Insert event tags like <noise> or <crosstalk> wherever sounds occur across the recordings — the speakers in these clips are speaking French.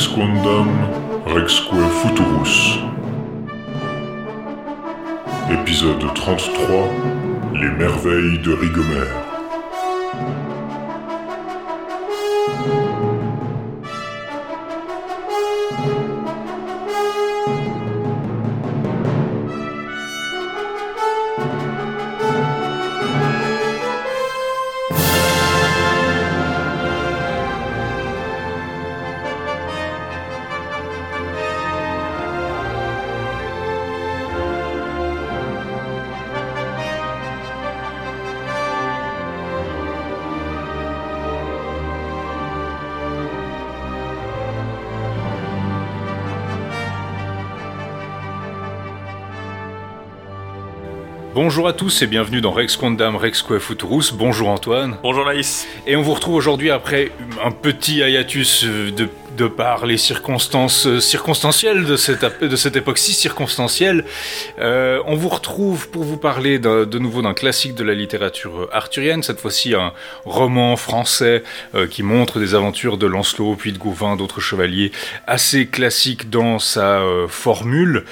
Rex Quondam, Rexque Futurus. Épisode 33 Les merveilles de Rigomer. Bonjour à tous et bienvenue dans Rex Quondam Rexque Futurus. Bonjour Antoine. Bonjour Laïs. Et on vous retrouve aujourd'hui après un petit hiatus de, de par les circonstances euh, circonstancielles de cette, époque si circonstancielle. Euh, on vous retrouve pour vous parler de nouveau d'un classique de la littérature arthurienne, cette fois-ci un roman français euh, qui montre des aventures de Lancelot, puis de Gauvin, d'autres chevaliers, assez classique dans sa euh, formule.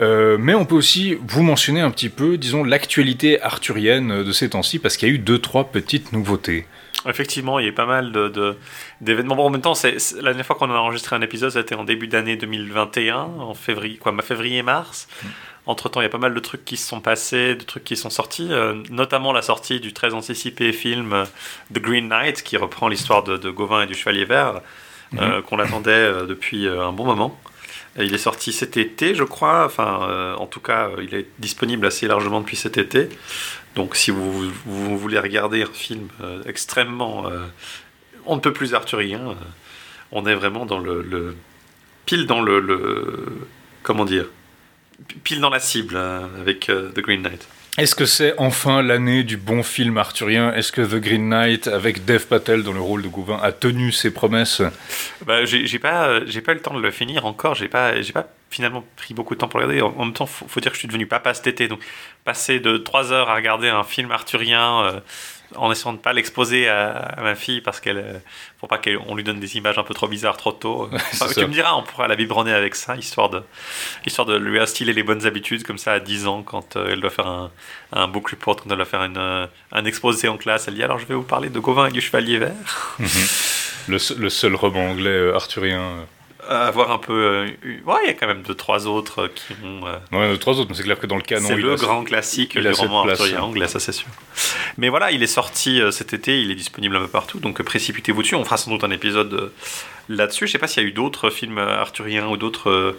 Euh, mais on peut aussi vous mentionner un petit peu, disons, l'actualité arthurienne de ces temps-ci, parce qu'il y a eu deux, trois petites nouveautés. Effectivement, il y a eu pas mal de, de- d'événements. Bon, en même temps, c'est, la dernière fois qu'on a enregistré un épisode, c'était en début d'année 2021, en février, quoi, ma février-mars. Entre temps, il y a pas mal de trucs qui se sont passés, de trucs qui sont sortis, euh, notamment la sortie du très anticipé film euh, The Green Knight, qui reprend l'histoire de, de Gauvin et du Chevalier Vert, euh, qu'on attendait depuis un bon moment. Et il est sorti cet été, je crois. Enfin, euh, en tout cas, euh, il est disponible assez largement depuis cet été. Donc, si vous, voulez regarder un film euh, extrêmement, euh, on ne peut plus arthurien, euh, on est vraiment dans le, le- pile dans le, le- comment dire, pile dans la cible euh, avec euh, The Green Knight. Est-ce que c'est enfin l'année du bon film arthurien? Est-ce que The Green Knight, avec Dev Patel dans le rôle de Gauvin, a tenu ses promesses? Bah, j'ai pas, euh, pas le temps de le finir encore. J'ai pas, pas finalement pris beaucoup de temps pour regarder. En, en même temps, faut, faut dire que je suis devenu papa cet été, donc passer de 3 heures à regarder un film arthurien euh, en essayant de pas l'exposer à, à ma fille parce qu'elle, euh, faut pas qu'on lui donne des images un peu trop bizarres trop tôt. <laughs> Enfin, tu me diras, on pourra la biberonner avec ça, histoire de, histoire de lui instiller les bonnes habitudes comme ça à 10 ans quand euh, elle doit faire un, un book report, quand elle doit faire une, euh, un exposé en classe. Elle dit alors je vais vous parler de Gauvin et du Chevalier Vert. le, se- le seul roman anglais arthurien. avoir un peu. euh, eu- ouais, il y a quand même deux, trois autres qui ont. euh, Ouais, il y en a trois autres, mais c'est clair que dans le canon, c'est le grand classique du roman arthurien hein. anglais, ça c'est sûr. Mais voilà, il est sorti euh, cet été, il est disponible un peu partout, donc euh, précipitez-vous dessus. On fera sans doute un épisode euh, là-dessus. Je sais pas s'il y a eu d'autres films arthuriens ou d'autres.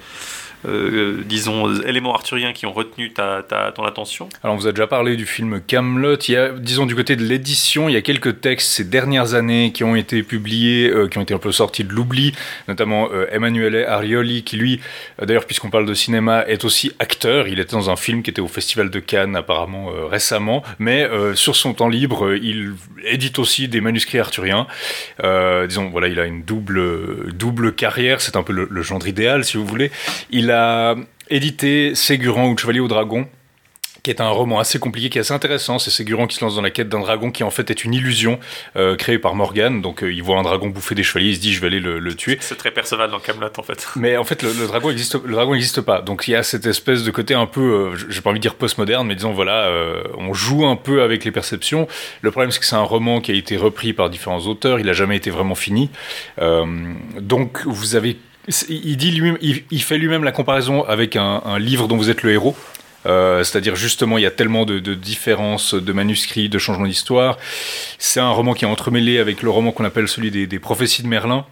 disons, éléments arthuriens qui ont retenu ta, ta- ton attention. Alors, on vous a déjà parlé du film Camelot. Il y a, disons, du côté de l'édition, il y a quelques textes ces dernières années qui ont été publiés, qui ont été un peu sortis de l'oubli, notamment euh, Arioli, qui lui, d'ailleurs, puisqu'on parle de cinéma, est aussi acteur. Il était dans un film qui était au Festival de Cannes apparemment récemment, mais sur son temps libre, euh, il édite aussi des manuscrits arthuriens. Euh, disons, voilà, il a une double, double carrière. C'est un peu le, genre idéal, si vous voulez. Il a édité Ségurant ou Chevalier au Dragon qui est un roman assez compliqué, qui est assez intéressant. C'est Ségurant qui se lance dans la quête d'un dragon qui en fait est une illusion euh, créée par Morgane. Donc euh, il voit un dragon bouffer des chevaliers, il se dit je vais aller le, le tuer. C'est très Perceval dans Camelot en fait. Mais en fait le, le dragon existe, le dragon n'existe pas. Donc il y a cette espèce de côté un peu, euh, j'ai pas envie de dire postmoderne, mais disons voilà, euh, on joue un peu avec les perceptions. Le problème c'est que c'est un roman qui a été repris par différents auteurs, il a jamais été vraiment fini. Donc vous avez, il dit lui, il, il fait lui-même la comparaison avec un, un livre dont vous êtes le héros. Euh, C'est-à-dire justement, il y a tellement de, de différences de manuscrits, de changements d'histoire. C'est un roman qui est entremêlé avec le roman qu'on appelle celui des, des prophéties de Merlin.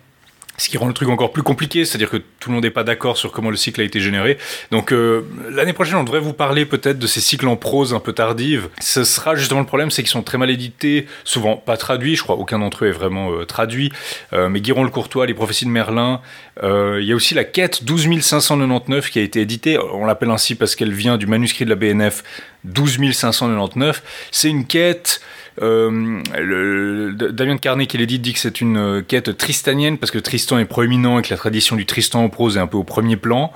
Ce qui rend le truc encore plus compliqué, c'est-à-dire que tout le monde n'est pas d'accord sur comment le cycle a été généré. Donc euh, l'année prochaine, on devrait vous parler peut-être de ces cycles en prose un peu tardives. Ce sera justement le problème, c'est qu'ils sont très mal édités, souvent pas traduits. Je crois aucun d'entre eux est vraiment euh, traduit. Euh, mais Guiron le Courtois, les prophéties de Merlin. Il y a aussi la quête 12599 qui a été éditée. On l'appelle ainsi parce qu'elle vient du manuscrit de la BNF 12599. C'est une quête. Euh, Damien de Carnet qui l'édite dit que c'est une euh, quête tristanienne parce que Tristan est proéminent et que la tradition du Tristan en prose est un peu au premier plan.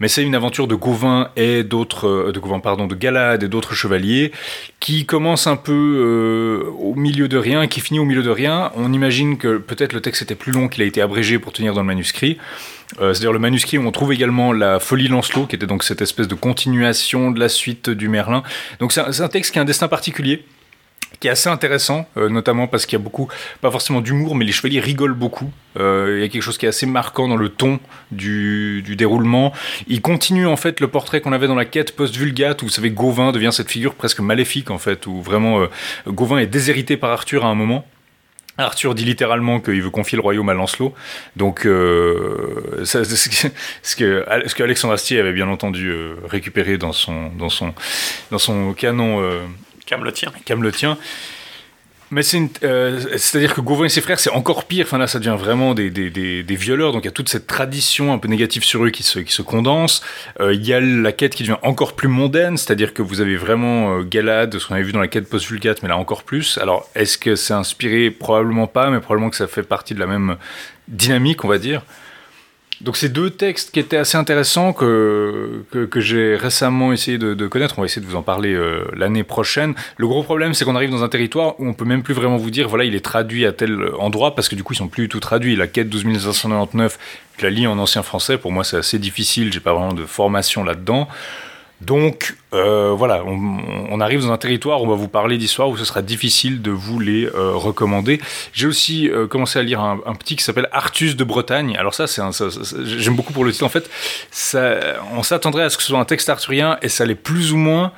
Mais c'est une aventure de Gauvin et d'autres, euh, de Gauvin, pardon, de Galade et d'autres chevaliers qui commence un peu au milieu de rien, qui finit au milieu de rien. On imagine que peut-être le texte était plus long, qu'il a été abrégé pour tenir dans le manuscrit. C'est-à-dire le manuscrit où on trouve également la Folie Lancelot, qui était donc cette espèce de continuation de la suite du Merlin. Donc c'est un texte qui a un destin particulier qui est assez intéressant, euh, notamment parce qu'il y a beaucoup, pas forcément d'humour, mais les chevaliers rigolent beaucoup. Euh, il y a quelque chose qui est assez marquant dans le ton du, du déroulement. Il continue en fait le portrait qu'on avait dans la quête post-Vulgate, où vous savez, Gauvin devient cette figure presque maléfique en fait, où vraiment euh, Gauvin est déshérité par Arthur à un moment. Arthur dit littéralement qu'il veut confier le royaume à Lancelot. Donc, euh, ce que, Alexandre Astier avait bien entendu récupéré dans son, dans son, dans son canon Cam le. Mais euh, c'est-à-dire que Gauvin et ses frères, c'est encore pire. Enfin là, ça devient vraiment des, des, des, des violeurs. Donc il y a toute cette tradition un peu négative sur eux qui se, qui se condense. Euh, il y a la quête qui devient encore plus mondaine, c'est-à-dire que vous avez vraiment euh, Galad, ce qu'on avait vu dans la quête post-Vulgate, mais là encore plus. Alors est-ce que c'est inspiré? Probablement pas, mais probablement que ça fait partie de la même dynamique, on va dire. Donc c'est deux textes qui étaient assez intéressants que, que, que j'ai récemment essayé de, de connaître. On va essayer de vous en parler euh, l'année prochaine. Le gros problème, c'est qu'on arrive dans un territoire où on peut même plus vraiment vous dire, voilà, il est traduit à tel endroit, parce que du coup, ils sont plus du tout traduits. La quête 12599, je la lis en ancien français. Pour moi, c'est assez difficile. J'ai pas vraiment de formation là-dedans. Donc euh, voilà, on, arrive dans un territoire où on va vous parler d'histoires où ce sera difficile de vous les euh, recommander. J'ai aussi euh, commencé à lire un, petit qui s'appelle Artus de Bretagne. Alors ça, c'est j'aime beaucoup pour le titre. En fait, on s'attendrait à ce que ce soit un texte arthurien et ça l'est plus ou moins.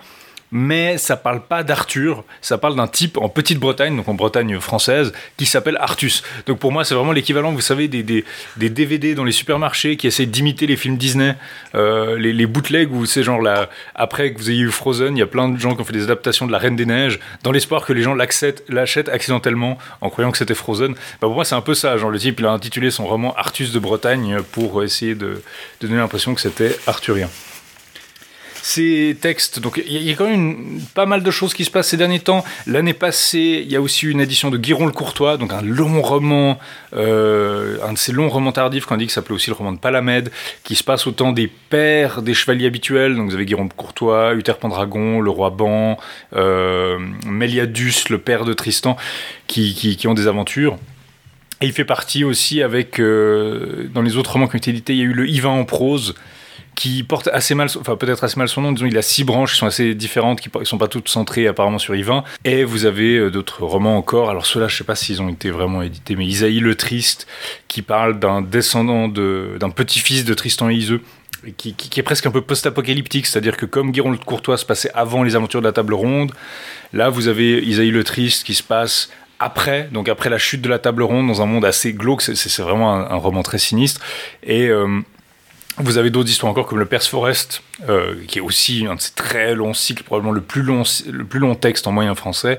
Mais ça parle pas d'Arthur, ça parle d'un type en Petite-Bretagne, donc en Bretagne française, qui s'appelle Artus. Donc pour moi, c'est vraiment l'équivalent, vous savez, des, DVD dans les supermarchés qui essaient d'imiter les films Disney, euh, les, bootlegs où c'est genre là, après que vous ayez eu Frozen, il y a plein de gens qui ont fait des adaptations de La Reine des Neiges, dans l'espoir que les gens l'achètent accidentellement en croyant que c'était Frozen. Bah, pour moi, c'est un peu ça. Genre le type, il a intitulé son roman Artus de Bretagne pour essayer de, de donner l'impression que c'était arthurien ces textes. Donc il y, a- quand même pas mal de choses qui se passent ces derniers temps. L'année passée, il y a aussi une édition de Guiron le Courtois, donc un long roman, euh, un de ces longs romans tardifs qu'on dit que s'appelait aussi le roman de Palamède, qui se passe au temps des pères des chevaliers habituels. Donc vous avez Guiron le Courtois, Uther Pendragon, le roi Ban, euh, Méliadus, le père de Tristan, qui ont des aventures. Et il fait partie aussi avec, euh, dans les autres romans qui ont été édités, il y a eu le Yvain en prose, qui porte assez mal, enfin peut-être assez mal son nom, disons il a six branches qui sont assez différentes, qui ne sont pas toutes centrées apparemment sur Yvain. Et vous avez euh, d'autres romans encore, alors ceux-là je sais pas s'ils ont été vraiment édités, mais Isaïe le Triste, qui parle d'un descendant, de- d'un petit-fils de Tristan et Iseux. Qui, est presque un peu post-apocalyptique, c'est-à-dire que comme Guiron le Courtois se passait avant les aventures de la table ronde, là vous avez Isaïe le Triste qui se passe après, donc après la chute de la table ronde, dans un monde assez glauque, c'est- vraiment un, un roman très sinistre. Et euh, vous avez d'autres histoires encore comme le Perse Forest, euh, qui est aussi un de ces très longs cycles, probablement le plus long, le plus long texte en moyen français,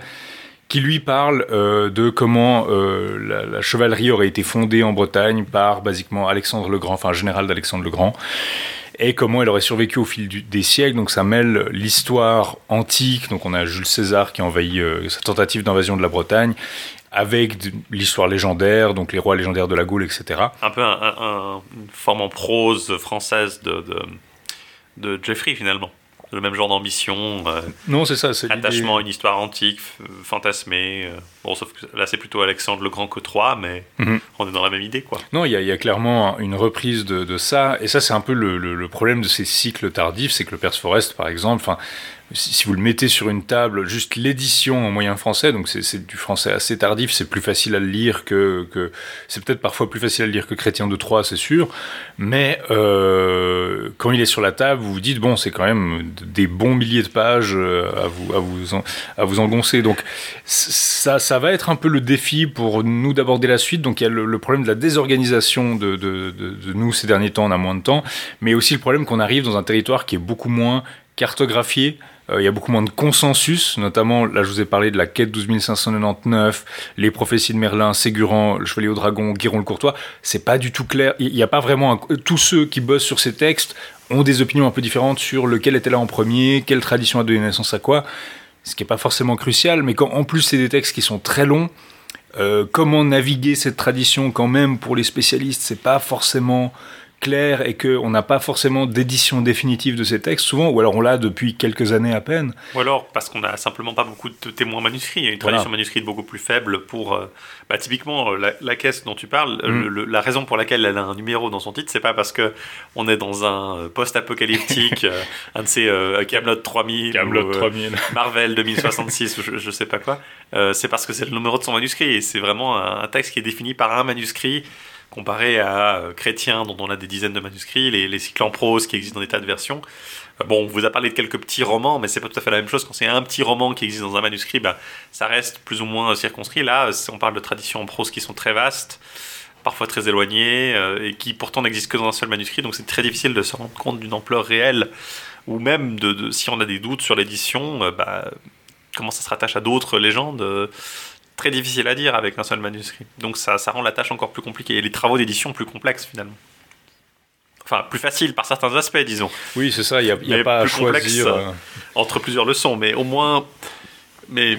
qui lui parle euh, de comment euh, la, la chevalerie aurait été fondée en Bretagne par basiquement Alexandre le Grand, enfin général d'Alexandre le Grand, et comment elle aurait survécu au fil des siècles. Donc ça mêle l'histoire antique, donc on a Jules César qui envahit euh, sa tentative d'invasion de la Bretagne, avec l'histoire légendaire, donc les rois légendaires de la Gaule, etc. Un peu un- un- un- une forme en prose française de, de, de Jeffrey finalement. Le même genre d'ambition, euh, Non, c'est ça, c'est attachement à une histoire antique, fantasmée. euh. Bon, sauf que là c'est plutôt Alexandre le Grand que Troyes, mais Mhm. on est dans la même idée quoi. Non, il y, a- il y a clairement une reprise de, de ça, et ça c'est un peu le, le- le problème de ces cycles tardifs, c'est que le Perse Forest, par exemple, enfin, si, vous le mettez sur une table, juste l'édition en moyen français, donc c'est du français assez tardif, c'est plus facile à le lire que, c'est peut-être parfois plus facile à le lire que Chrétien de Troyes, c'est sûr, mais euh, quand il est sur la table, vous vous dites bon, c'est quand même des bons milliers de pages euh, à vous à vous à vous engoncer, donc ça, va être un peu le défi pour nous d'aborder la suite. Donc il y a le, problème de la désorganisation de- de nous ces derniers temps, on a moins de temps, mais aussi le problème qu'on arrive dans un territoire qui est beaucoup moins cartographié. Euh, il y a beaucoup moins de consensus, notamment, là je vous ai parlé de la quête 12599, les prophéties de Merlin, Ségurant, le Chevalier au Dragon, Guiron le Courtois. C'est pas du tout clair. Il n'y a pas vraiment. Tous ceux qui bossent sur ces textes ont des opinions un peu différentes sur lequel était là en premier, quelle tradition a donné naissance à quoi ce qui n'est pas forcément crucial, mais quand en plus c'est des textes qui sont très longs, euh, comment naviguer cette tradition quand même pour les spécialistes, c'est pas forcément clair et qu'on n'a pas forcément d'édition définitive de ces textes, souvent, ou alors on l'a depuis quelques années à peine. Ou alors parce qu'on n'a simplement pas beaucoup de témoins manuscrits. Il y a une tradition manuscrite beaucoup plus faible pour. Euh, bah, typiquement, euh, la, caisse dont tu parles, mm. la raison pour laquelle elle a un numéro dans son titre, c'est pas parce que on est dans un euh, post-apocalyptique, <laughs> un de ces Camelot 3000, Camelot 3000. <laughs> Marvel 2066, ou je, je, sais pas quoi. c'est parce que c'est le numéro de son manuscrit et c'est vraiment un texte qui est défini par un manuscrit comparé à euh, Chrétien, dont on a des dizaines de manuscrits, les, cycles en prose qui existent dans des tas de versions. Euh, bon, on vous a parlé de quelques petits romans, mais c'est pas tout à fait la même chose. Quand c'est un petit roman qui existe dans un manuscrit, bah, ça reste plus ou moins circonscrit. Là, on parle de traditions en prose qui sont très vastes, parfois très éloignées, euh, et qui pourtant n'existent que dans un seul manuscrit, donc c'est très difficile de se rendre compte d'une ampleur réelle, ou même de, si on a des doutes sur l'édition, bah, comment ça se rattache à d'autres légendes très difficile à dire avec un seul manuscrit. Donc ça, ça rend la tâche encore plus compliquée et les travaux d'édition plus complexes finalement. Enfin, plus facile par certains aspects, disons. Oui, c'est ça, il n'y a, pas à choisir. Euh. entre plusieurs leçons, mais au moins. Mais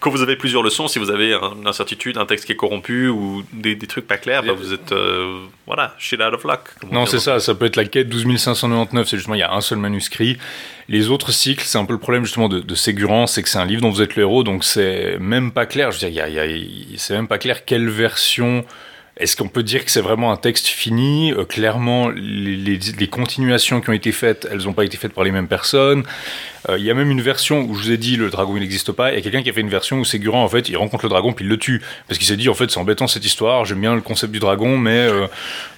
quand vous avez plusieurs leçons, si vous avez une incertitude, un texte qui est corrompu ou des, trucs pas clairs, bah, vous êtes euh, voilà, shit out of luck. Non, c'est ça, ça peut être la quête 12599, c'est justement, il y a un seul manuscrit. Les autres cycles, c'est un peu le problème justement de, de Ségurant, c'est que c'est un livre dont vous êtes le héros, donc c'est même pas clair, je veux dire, c'est même pas clair quelle version est-ce qu'on peut dire que c'est vraiment un texte fini? Euh, Clairement, les, continuations qui ont été faites, elles n'ont pas été faites par les mêmes personnes. Euh, il y a même une version où je vous ai dit le dragon il n'existe pas. Il y a quelqu'un qui a fait une version où Ségurant en fait il rencontre le dragon puis il le tue parce qu'il s'est dit en fait c'est embêtant cette histoire. J'aime bien le concept du dragon, mais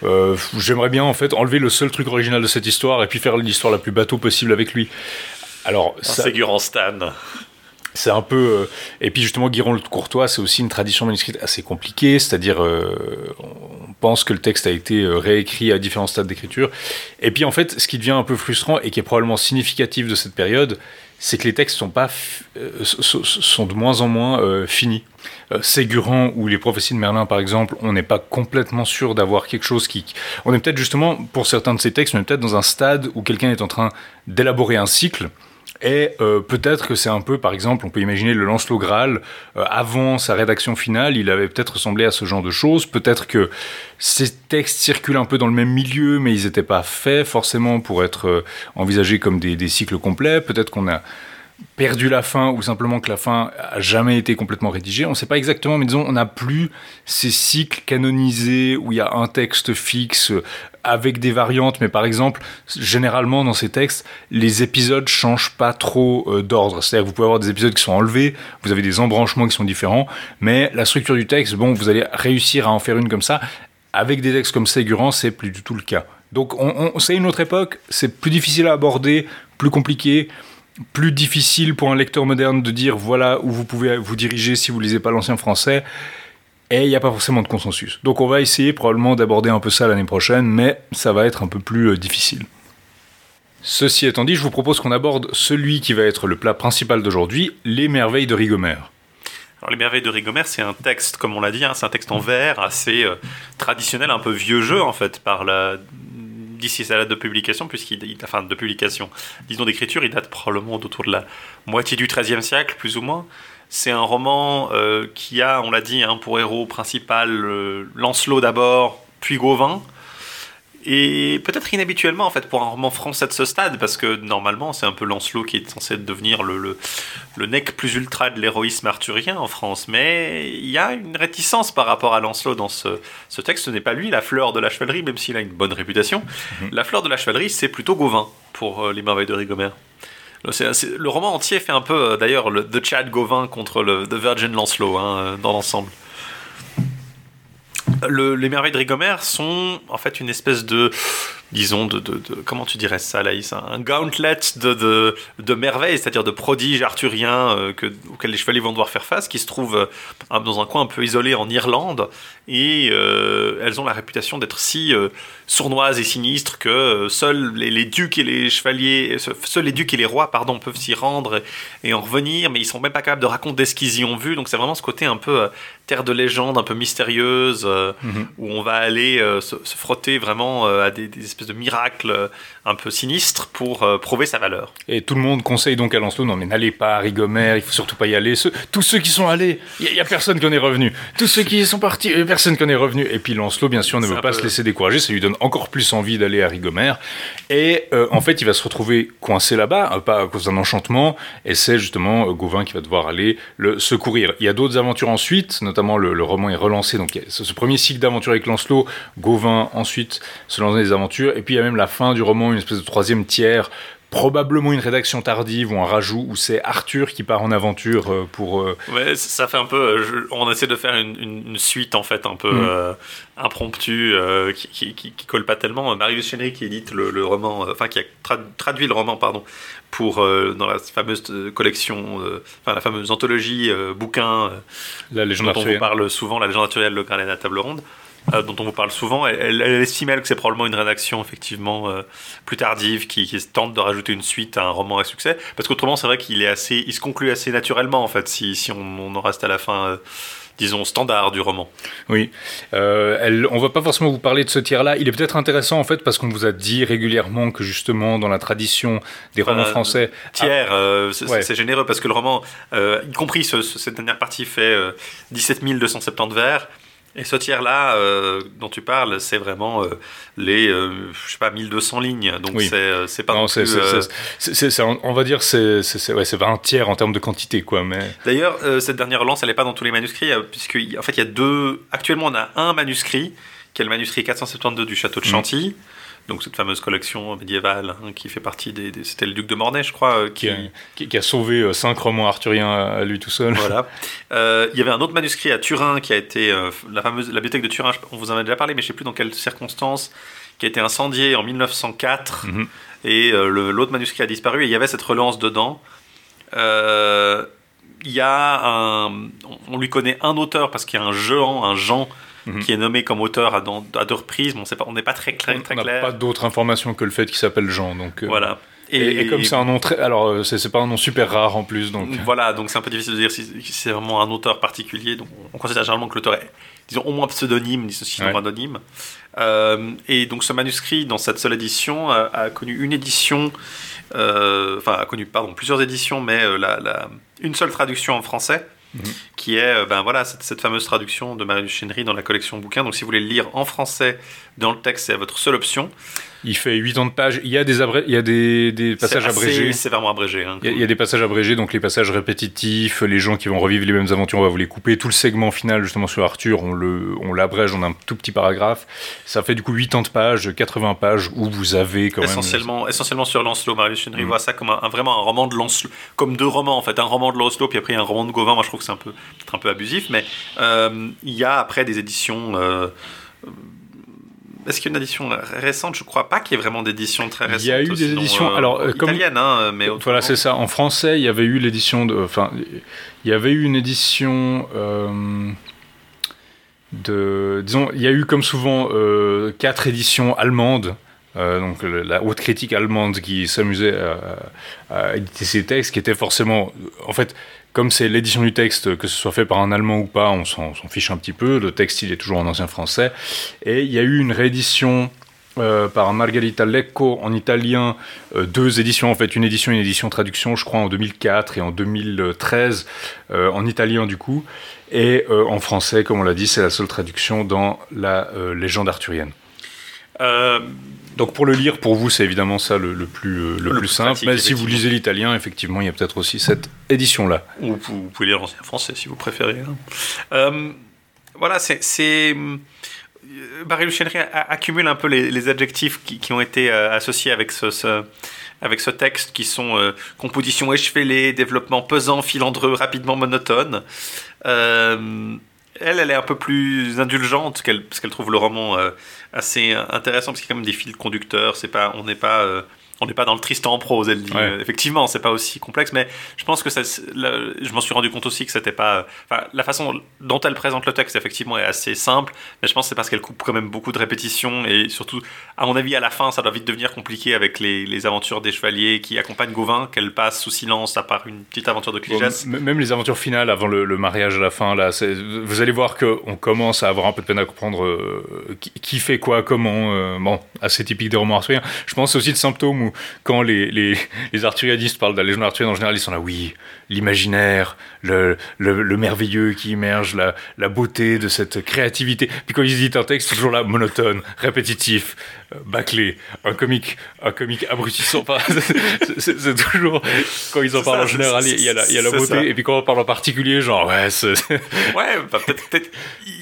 euh, j'aimerais bien en fait enlever le seul truc original de cette histoire et puis faire l'histoire la plus bateau possible avec lui. Alors, ça... Ségurant Stan. C'est un peu. Euh, et puis justement, Guiron le Courtois, c'est aussi une tradition manuscrite assez compliquée, c'est-à-dire euh, on pense que le texte a été euh, réécrit à différents stades d'écriture. Et puis en fait, ce qui devient un peu frustrant et qui est probablement significatif de cette période, c'est que les textes sont, pas sont de moins en moins finis. Ségurant ou les prophéties de Merlin, par exemple, on n'est pas complètement sûr d'avoir quelque chose qui. On est peut-être justement, pour certains de ces textes, on est peut-être dans un stade où quelqu'un est en train d'élaborer un cycle et euh, peut-être que c'est un peu, par exemple, on peut imaginer le Lancelot Graal, euh, avant sa rédaction finale, il avait peut-être ressemblé à ce genre de choses. Peut-être que ces textes circulent un peu dans le même milieu, mais ils n'étaient pas faits forcément pour être euh, envisagés comme des, cycles complets. Peut-être qu'on a perdu la fin ou simplement que la fin a jamais été complètement rédigée. On ne sait pas exactement, mais disons, on n'a plus ces cycles canonisés où il y a un texte fixe avec des variantes, mais par exemple, généralement dans ces textes, les épisodes changent pas trop euh, d'ordre. C'est-à-dire que vous pouvez avoir des épisodes qui sont enlevés, vous avez des embranchements qui sont différents, mais la structure du texte, bon, vous allez réussir à en faire une comme ça. Avec des textes comme Ségurant, c'est plus du tout le cas. Donc, on, c'est une autre époque, c'est plus difficile à aborder, plus compliqué plus difficile pour un lecteur moderne de dire voilà où vous pouvez vous diriger si vous lisez pas l'ancien français. Et il n'y a pas forcément de consensus. Donc on va essayer probablement d'aborder un peu ça l'année prochaine, mais ça va être un peu plus euh, difficile. Ceci étant dit, je vous propose qu'on aborde celui qui va être le plat principal d'aujourd'hui, les merveilles de Rigomère. Alors, les merveilles de Rigomère, c'est un texte, comme on l'a dit, hein, c'est un texte en vers assez euh, traditionnel, un peu vieux jeu en fait, par la d'ici sa date de publication, puisqu'il, enfin de publication, disons d'écriture, il date probablement autour de la moitié du XIIIe siècle, plus ou moins. C'est un roman euh, qui a, on l'a dit, hein, pour héros principal euh, Lancelot d'abord, puis Gauvin. Et peut-être inhabituellement en fait pour un roman français de ce stade, parce que normalement c'est un peu Lancelot qui est censé devenir le, le, le nec plus ultra de l'héroïsme arthurien en France. Mais il y a une réticence par rapport à Lancelot dans ce, ce texte. Ce n'est pas lui la fleur de la chevalerie, même s'il a une bonne réputation. Mhm. La fleur de la chevalerie, c'est plutôt Gauvin pour euh, Les Merveilles de Rigomère. Le roman entier fait un peu euh, d'ailleurs le Chad Gauvin contre le The Virgin Lancelot hein, euh, dans l'ensemble les merveilles de Rigomère sont en fait une espèce de disons, de, de, comment tu dirais ça, Laïs Un gauntlet de, de, merveilles, c'est-à-dire de prodiges arthuriens euh, que, auxquels les chevaliers vont devoir faire face, qui se trouvent euh, dans un coin un peu isolé en Irlande, et euh, elles ont la réputation d'être si sournoises et sinistres que seuls les, ducs et les chevaliers, seuls les ducs et les rois, pardon, peuvent s'y rendre et, en revenir, mais ils sont même pas capables de raconter ce qu'ils y ont vu, donc c'est vraiment ce côté un peu terre de légende, un peu mystérieuse, mhm. où on va aller se, frotter vraiment à des, des espèces espèce de miracle un peu sinistre pour prouver sa valeur. Et tout le monde conseille donc à Lancelot non mais n'allez pas à Rigomère, il faut surtout pas y aller. tous ceux qui sont allés, il y, a personne qui en est revenu. Tous ceux qui sont partis, il y a personne qui en est revenu. Et puis Lancelot, bien sûr, ne veut pas se laisser décourager. Ça lui donne encore plus envie d'aller à Rigomère. Et en fait, il va se retrouver coincé là-bas, pas à cause d'un enchantement. Et c'est justement Gauvin qui va devoir aller le secourir. Il y a d'autres aventures ensuite, notamment le, roman est relancé. Donc ce, ce premier cycle d'aventure avec Lancelot, Gauvin ensuite se lance dans des aventures. Et puis il y a même la fin du roman, une espèce de troisième tiers probablement une rédaction tardive ou un rajout où c'est Arthur qui part en aventure euh, pour. Euh, ouais, ça fait un peu. Euh, on essaie de faire une, suite en fait un peu mm. impromptue qui, qui, colle pas tellement. Marius Chenry qui édite le, roman, enfin qui a traduit le roman, pardon, pour dans la fameuse collection, enfin la fameuse anthologie bouquin. la légende dont on parle souvent, la légende arthurienne, le Graal et la table ronde. Euh, dont on vous parle souvent, elle, estime elle que c'est probablement une rédaction effectivement euh, plus tardive qui, tente de rajouter une suite à un roman à succès, parce qu'autrement c'est vrai qu'il est assez, il se conclut assez naturellement en fait si, si on, en reste à la fin. Euh, disons, standard du roman. Oui. elle, on va pas forcément vous parler de ce tiers-là. Il est peut-être intéressant, en fait, parce qu'on vous a dit régulièrement que, justement, dans la tradition des romans français... Tiers, c'est généreux, parce que le roman, y compris cette dernière partie, fait 17 270 vers. Et ce tiers-là euh, dont tu parles, c'est vraiment euh, les, euh, je sais pas, 1200 lignes. Donc c'est, c'est pas non, c'est, on va dire c'est c'est ouais, un tiers en termes de quantité quoi. Mais d'ailleurs cette dernière relance, elle n'est pas dans tous les manuscrits puisque en fait il y a deux. Actuellement on a un manuscrit qui est le manuscrit 472 du château de mmh. Donc cette fameuse collection médiévale hein, qui fait partie des, c'était le duc de Mornay je crois euh, qui... Qui, a, sauvé euh, cinq romans arthuriens à lui tout seul. Voilà. <laughs> Euh, il y avait un autre manuscrit à Turin qui a été la fameuse la bibliothèque de Turin on vous en a déjà parlé mais je sais plus dans quelles circonstances qui a été incendiée en 1904 mhm. et l'autre manuscrit a disparu et il y avait cette relance dedans. Il y a un on lui connaît un auteur parce qu'il y a un Jean un Jean Mhm. qui est nommé comme auteur à, deux reprises. Bon, on n'est pas très clair. on n'a pas d'autres informations que le fait qu'il s'appelle Jean. Donc, euh, voilà. Et, comme c'est un nom très, alors euh, c'est pas un nom super rare en plus, donc. Voilà, donc c'est un peu difficile de dire si, c'est vraiment un auteur particulier. Donc on considère généralement que l'auteur est, disons, au moins pseudonyme, sinon anonyme. Euh, et donc ce manuscrit, dans cette seule édition, a, connu une édition, enfin a connu pardon plusieurs éditions, mais la, une seule traduction en français qui est euh, ben voilà, cette, fameuse traduction de Marie Chénery dans la collection bouquin. Donc si vous voulez le lire en français dans le texte, c'est votre seule option. Il fait 80 pages. Il y a des, il y a des, des passages abrégés. C'est vraiment abrégé. Hein, il, y a, des passages abrégés, donc les passages répétitifs, les gens qui vont revivre les mêmes aventures, on va vous les couper. Tout le segment final, justement, sur Arthur, on, le, on l'abrège, on a un tout petit paragraphe. Ça fait du coup 80 pages, 80 pages, où vous avez quand essentiellement, même... Essentiellement sur Lancelot, Marius Chenry mm. voit ça comme un, vraiment un roman de Lancelot, comme deux romans en fait. Un roman de Lancelot, puis après un roman de Gauvin. Moi, je trouve que c'est un peu, un peu abusif, mais euh, il y a après des éditions... Euh, est-ce qu'il y a une édition récente? Je crois pas qu'il y ait vraiment d'édition très récente. Il y a eu des éditions, euh, alors euh, italiennes, hein, mais voilà, c'est ça. En français, il y avait eu l'édition de, enfin, il y avait eu une édition euh, de, disons, il y a eu comme souvent quatre éditions allemandes. donc la haute critique allemande qui s'amusait à, à, éditer ces textes, qui étaient forcément, en fait, comme c'est l'édition du texte, que ce soit fait par un Allemand ou pas, on s'en fiche un petit peu. Le texte, il est toujours en ancien français. Et il y a eu une réédition euh, par Margherita Lecco en italien, euh, deux éditions en fait, une édition et une édition traduction, je crois en 2004 et en 2013 euh, en italien du coup, et en français, comme on l'a dit, c'est la seule traduction dans la légende arthurienne. Donc pour le lire, pour vous, c'est évidemment ça le, plus, euh, le, plus, simple. Mais si vous lisez l'italien, effectivement, il y a peut-être aussi cette édition-là. Ou vous pouvez lire l'ancien français si vous préférez. Hein. Euh, voilà, c'est... Barry Luchenry accumule un peu les, adjectifs qui, ont été euh, associés avec ce, avec ce texte, qui sont composition échevelée, développement pesant, filandreux, rapidement monotone. Elle, elle est un peu plus indulgente, parce qu'elle trouve le roman assez intéressant parce qu'il y a quand même des fils conducteurs. C'est pas, on n'est pas, euh, on n'est pas dans le Tristan en prose, elle dit. Ouais. Euh, effectivement, c'est pas aussi complexe, mais je pense que ça, je m'en suis rendu compte aussi que c'était pas. Enfin, la façon dont elle présente le texte, effectivement, est assez simple, mais je pense que c'est parce qu'elle coupe quand même beaucoup de répétitions et surtout, à mon avis, à la fin, ça doit vite devenir compliqué avec les, les aventures des chevaliers qui accompagnent Gauvin, qu'elle passe sous silence à part une petite aventure de Cligès. même les aventures finales avant le, le mariage à la fin, là, vous allez voir qu'on commence à avoir un peu de peine à comprendre euh, qui, qui fait quoi, comment. euh, bon, assez typique des romans arthuriens. Je pense aussi le symptôme quand les, les, parlent de la légende arthurienne en général, ils sont là, oui, l'imaginaire, le, le, le merveilleux qui immerge, la, la beauté de cette créativité. Puis quand ils éditent un texte, toujours là, monotone, répétitif, euh, bâclé, un comique, un comique abrutissant. <laughs> C'est- toujours, quand ils en parlent ça, en général, il y a la, y a la beauté. ça. Et puis quand on parle en particulier, genre, ouais. <laughs> Ouais, bah, peut-être, peut-être,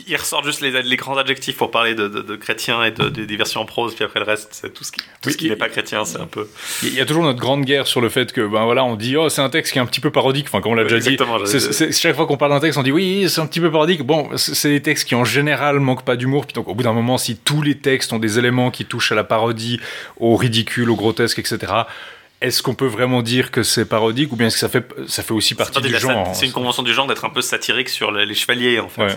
ils ressortent juste les, les grands adjectifs pour parler de, de, de chrétiens et de, de- des versions en prose, puis après le reste, c'est tout ce qui, tout Oui, ce qui il- n'est pas chrétien, c'est un peu. Il y a toujours notre grande guerre sur le fait que, ben voilà, on dit, oh, c'est un texte qui est un petit peu parodique. Enfin, comme on l'a déjà dit, chaque fois qu'on parle d'un texte, on dit, oui, c'est un petit peu parodique. Bon, c'est c'est des textes qui en général manquent pas d'humour. Puis donc, au bout d'un moment, si tous les textes ont des éléments qui touchent à la parodie, au ridicule, au grotesque, etc., est-ce qu'on peut vraiment dire que c'est parodique ou bien est-ce que ça fait, ça fait aussi partie du genre C'est une convention du genre d'être un peu satirique sur le- les chevaliers, en fait. Ouais.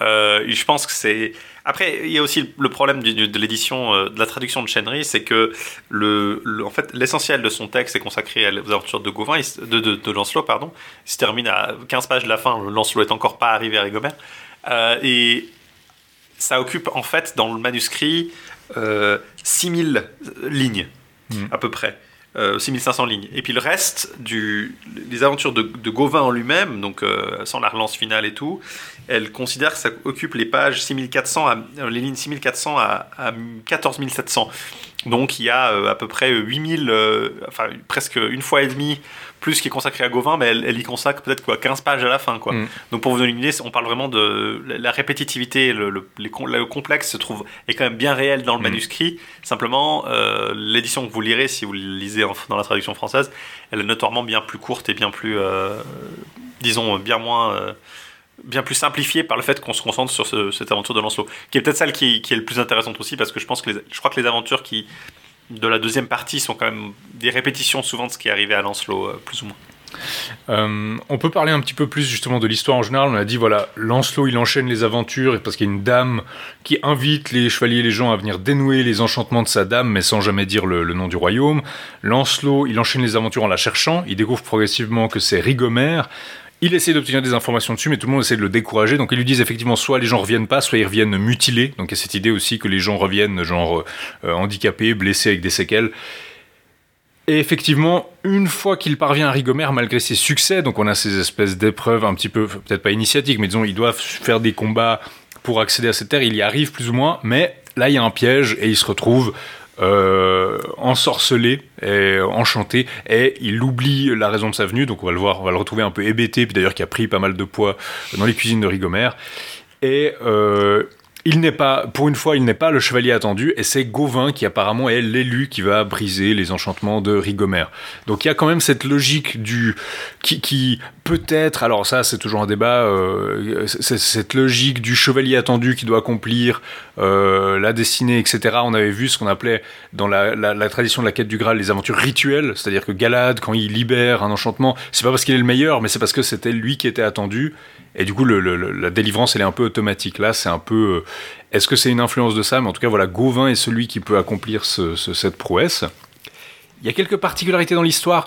Euh, je pense que c'est. Après, il y a aussi le problème du- de l'édition, euh, de la traduction de Chenry, c'est que le, le- en fait, l'essentiel de son texte est consacré aux aventures de Gauvin, de, de, de Lancelot, pardon. Il se termine à 15 pages de la fin. Lancelot est encore pas arrivé à Rigobert. Euh, et ça occupe, en fait, dans le manuscrit, euh, 6000 lignes, Mhm. à peu près. Euh, 6500 lignes. Et puis le reste, du, les aventures de, Gauvin en lui-même, donc euh, sans la relance finale et tout, elle considère que ça occupe les pages 6400 à, euh, les lignes 6400 à, à 14700. Donc il y a euh, à peu près 8000, euh, enfin presque une fois et demie plus qui est consacré à Gauvin, mais elle, elle y consacre peut-être quoi 15 pages à la fin quoi. Mm. Donc pour vous donner une idée, on parle vraiment de la- répétitivité, le, le- les con- le complexe se trouve est quand même bien réel dans le Mm. manuscrit. Simplement, euh, l'édition que vous lirez, si vous lisez en- dans la traduction française, elle est notoirement bien plus courte et bien plus, euh, disons, bien moins, euh, bien plus simplifiée par le fait qu'on se concentre sur ce- cette aventure de Lancelot, qui est peut-être celle qui, qui est le plus intéressante aussi, parce que je pense que les- je crois que les aventures qui de la deuxième partie sont quand même des répétitions souvent de ce qui est arrivé à Lancelot, euh, plus ou moins. Euh, on peut parler un petit peu plus justement de l'histoire en général. On a dit voilà, Lancelot il enchaîne les aventures parce qu'il y a une dame qui invite les chevaliers et les gens à venir dénouer les enchantements de sa dame, mais sans jamais dire le, le nom du royaume. Lancelot il enchaîne les aventures en la cherchant. Il découvre progressivement que c'est Rigomère. Il essaie d'obtenir des informations dessus, mais tout le monde essaie de le décourager. Donc ils lui disent effectivement soit les gens reviennent pas, soit ils reviennent mutilés. Donc il y a cette idée aussi que les gens reviennent genre euh, euh, handicapés, blessés avec des séquelles. Et effectivement, une fois qu'il parvient à Rigomère, malgré ses succès, donc on a ces espèces d'épreuves un petit peu, peut-être pas initiatiques, mais disons, ils doivent faire des combats pour accéder à cette terre, il y arrive plus ou moins, mais là il y a un piège et il se retrouve euh, ensorcelé et enchanté, et il oublie la raison de sa venue, donc on va le voir, on va le retrouver un peu hébété, puis d'ailleurs qui a pris pas mal de poids dans les cuisines de Rigomère, et euh, il n'est pas, pour une fois, il n'est pas le chevalier attendu, et c'est Gauvin qui apparemment est l'élu qui va briser les enchantements de Rigomère. Donc il y a quand même cette logique du qui, peut-être, alors ça c'est toujours un débat, euh, cette logique du chevalier attendu qui doit accomplir euh, la destinée, etc. On avait vu ce qu'on appelait dans la, la- la tradition de la quête du Graal les aventures rituelles, c'est-à-dire que Galad, quand il libère un enchantement, c'est pas parce qu'il est le meilleur, mais c'est parce que c'était lui qui était attendu. Et du coup, le- le- le- la délivrance, elle est un peu automatique. Là, c'est un peu. euh, Est-ce que c'est une influence de ça? Mais en tout cas, voilà, Gauvin est celui qui peut accomplir ce- ce- cette prouesse. Il y a quelques particularités dans l'histoire.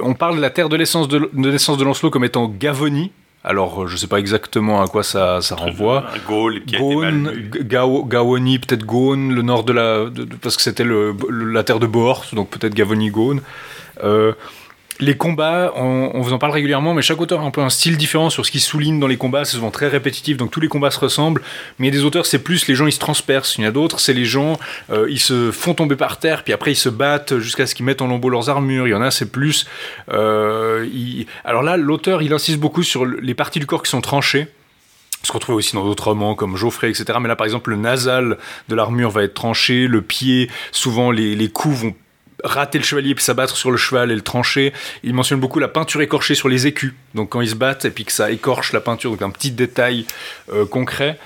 On parle de la terre de, l'essence de, de naissance de Lancelot comme étant Gavonie. Alors, euh, je sais pas exactement à quoi ça, ça renvoie. Gaul qui peut-être Gaune, le nord de la. de- parce que c'était la terre de Bohort, donc peut-être Gavoni, Gaune. Euh, les combats, on, vous en parle régulièrement, mais chaque auteur a un peu un style différent sur ce qu'il souligne dans les combats. C'est souvent très répétitif, donc tous les combats se ressemblent. Mais il y a des auteurs, c'est plus les gens ils se transpercent. Il y en a d'autres, c'est les gens euh, ils se font tomber par terre, puis après ils se battent jusqu'à ce qu'ils mettent en lambeaux leurs armures. Il y en a, c'est plus. euh, Alors là, l'auteur il insiste beaucoup sur le- les parties du corps qui sont tranchées. Ce qu'on trouve aussi dans d'autres romans comme Geoffrey, etc. Mais là, par exemple, le nasal de l'armure va être tranché, le pied, souvent les coups vont rater le chevalier puis s'abattre sur le cheval et le trancher. Il mentionne beaucoup la peinture écorchée sur les écus. Donc quand ils se battent et puis que ça écorche la peinture, donc un petit détail euh, concret.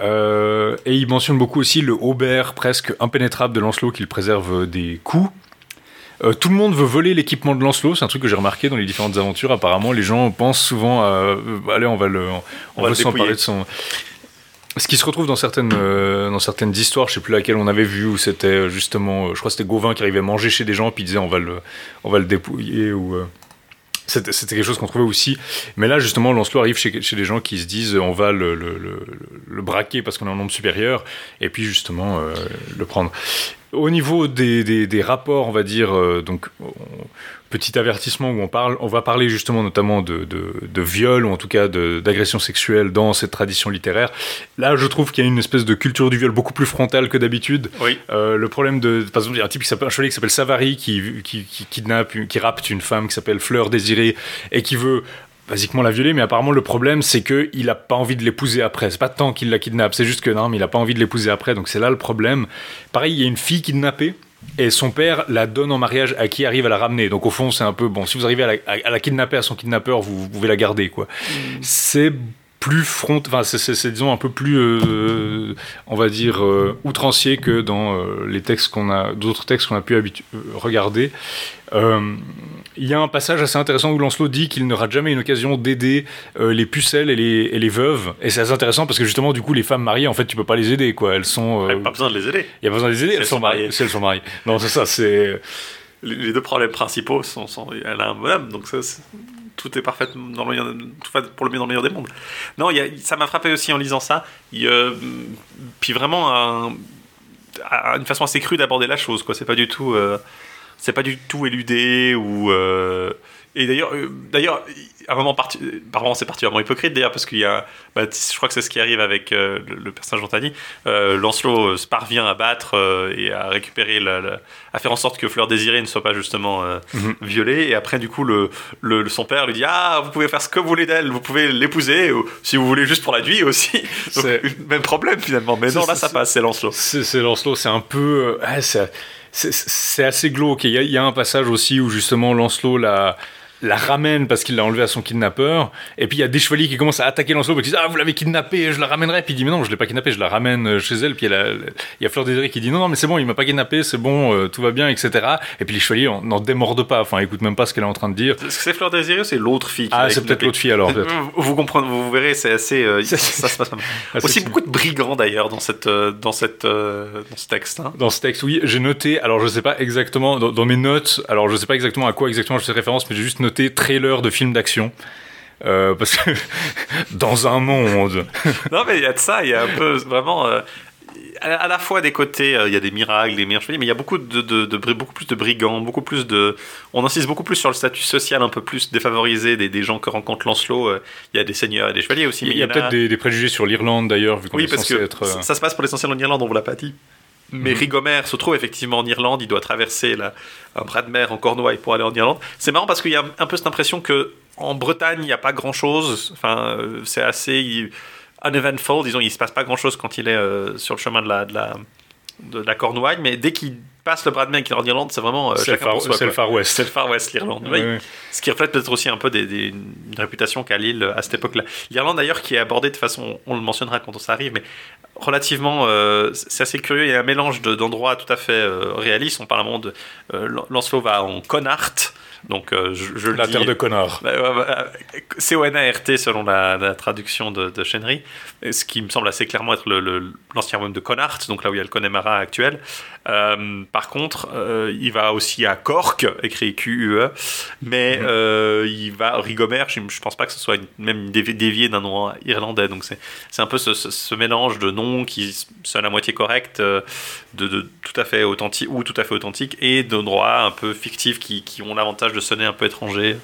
Euh, et il mentionne beaucoup aussi le haubert presque impénétrable de Lancelot qu'il préserve des coups. Euh, tout le monde veut voler l'équipement de Lancelot, c'est un truc que j'ai remarqué dans les différentes aventures. Apparemment, les gens pensent souvent à euh, allez, on va le, on, va va s'emparer de son. Ce qui se retrouve dans certaines, euh, dans certaines histoires, je sais plus laquelle on avait vu, où c'était euh, justement, euh, je crois que c'était Gauvin qui arrivait à manger chez des gens, puis il disait on va le, on va le dépouiller, ou. c'était quelque chose qu'on trouvait aussi. Mais là, justement, Lancelot arrive chez, des gens qui se disent on va le, braquer parce qu'on est en nombre supérieur, et puis justement le prendre. Au niveau des, des, rapports, on va dire, donc, on- petit avertissement où on, parle, on va parler justement notamment de, de, de viol, ou en tout cas d'agression sexuelle dans cette tradition littéraire. Là, je trouve qu'il y a une espèce de culture du viol beaucoup plus frontale que d'habitude. Oui. Euh, le problème de, par exemple, il y a un type qui s'appelle un chevalier qui s'appelle Savary qui, qui, qui kidnappe, qui rapte une femme qui s'appelle Fleur Désirée et qui veut basiquement la violer, mais apparemment le problème c'est que il a pas envie de l'épouser après. C'est pas tant qu'il la kidnappe, c'est juste que non, mais il a pas envie de l'épouser après, donc c'est là le problème. Pareil, il y a une fille kidnappée. Et son père la donne en mariage à qui arrive à la ramener. Donc au fond, c'est un peu bon. Si vous arrivez à la, à- à la kidnapper à son kidnappeur, vous, vous pouvez la garder, quoi. C'est plus front, enfin c'est- disons un peu plus, euh, on va dire euh, outrancier que dans euh, les textes qu'on a, d'autres textes qu'on a pu euh, regarder. Euh, Il y a un passage assez intéressant où Lancelot dit qu'il n'aura jamais une occasion d'aider euh, les pucelles et les, et les veuves. Et c'est assez intéressant parce que justement, du coup, les femmes mariées, en fait, tu peux pas les aider, quoi. Elles sont, euh, pas besoin de les aider. il y a pas besoin de les aider, Si elles elles sont mariées. Si elles sont mariées. Non, c'est ça, c'est. Les les deux problèmes principaux sont, sont- elle a un bonhomme, donc ça, tout est parfait dans le meilleur, tout va pour le mieux dans le meilleur des mondes. Non, il y a- ça m'a frappé aussi en lisant ça. Y a- puis vraiment un- une façon assez crue d'aborder la chose, quoi. C'est pas du tout, euh, c'est pas du tout éludé ou. euh, et d'ailleurs, euh, d'ailleurs, à un moment, parti, par moment, c'est particulièrement hypocrite d'ailleurs parce qu'il y a, bah, je crois que c'est ce qui arrive avec euh, le, le personnage. Euh, Lancelot euh, se parvient à battre et à récupérer, la, la- à faire en sorte que Fleur Désirée ne soit pas justement Mhm. violée. Et après, du coup, le, son père lui dit Ah, vous pouvez faire ce que vous voulez d'elle, vous pouvez l'épouser, ou si vous voulez juste pour la nuit aussi. <laughs> Donc, même problème finalement. Mais non, là, ça passe, c'est Lancelot. C'est Lancelot, c'est un peu. C'est- assez glauque. Il y a un passage aussi où justement Lancelot la, la ramène parce qu'il l'a enlevé à son kidnappeur. Et puis il y a des chevaliers qui commencent à attaquer Lancelot parce qu'ils disent Ah, vous l'avez kidnappé, je la ramènerai. Puis il dit Mais non, je l'ai pas kidnappé, je la ramène euh, chez elle. Puis il y a, la- il y a Fleur Désirée qui dit Non, non, mais c'est bon, il m'a pas kidnappé, c'est bon, euh, tout va bien, etc. Et puis les chevaliers en- n'en démordent pas, enfin, écoutent même pas ce qu'elle est en train de dire. Est-ce que c'est Fleur Désirée ou c'est l'autre fille qui Ah, c'est peut-être kidnappée l'autre fille alors. <laughs> Vous, comprenez, vous verrez, c'est assez. euh, <laughs> C'est- ça se passe pas mal. <laughs> Aussi beaucoup de brigands d'ailleurs dans cette, euh, dans cette, dans ce texte. hein. Dans ce texte, oui, j'ai noté, alors je sais pas exactement, dans, dans mes notes, alors je sais pas exactement à quoi exactement je fais référence, mais j'ai juste noté trailer de film d'action. Euh, parce que <laughs> dans un monde. <laughs> Non, mais il y a de ça, il y a un peu vraiment. euh, à, la fois des côtés, euh, il y a des miracles, des meilleurs chevaliers, mais il y a beaucoup de, de- de bri- beaucoup plus de brigands, beaucoup plus de. On insiste beaucoup plus sur le statut social un peu plus défavorisé des, des gens que rencontre Lancelot. Il y a des seigneurs et des chevaliers aussi. Il y a peut-être des, des préjugés sur l'Irlande d'ailleurs, vu qu'on Oui, est parce censé que être. ça, ça se passe pour l'essentiel en Irlande, on vous l'a pas dit. Mais Mhm. Rigomère se trouve effectivement en Irlande, il doit traverser la, un bras de mer en Cornouailles pour aller en Irlande. C'est marrant parce qu'il y a un peu cette impression que en Bretagne, il n'y a pas grand chose. Enfin, euh, c'est assez uneventful, disons, il se passe pas grand chose quand il est euh, sur le chemin de la, de la, de la Cornouaille, mais dès qu'il passe le bras de mer et qu'il est en Irlande, c'est vraiment euh, c'est le le. Far West. C'est le Far West, l'Irlande. Oui. Ce qui reflète peut-être aussi un peu des, des- une réputation qu'a l'île à cette époque-là. L'Irlande d'ailleurs qui est abordée de façon, on le mentionnera quand ça arrive, mais relativement, euh, c'est assez curieux. Il y a un mélange de- d'endroits tout à fait euh, réalistes. On parle à un moment de euh, Lancelot va en Connacht, donc euh, je, je le La dis- terre de connards. C-O-N-A-R-T selon la, la traduction de, de Chenry, et ce qui me semble assez clairement être le- le- l'ancien royaume de Connacht, donc là où il y a le Connemara actuel. Euh, par contre, euh, il va aussi à Cork, écrit Q-U-E, mais Mhm. euh, il va Rigomère, je, je pense pas que ce soit une- même dévi- dévié d'un nom irlandais, donc c'est un peu ce, ce- ce mélange de noms qui sonne à moitié correct, de, de tout à fait authentique ou tout à fait authentique, et d'endroits un peu fictifs qui, qui ont l'avantage de sonner un peu étranger.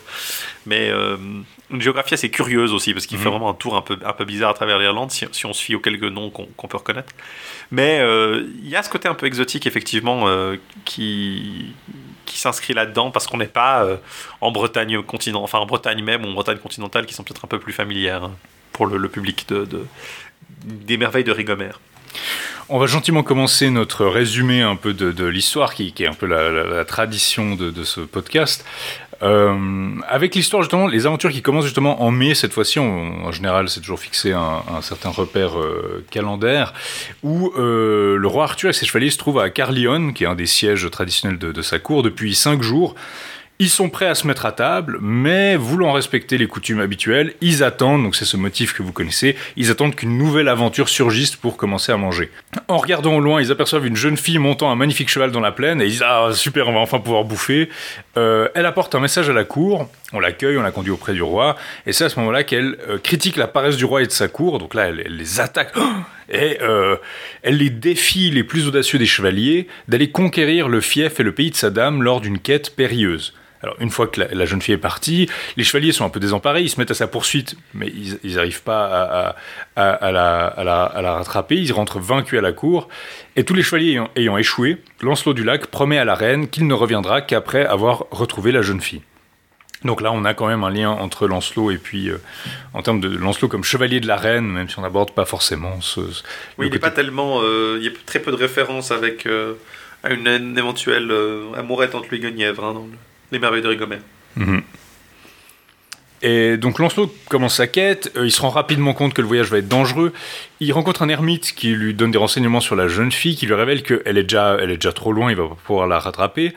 Mais euh, une géographie assez curieuse aussi, parce qu'il Mhm. fait vraiment un tour un peu, un peu bizarre à travers l'Irlande, si, si on se fie aux quelques noms qu'on peut reconnaître. Mais euh, il y a ce côté un peu exotique, effectivement, euh, qui, qui s'inscrit là-dedans, parce qu'on n'est pas euh, en Bretagne continent, enfin en Bretagne même, ou en Bretagne continentale, qui sont peut-être un peu plus familières hein, pour le, le public de, de- des merveilles de Rigomère. On va gentiment commencer notre résumé un peu de, l'histoire, qui, est un peu la, tradition de, ce podcast. Euh, avec l'histoire, justement, les aventures qui commencent justement en mai, cette fois-ci, en général, c'est toujours fixé un, certain repère euh, calendaire, où euh, le roi Arthur et ses chevaliers se trouvent à Carlion, qui est un des sièges traditionnels de, de sa cour, depuis cinq jours. Ils sont prêts à se mettre à table, mais voulant respecter les coutumes habituelles, ils attendent, donc c'est ce motif que vous connaissez, ils attendent qu'une nouvelle aventure surgisse pour commencer à manger. En regardant au loin, ils aperçoivent une jeune fille montant un magnifique cheval dans la plaine, et ils disent Ah super, on va enfin pouvoir bouffer. Euh, elle apporte un message à la cour, on l'accueille, on la conduit auprès du roi, et c'est à ce moment-là qu'elle euh, critique la paresse du roi et de sa cour, donc là elle, les attaque, <gasps> et euh, elle les défie les plus audacieux des chevaliers d'aller conquérir le fief et le pays de sa dame lors d'une quête périlleuse. Alors, une fois que la, jeune fille est partie, les chevaliers sont un peu désemparés, ils se mettent à sa poursuite, mais ils n'arrivent pas à, la, rattraper, ils rentrent vaincus à la cour, et tous les chevaliers ayant, échoué, Lancelot du Lac promet à la reine qu'il ne reviendra qu'après avoir retrouvé la jeune fille. Donc là, on a quand même un lien entre Lancelot et puis, euh, en termes de Lancelot comme chevalier de la reine, même si on n'aborde pas forcément ce. oui, il n'est pas tellement. Euh, il y a très peu de références avec euh, une, éventuelle amourette entre lui et Guenièvre hein, dans le les merveilles de Rigomère. Mhm. Et donc Lancelot commence sa quête, euh, il se rend rapidement compte que le voyage va être dangereux, il rencontre un ermite qui lui donne des renseignements sur la jeune fille, qui lui révèle qu'elle est, déjà, elle est déjà trop loin, il va pas pouvoir la rattraper.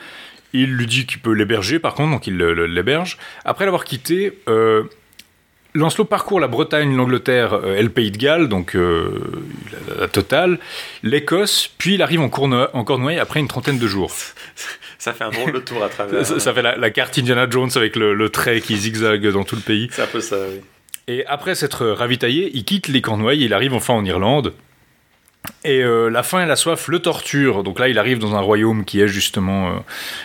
Il lui dit qu'il peut l'héberger par contre, donc il l'héberge. Après l'avoir quitté, euh, Lancelot parcourt la Bretagne, l'Angleterre euh, et le Pays de Galles, donc la, totale, l'Écosse, puis il arrive en, en Cornouailles après une trentaine de jours. <laughs> Ça fait un drôle de tour à travers. ça, fait la, carte Indiana Jones avec le, trait qui zigzague dans tout le pays. C'est un peu ça, oui. Et après s'être ravitaillé, il quitte les Cornouailles et il arrive enfin en Irlande. Et euh, la faim et la soif le torturent. Donc là, il arrive dans un royaume qui est justement. Euh,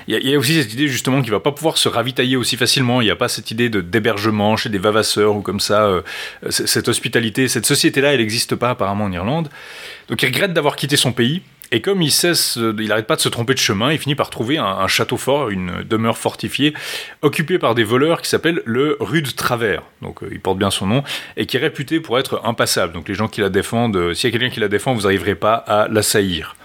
il y, a aussi cette idée justement qu'il va pas pouvoir se ravitailler aussi facilement. Il n'y a pas cette idée de d'hébergement chez des vavasseurs ou comme ça. Euh, cette hospitalité, cette société-là, elle n'existe pas apparemment en Irlande. Donc il regrette d'avoir quitté son pays. Et comme il cesse, il n'arrête pas de se tromper de chemin, il finit par trouver un, château fort, une demeure fortifiée, occupée par des voleurs qui s'appellent le Rude Travers. Donc euh, il porte bien son nom, et qui est réputé pour être impassable. Donc les gens qui la défendent, euh, s'il y a quelqu'un qui la défend, vous n'arriverez pas à l'assaillir.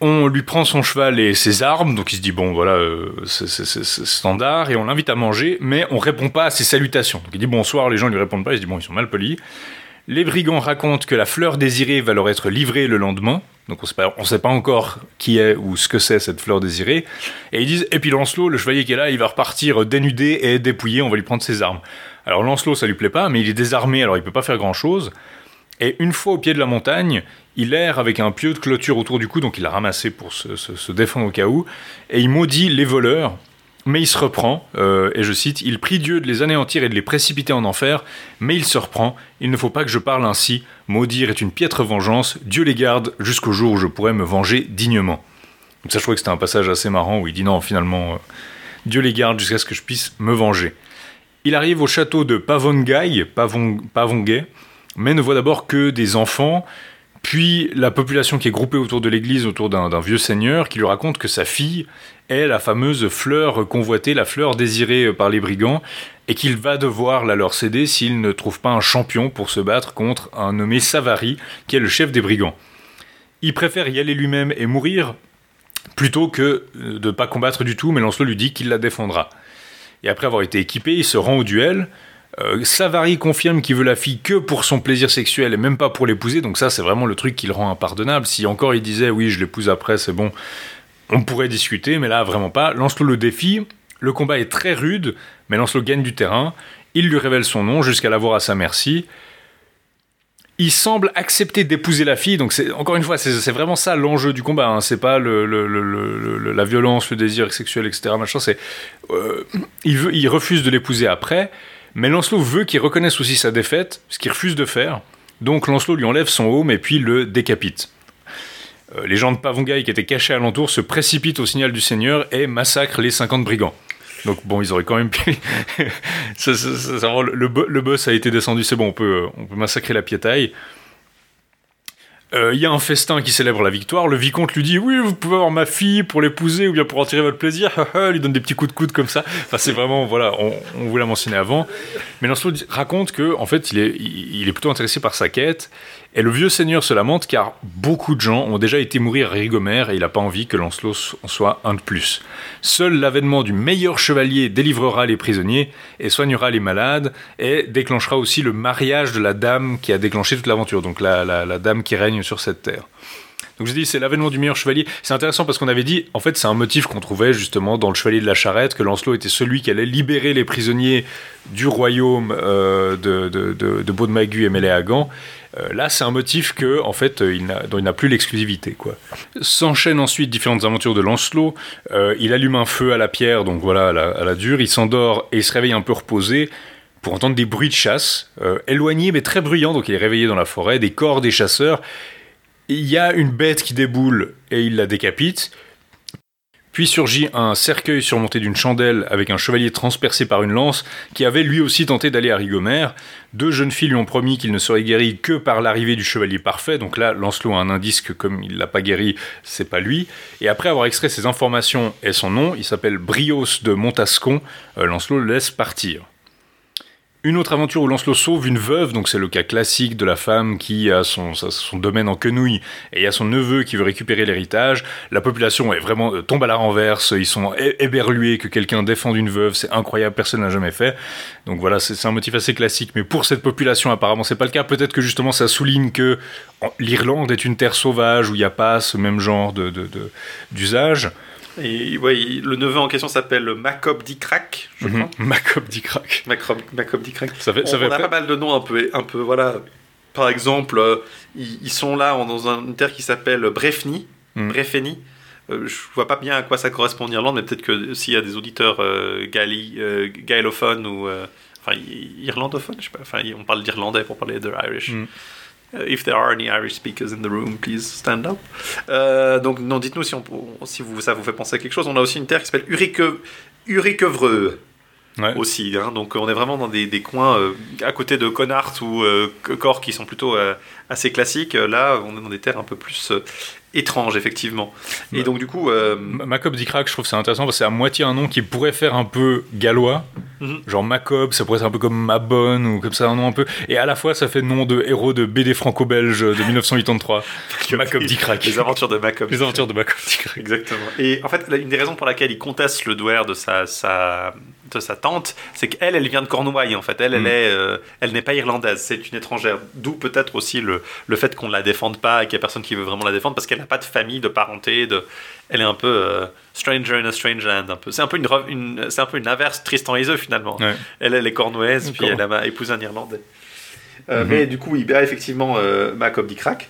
On lui prend son cheval et ses armes, donc il se dit bon voilà, euh, c'est standard, et on l'invite à manger, mais on répond pas à ses salutations. Donc il dit bonsoir, les gens lui répondent pas, il se dit bon ils sont mal polis. Les brigands racontent que la fleur désirée va leur être livrée le lendemain. Donc on ne sait pas encore qui est ou ce que c'est cette fleur désirée. Et ils disent, et puis Lancelot, le chevalier qui est là, il va repartir dénudé et dépouillé, on va lui prendre ses armes. Alors Lancelot, ça lui plaît pas, mais il est désarmé, alors il peut pas faire grand chose. Et une fois au pied de la montagne, il erre avec un pieu de clôture autour du cou, donc il l'a ramassé pour se défendre au cas où, et il maudit les voleurs, mais il se reprend, euh, et je cite, Il prie Dieu de les anéantir et de les précipiter en enfer, mais il se reprend, il ne faut pas que je parle ainsi, maudire est une piètre vengeance, Dieu les garde jusqu'au jour où je pourrai me venger dignement. Donc ça je trouvais que c'était un passage assez marrant où il dit non finalement, euh, Dieu les garde jusqu'à ce que je puisse me venger. Il arrive au château de Pavongai, Pavon, Pavongay, mais ne voit d'abord que des enfants, puis la population qui est groupée autour de l'église, autour d'un vieux seigneur, qui lui raconte que sa fille est la fameuse fleur convoitée, la fleur désirée par les brigands, et qu'il va devoir la leur céder s'il ne trouve pas un champion pour se battre contre un nommé Savary, qui est le chef des brigands. Il préfère y aller lui-même et mourir plutôt que de ne pas combattre du tout, mais Lancelot lui dit qu'il la défendra. Et après avoir été équipé, il se rend au duel, euh, Savary confirme qu'il veut la fille que pour son plaisir sexuel et même pas pour l'épouser, donc ça c'est vraiment le truc qui le rend impardonnable. Si encore il disait oui je l'épouse après c'est bon, on pourrait discuter, mais là vraiment pas. Lancelot le défie, le combat est très rude, mais Lancelot gagne du terrain, il lui révèle son nom jusqu'à l'avoir à sa merci. Il semble accepter d'épouser la fille, donc c'est encore une fois, c'est vraiment ça l'enjeu du combat. Hein. C'est pas la violence, le désir sexuel, etc. Euh, il refuse de l'épouser après, mais Lancelot veut qu'il reconnaisse aussi sa défaite, ce qu'il refuse de faire. Donc Lancelot lui enlève son home et puis le décapite. Euh, les gens de Pavongaï qui étaient cachés alentour se précipitent au signal du Seigneur et massacrent les 50 brigands. Donc bon, ils auraient quand même pu... <laughs> le, boss a été descendu, c'est bon, on peut, on peut massacrer la piétaille. Euh, il y a un festin qui célèbre la victoire. Le vicomte lui dit Oui, vous pouvez avoir ma fille pour l'épouser ou bien pour en tirer votre plaisir. Il lui donne des petits coups de coude comme ça. Enfin, c'est vraiment, voilà, on, on vous l'a mentionné avant. Mais Lancelot raconte que, en fait, il est plutôt intéressé par sa quête Et le vieux seigneur se lamente car beaucoup de gens ont déjà été mourir à Rigomère et il n'a pas envie que Lancelot en soit un de plus. Seul l'avènement du meilleur chevalier délivrera les prisonniers et soignera les malades et déclenchera aussi le mariage de la dame qui a déclenché toute l'aventure, donc la, dame qui règne sur cette terre. Donc je dis, c'est l'avènement du meilleur chevalier. C'est intéressant parce qu'on avait dit, en fait, c'est un motif qu'on trouvait justement dans le Chevalier de la Charrette, que Lancelot était celui qui allait libérer les prisonniers du royaume euh, de, de, et Méléagan. Euh, là, c'est un motif que, en fait, euh, il dont il n'a plus l'exclusivité. Quoi. S'enchaînent ensuite différentes aventures de Lancelot. il allume un feu à la pierre, donc voilà, à la, à la dure. Il s'endort et il se réveille un peu reposé pour entendre des bruits de chasse, éloignés mais très bruyants, donc il est réveillé dans la forêt, des corps des chasseurs, il y a une bête qui déboule et il la décapite. Puis surgit un cercueil surmonté d'une chandelle avec un chevalier transpercé par une lance qui avait lui aussi tenté d'aller à Rigomère. Deux jeunes filles lui ont promis qu'il ne serait guéri que par l'arrivée du chevalier parfait. Donc là, Lancelot a un indice que comme il l'a pas guéri, c'est pas lui. Et après avoir extrait ses informations et son nom, il s'appelle Brios de Montascon. Euh, Lancelot le laisse partir. Une autre aventure où Lancelot sauve une veuve, donc c'est le cas classique de la femme qui a son, son domaine en quenouille et il y a son neveu qui veut récupérer l'héritage. La population est vraiment euh, tombe à la renverse, ils sont éberlués que quelqu'un défende une veuve, c'est incroyable, personne n'a jamais fait. Donc voilà, c'est un motif assez classique, mais pour cette population apparemment c'est pas le cas. Peut-être que justement ça souligne que l'Irlande est une terre sauvage où il n'y a pas ce même genre d'usage. De, et ouais, le neveu en question s'appelle Macob Dicrac, je mhm. crois. Macob Dicrac. Macob Dicrac. Ça fait, ça on, fait a pas mal de noms un peu, un peu voilà. Par exemple, euh, ils, sont là dans une terre qui s'appelle Brefni. Mm. Brefeni. Euh, je vois pas bien à quoi ça correspond en Irlande, mais peut-être que s'il y a des auditeurs euh, euh gaélophones ou enfin irlandophones, je sais pas. Enfin, on parle d'irlandais pour parler de Irish. Mm. Uh, if there are any Irish speakers in the room, please stand up. Euh, donc, non, dites-nous si, on, si vous, ça vous fait penser à quelque chose. On a aussi une terre qui s'appelle Uriquevreux. Ouais. aussi. Hein. Donc on est vraiment dans des, des coins euh, à côté de Connard ou euh, Corps qui sont plutôt euh, assez classiques. Là, on est dans des terres un peu plus étrange, effectivement. Et donc, du coup. Euh... Macob Dicrac, je trouve c'est intéressant parce que c'est à moitié un nom qui pourrait faire un peu gallois. Mhm. Genre Macob, ça pourrait être un peu comme Mabonne ou comme ça, un nom un peu. Et à la fois, ça fait nom de héros de BD franco-belge de 1983. Macob Dicrac. Les aventures de Macob. <laughs> Les aventures de Macob Dicrac. Exactement. Et en fait, une des raisons pour laquelle il conteste le douaire de sa, sa, de sa tante, c'est qu'elle, elle vient de Cornouailles, en fait. Elle, elle, mhm. est, euh, elle n'est pas irlandaise, c'est une étrangère. D'où peut-être aussi le, le fait qu'on ne la défende pas et qu'il n'y a personne qui veut vraiment la défendre parce qu'elle pas de famille, de parenté. De... Elle est un peu euh, stranger in a strange land. Un peu. C'est un peu une, une c'est un peu une inverse Tristan Iseux finalement. Elle, elle est cornouaise, puis elle a épousé un Irlandais. Euh, mhm. Mais du coup, il bat effectivement euh, Macob Dicrac.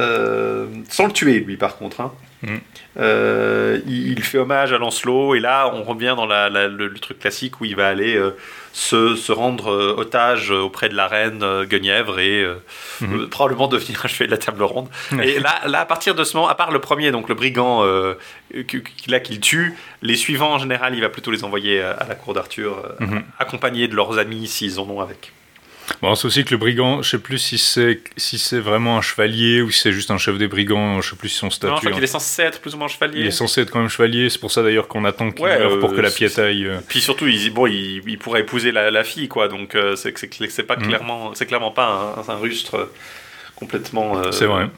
Euh, sans le tuer, lui, par contre. Hein. Mhm. il, fait hommage à Lancelot, et là, on revient dans la, le, truc classique où il va aller se, rendre euh, otage auprès de la reine euh, Guenièvre et euh, mhm. probablement devenir un chevalier de la table ronde. et là, là, à partir de ce moment, à part le premier, donc le brigand là qu'il tue, les suivants en général, il va plutôt les envoyer à la cour d'Arthur, mhm. accompagnés de leurs amis s'ils en ont avec. Bon, c'est aussi que le brigand, je sais plus si c'est si c'est vraiment un chevalier ou si c'est juste un chef des brigands, je sais plus si son statut. Non, je crois qu'il est censé être plus ou moins chevalier. Il est censé être quand même chevalier, c'est pour ça d'ailleurs qu'on attend qu'il meure pour que la pièce aille. Euh. Puis surtout, il, bon, il, pourrait épouser la, fille, quoi. Donc euh, c'est c'est pas mm. clairement, c'est clairement pas un, un rustre complètement. Euh, c'est vrai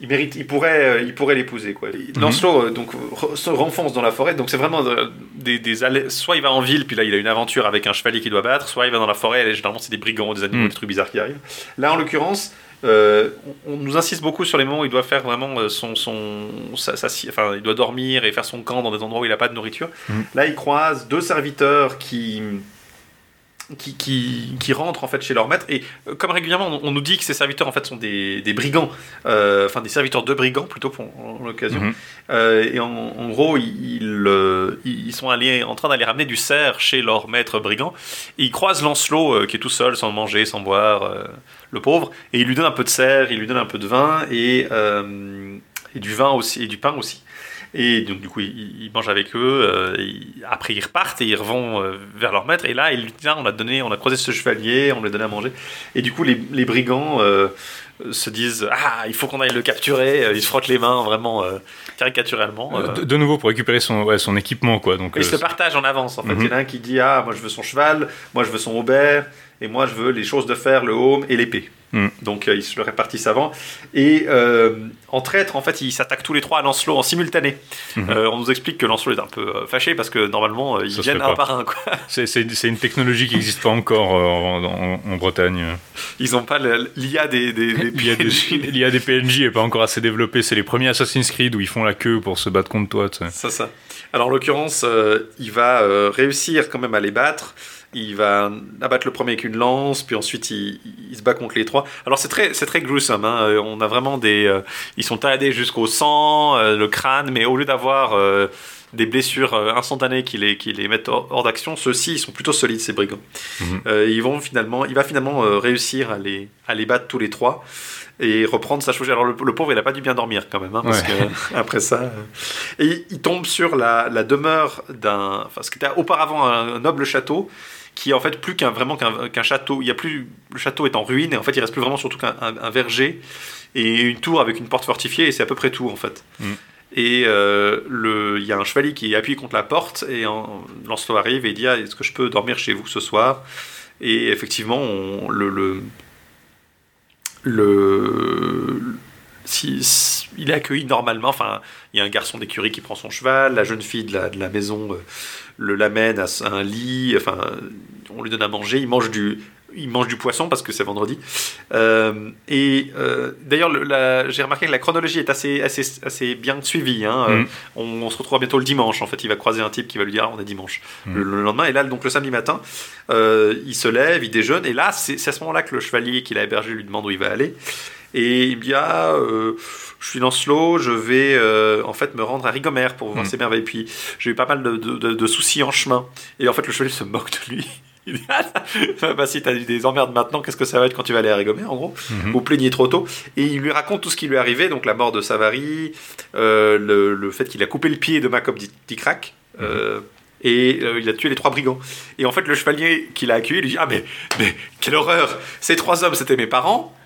il mérite, il pourrait, euh, il pourrait l'épouser quoi. Mhm. Lancelot euh, donc se renfonce dans la forêt, donc c'est vraiment euh, des, des allées. Soit il va en ville, puis là il a une aventure avec un chevalier qu'il doit battre, soit il va dans la forêt. Et généralement c'est des brigands, des animaux, mhm. des trucs bizarres qui arrivent. Là en l'occurrence, on, nous insiste beaucoup sur les moments où il doit faire vraiment son, son enfin il doit dormir et faire son camp dans des endroits où il n'a pas de nourriture. Mhm. Là il croise deux serviteurs qui qui, qui, qui, rentrent en fait chez leur maître. Et euh, comme régulièrement on, nous dit que ces serviteurs en fait sont des, des brigands. Euh, enfin des serviteurs de brigands plutôt pour l'occasion. Mhm. euh, et en, gros ils, ils, sont allés en train d'aller ramener du cerf chez leur maître brigand. Et ils croisent Lancelot qui est tout seul sans manger sans boire le pauvre. Et il lui donne un peu de cerf il lui donne un peu de vin et, et du vin aussi et du pain aussi et donc, du coup, ils, mangent avec eux. Euh, après, ils repartent et ils revont euh, vers leur maître. Et là, ils lui disent on a, donné, on a croisé ce chevalier, on lui a donné à manger. Et du coup, les, les brigands euh, se disent Ah, il faut qu'on aille le capturer. Ils se frottent les mains vraiment caricaturellement. De, nouveau, pour récupérer son, son équipement. Quoi. Donc, ils se partagent en avance. En fait. Mhm. Il y en a un qui dit Ah, moi je veux son cheval, moi je veux son aubert, et moi je veux les choses de fer, le haume et l'épée. Mm. Donc euh, ils se le répartissent avant. Et euh, en traître, en fait, ils s'attaquent tous les trois à Lancelot en simultané. Mhm. Euh, on nous explique que Lancelot est un peu euh, fâché parce que normalement ils Ça viennent un par un. <laughs> C'est- une technologie qui n'existe pas encore en, en- en Bretagne. Ils n'ont pas l'IA des, PNJ. il y a des <laughs> PNJ et pas encore assez développés. C'est les premiers Assassin's Creed où ils font la queue pour se battre contre toi. C'est ça. Alors en l'occurrence, il va réussir quand même à les battre. Il va abattre le premier avec une lance, puis ensuite il, il se bat contre les trois. Alors c'est très, c'est très gruesome. hein. Euh, On a vraiment des, euh, ils sont taladés jusqu'au sang, euh, le crâne, mais au lieu d'avoir euh, des blessures instantanées qui les, qui les mettent hors, hors d'action, ceux-ci ils sont plutôt solides ces brigands. Mhm. Ils vont finalement, il va finalement réussir à les, à les battre tous les trois et reprendre sa chaussure. Alors le, le pauvre, il a pas dû bien dormir quand même, hein, parce Ouais. que <laughs> après ça. euh, Et il- il tombe sur la, la demeure d'un, enfin ce qui était auparavant un noble château, qui est en fait plus qu'un vraiment qu'un qu'un château. Il y a plus, le château est en ruine et en fait il reste plus vraiment surtout qu'un un, un verger et une tour avec une porte fortifiée et c'est à peu près tout en fait. Mm. Et euh, le- il y a un chevalier qui est appuyé contre la porte et en, Lancelot arrive et dit ah, est-ce que je peux dormir chez vous ce soir? Et effectivement on- le, le le si, si- il est accueilli normalement. Enfin, il y a un garçon d'écurie qui prend son cheval, la jeune fille de la, de la maison euh, le l'amène à un lit. Enfin, on lui donne à manger. Il mange du il mange du poisson parce que c'est vendredi. Euh, et euh, d'ailleurs, le- la- j'ai remarqué que la chronologie est assez, assez, assez bien suivie. hein. Mhm. on, on se retrouvera bientôt le dimanche. En fait, il va croiser un type qui va lui dire ah, on est dimanche Mhm. le, le lendemain. Et là, donc le samedi matin, il se lève, il déjeune. Et là, c'est c'est à ce moment-là que le chevalier qu'il a hébergé lui demande où il va aller. Et il me dit ah, euh, je suis Lancelot, je vais euh, en fait me rendre à Rigomère pour voir Mhm. ces merveilles. Puis j'ai eu pas mal de, de- de- de soucis en chemin. Et en fait, le chevalier se moque de lui. <laughs> Il dit ah, bah si t'as eu des emmerdes maintenant, qu'est-ce que ça va être quand tu vas aller à Rigomère en gros. Vous plaignez trop tôt. Et il lui raconte tout ce qui lui est arrivé, donc la mort de Savary, euh, le, le fait qu'il a coupé le pied de Macob Dicrac. euh, et euh, il a tué les trois brigands. Et en fait, le chevalier qui l'a accueilli lui dit Ah, mais, mais quelle horreur Ces trois hommes, c'était mes parents.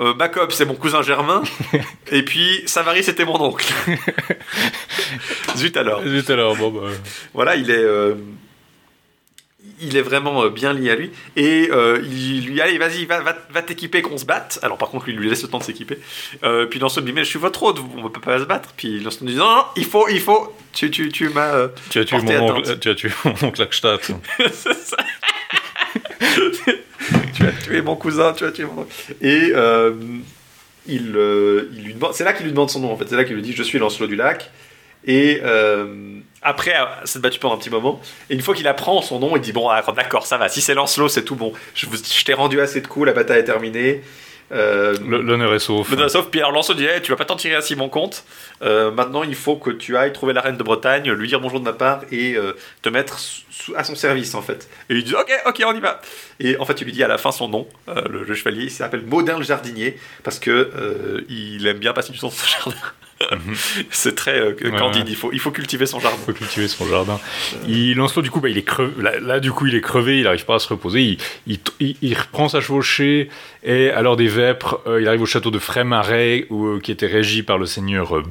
Euh, Macob, c'est mon cousin Germain. <laughs> et puis Savary, c'était mon oncle. <laughs> Zut alors. Zut alors, bon, bah, Voilà, il est, euh, il est vraiment euh, bien lié à lui. Et euh, il lui dit Allez, vas-y, va, va, va t'équiper qu'on se batte. Alors, par contre, lui, il lui laisse le temps de s'équiper. Euh, puis Lancelot lui dit Mais je suis votre hôte, on ne peut pas se battre. Puis Lancelot dit Non, non, il faut, il faut. Tu, tu, tu m'as. euh, tu as tué mon oncle, tu as tué mon oncle. <laughs> C'est ça. Tu as tué mon cousin, tu as tué mon. Et euh, il, euh, il lui demande, c'est là qu'il lui demande son nom en fait. C'est là qu'il lui dit je suis Lancelot du Lac. Et euh, après s'être battu pendant un petit moment, et une fois qu'il apprend son nom, il dit bon ah, d'accord ça va. Si c'est Lancelot, c'est tout bon. Je, je t'ai rendu assez de coups, la bataille est terminée. Euh, L'honneur est sauf. mais non, sauf puis Lancelot dit Eh, tu vas pas t'en tirer à mon compte. Euh, maintenant il faut que tu ailles trouver la reine de Bretagne, lui dire bonjour de ma part et euh, te mettre à son service en fait. Et il dit ok ok on y va. Et en fait il lui dit à la fin son nom, euh, le, le chevalier, il s'appelle Maudin le jardinier parce que il aime bien passer du temps dans son jardin. <laughs> C'est très euh, candide, ouais. il faut il faut cultiver son jardin. faut cultiver son jardin. Il, Lancelot, du coup, bah, il est crevé. Là, là, du coup, il est crevé, il n'arrive pas à se reposer. Il, il, il- il reprend sa chevauchée et, l'heure des vêpres, euh, il arrive au château de Frémarais, où, euh, qui était régi par le seigneur euh,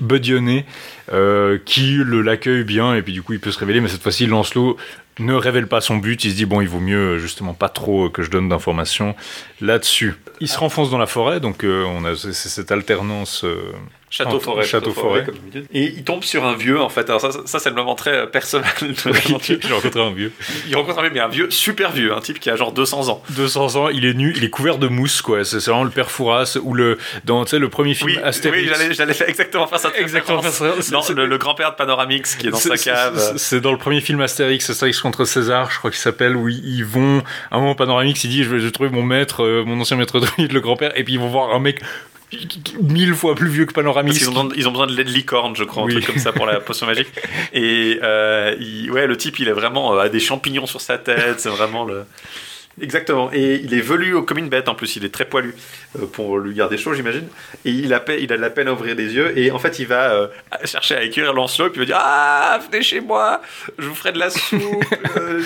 Bedionnet, euh, qui le- l'accueille bien, et puis du coup, il peut se révéler. Mais cette fois-ci, Lancelot ne révèle pas son but. Il se dit, bon, il vaut mieux, justement, pas trop que je donne d'informations là-dessus. Il se renfonce dans la forêt, donc euh, on a c'est- cette alternance. Château Entre- forêt, château forêt. comme d'habitude. Et il tombe sur un vieux en fait. Alors ça, c'est le moment très personnel de l'aventure. <laughs> J'ai rencontré un vieux. Il rencontre un vieux, mais un vieux super vieux, un type qui a genre 200 ans. 200 ans, il est nu, il est couvert de mousse, quoi. C'est vraiment le père Fouras, ou le, dans, le premier film Oui, Astérix. oui j'allais, exactement faire ça. Exactement faire ça. Non, le, le grand-père de Panoramix qui est dans C'est- sa cave. c'est- dans le premier film Astérix, Astérix contre César, je crois qu'il s'appelle, où ils ils vont, à un moment Panoramix, il dit, je vais, trouver mon maître, euh, mon ancien maître druide, le grand-père, et puis ils vont voir un mec mille fois plus vieux que Panoramix. Qu'ils ont, besoin ils ont besoin de lait de licorne, je crois, un truc comme ça pour la <laughs> potion magique. Et euh, il- ouais, le type, il est vraiment euh, a des champignons sur sa tête. C'est vraiment le. Exactement. Et il est velu comme une bête en plus. Il est très poilu euh, pour lui garder chaud, j'imagine. Et il a, il a de la peine à ouvrir les yeux. Et en fait, il va euh, chercher à écrire Lancelot. Puis il va dire Ah, venez chez moi. Je vous ferai de la soupe. <laughs> euh,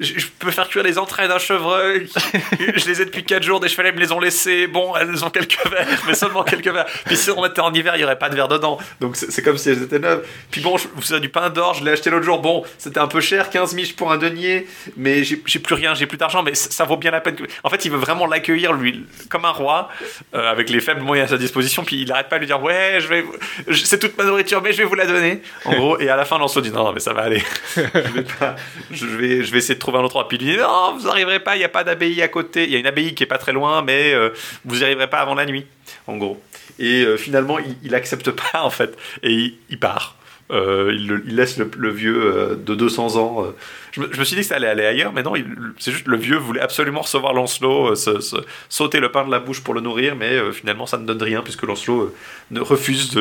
je, je peux faire cuire les entrailles d'un chevreuil. <laughs> je les ai depuis 4 jours. Des chevalets me les ont laissés. Bon, elles ont quelques verres, mais seulement quelques verres. Puis si on était en hiver, il n'y aurait pas de verre dedans. Donc c'est comme si elles étaient neuves. Puis bon, je vous faisais du pain d'or. Je l'ai acheté l'autre jour. Bon, c'était un peu cher, 15 miches pour un denier. Mais j'ai j'ai plus rien, j'ai plus d'argent. Mais ça, ça vaut bien la peine. Que... En fait, il veut vraiment l'accueillir, lui, comme un roi, euh, avec les faibles moyens à sa disposition. Puis il n'arrête pas de lui dire Ouais, je vais, c'est toute ma nourriture, mais je vais vous la donner. En <laughs> gros, et à la fin, Lancelot dit Non, non mais ça va aller. <laughs> je, vais pas... je, vais, je vais essayer de trouver un autre roi. Puis il dit Non, vous n'arriverez pas, il n'y a pas d'abbaye à côté. Il y a une abbaye qui est pas très loin, mais euh, vous n'y arriverez pas avant la nuit, en gros. Et euh, finalement, il, il accepte <laughs> pas, en fait, et il, il part. Euh, il, le- il laisse le, le vieux euh, de 200 ans. Je, me, suis dit que ça allait aller ailleurs, mais non, c'est juste le vieux voulait absolument recevoir Lancelot, euh, sauter le pain de la bouche pour le nourrir, mais euh, finalement ça ne donne rien puisque Lancelot euh, refuse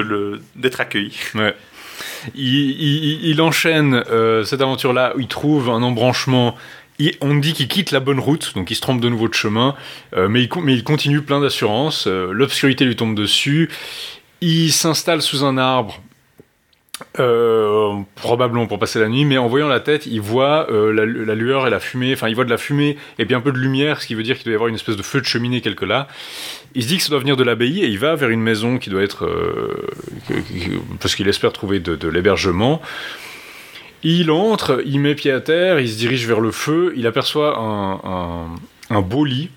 d'être accueilli. Il, enchaîne cette aventure-là il trouve un embranchement. On dit qu'il quitte la bonne route, donc il se trompe de nouveau de chemin, mais, il, continue plein d'assurance. L'obscurité lui tombe dessus. Il s'installe sous un arbre, euh, probablement pour passer la nuit, mais en voyant la tête, il voit euh, la, lueur et la fumée, enfin il voit de la fumée et puis un peu de lumière, ce qui veut dire qu'il doit y avoir une espèce de feu de cheminée quelque là. Il se dit que ça doit venir de l'abbaye et il va vers une maison qui doit être... euh, parce qu'il espère trouver de, l'hébergement. Il entre, il met pied à terre, il se dirige vers le feu, il aperçoit un beau lit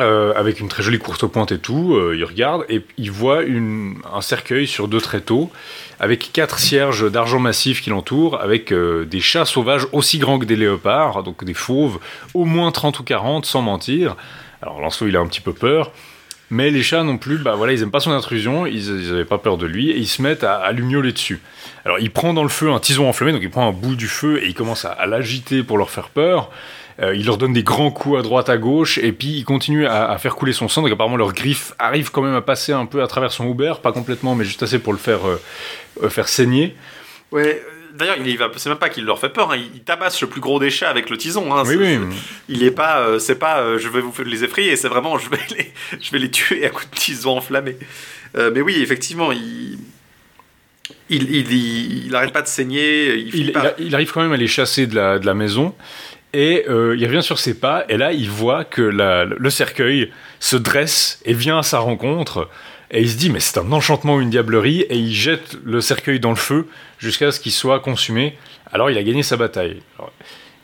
euh, avec une très jolie courte pointe et tout. euh, il regarde et il voit un cercueil sur deux tréteaux avec quatre cierges d'argent massif qui l'entourent, avec euh, des chats sauvages aussi grands que des léopards, donc des fauves, au moins 30 ou 40 sans mentir. Alors Lancelot il a un petit peu peur. Mais les chats non plus, bah voilà, ils aiment pas son intrusion, ils, ils avaient pas peur de lui, et ils se mettent à, à lui miauler dessus. Alors il prend dans le feu un tison enflammé, donc il prend un bout du feu et il commence à l'agiter pour leur faire peur. Euh, il leur donne des grands coups à droite, à gauche, et puis il continue à, à faire couler son sang. Donc apparemment leurs griffes arrivent quand même à passer un peu à travers son Uber, pas complètement, mais juste assez pour le faire, euh, euh, faire saigner. Ouais. D'ailleurs, il va. C'est même pas qu'il leur fait peur. hein, Il, tabasse le plus gros des chats avec le tison. hein, Oui, oui. Il est pas. euh, c'est pas. je vais vous les effrayer. C'est vraiment. Je vais les. <laughs> Je vais les tuer à coups de tison enflammé. Mais oui, effectivement, il. Il, il, il, il arrête pas de saigner. Il, il arrive quand même à les chasser de la, de la maison. Et euh, il revient sur ses pas, et là il voit que le cercueil se dresse et vient à sa rencontre. Et il se dit, mais c'est un enchantement ou une diablerie, et il jette le cercueil dans le feu jusqu'à ce qu'il soit consumé. Alors il a gagné sa bataille.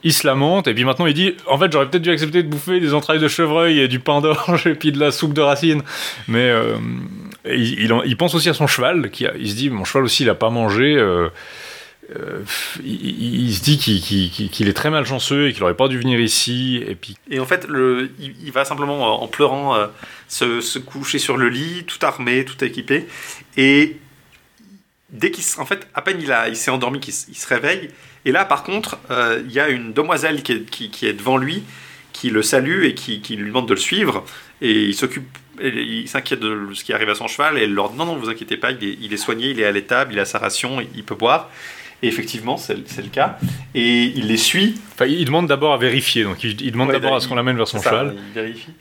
Il se lamente, et puis maintenant il dit, en fait j'aurais peut-être dû accepter de bouffer des entrailles de chevreuil et du pain d'orge <laughs> et puis de la soupe de racines. Mais euh, il, il en- il pense aussi à son cheval, qui a- il se dit, mon cheval aussi il a pas mangé. euh, euh, il, se dit qu'il est très malchanceux et qu'il aurait pas dû venir ici. Et puis, Et en fait, il, va simplement, euh, en pleurant, euh, se, coucher sur le lit, tout armé, tout équipé. Et dès qu'il en fait, à peine il, a, il s'est endormi, qu'il se réveille. Et là, par contre, il y a une demoiselle qui est, devant lui, qui le salue et qui, lui demande de le suivre. Et il s'occupe, il s'inquiète de ce qui arrive à son cheval. Et elle leur dit non, non, vous inquiétez pas, il est soigné, il est à l'étable, il a sa ration, il peut boire. Et effectivement, c'est le cas. Et il les suit enfin, il demande d'abord à vérifier. Donc, il, il demande Ouais, d'abord à ce qu'on l'amène vers son ça, cheval. Il vérifie.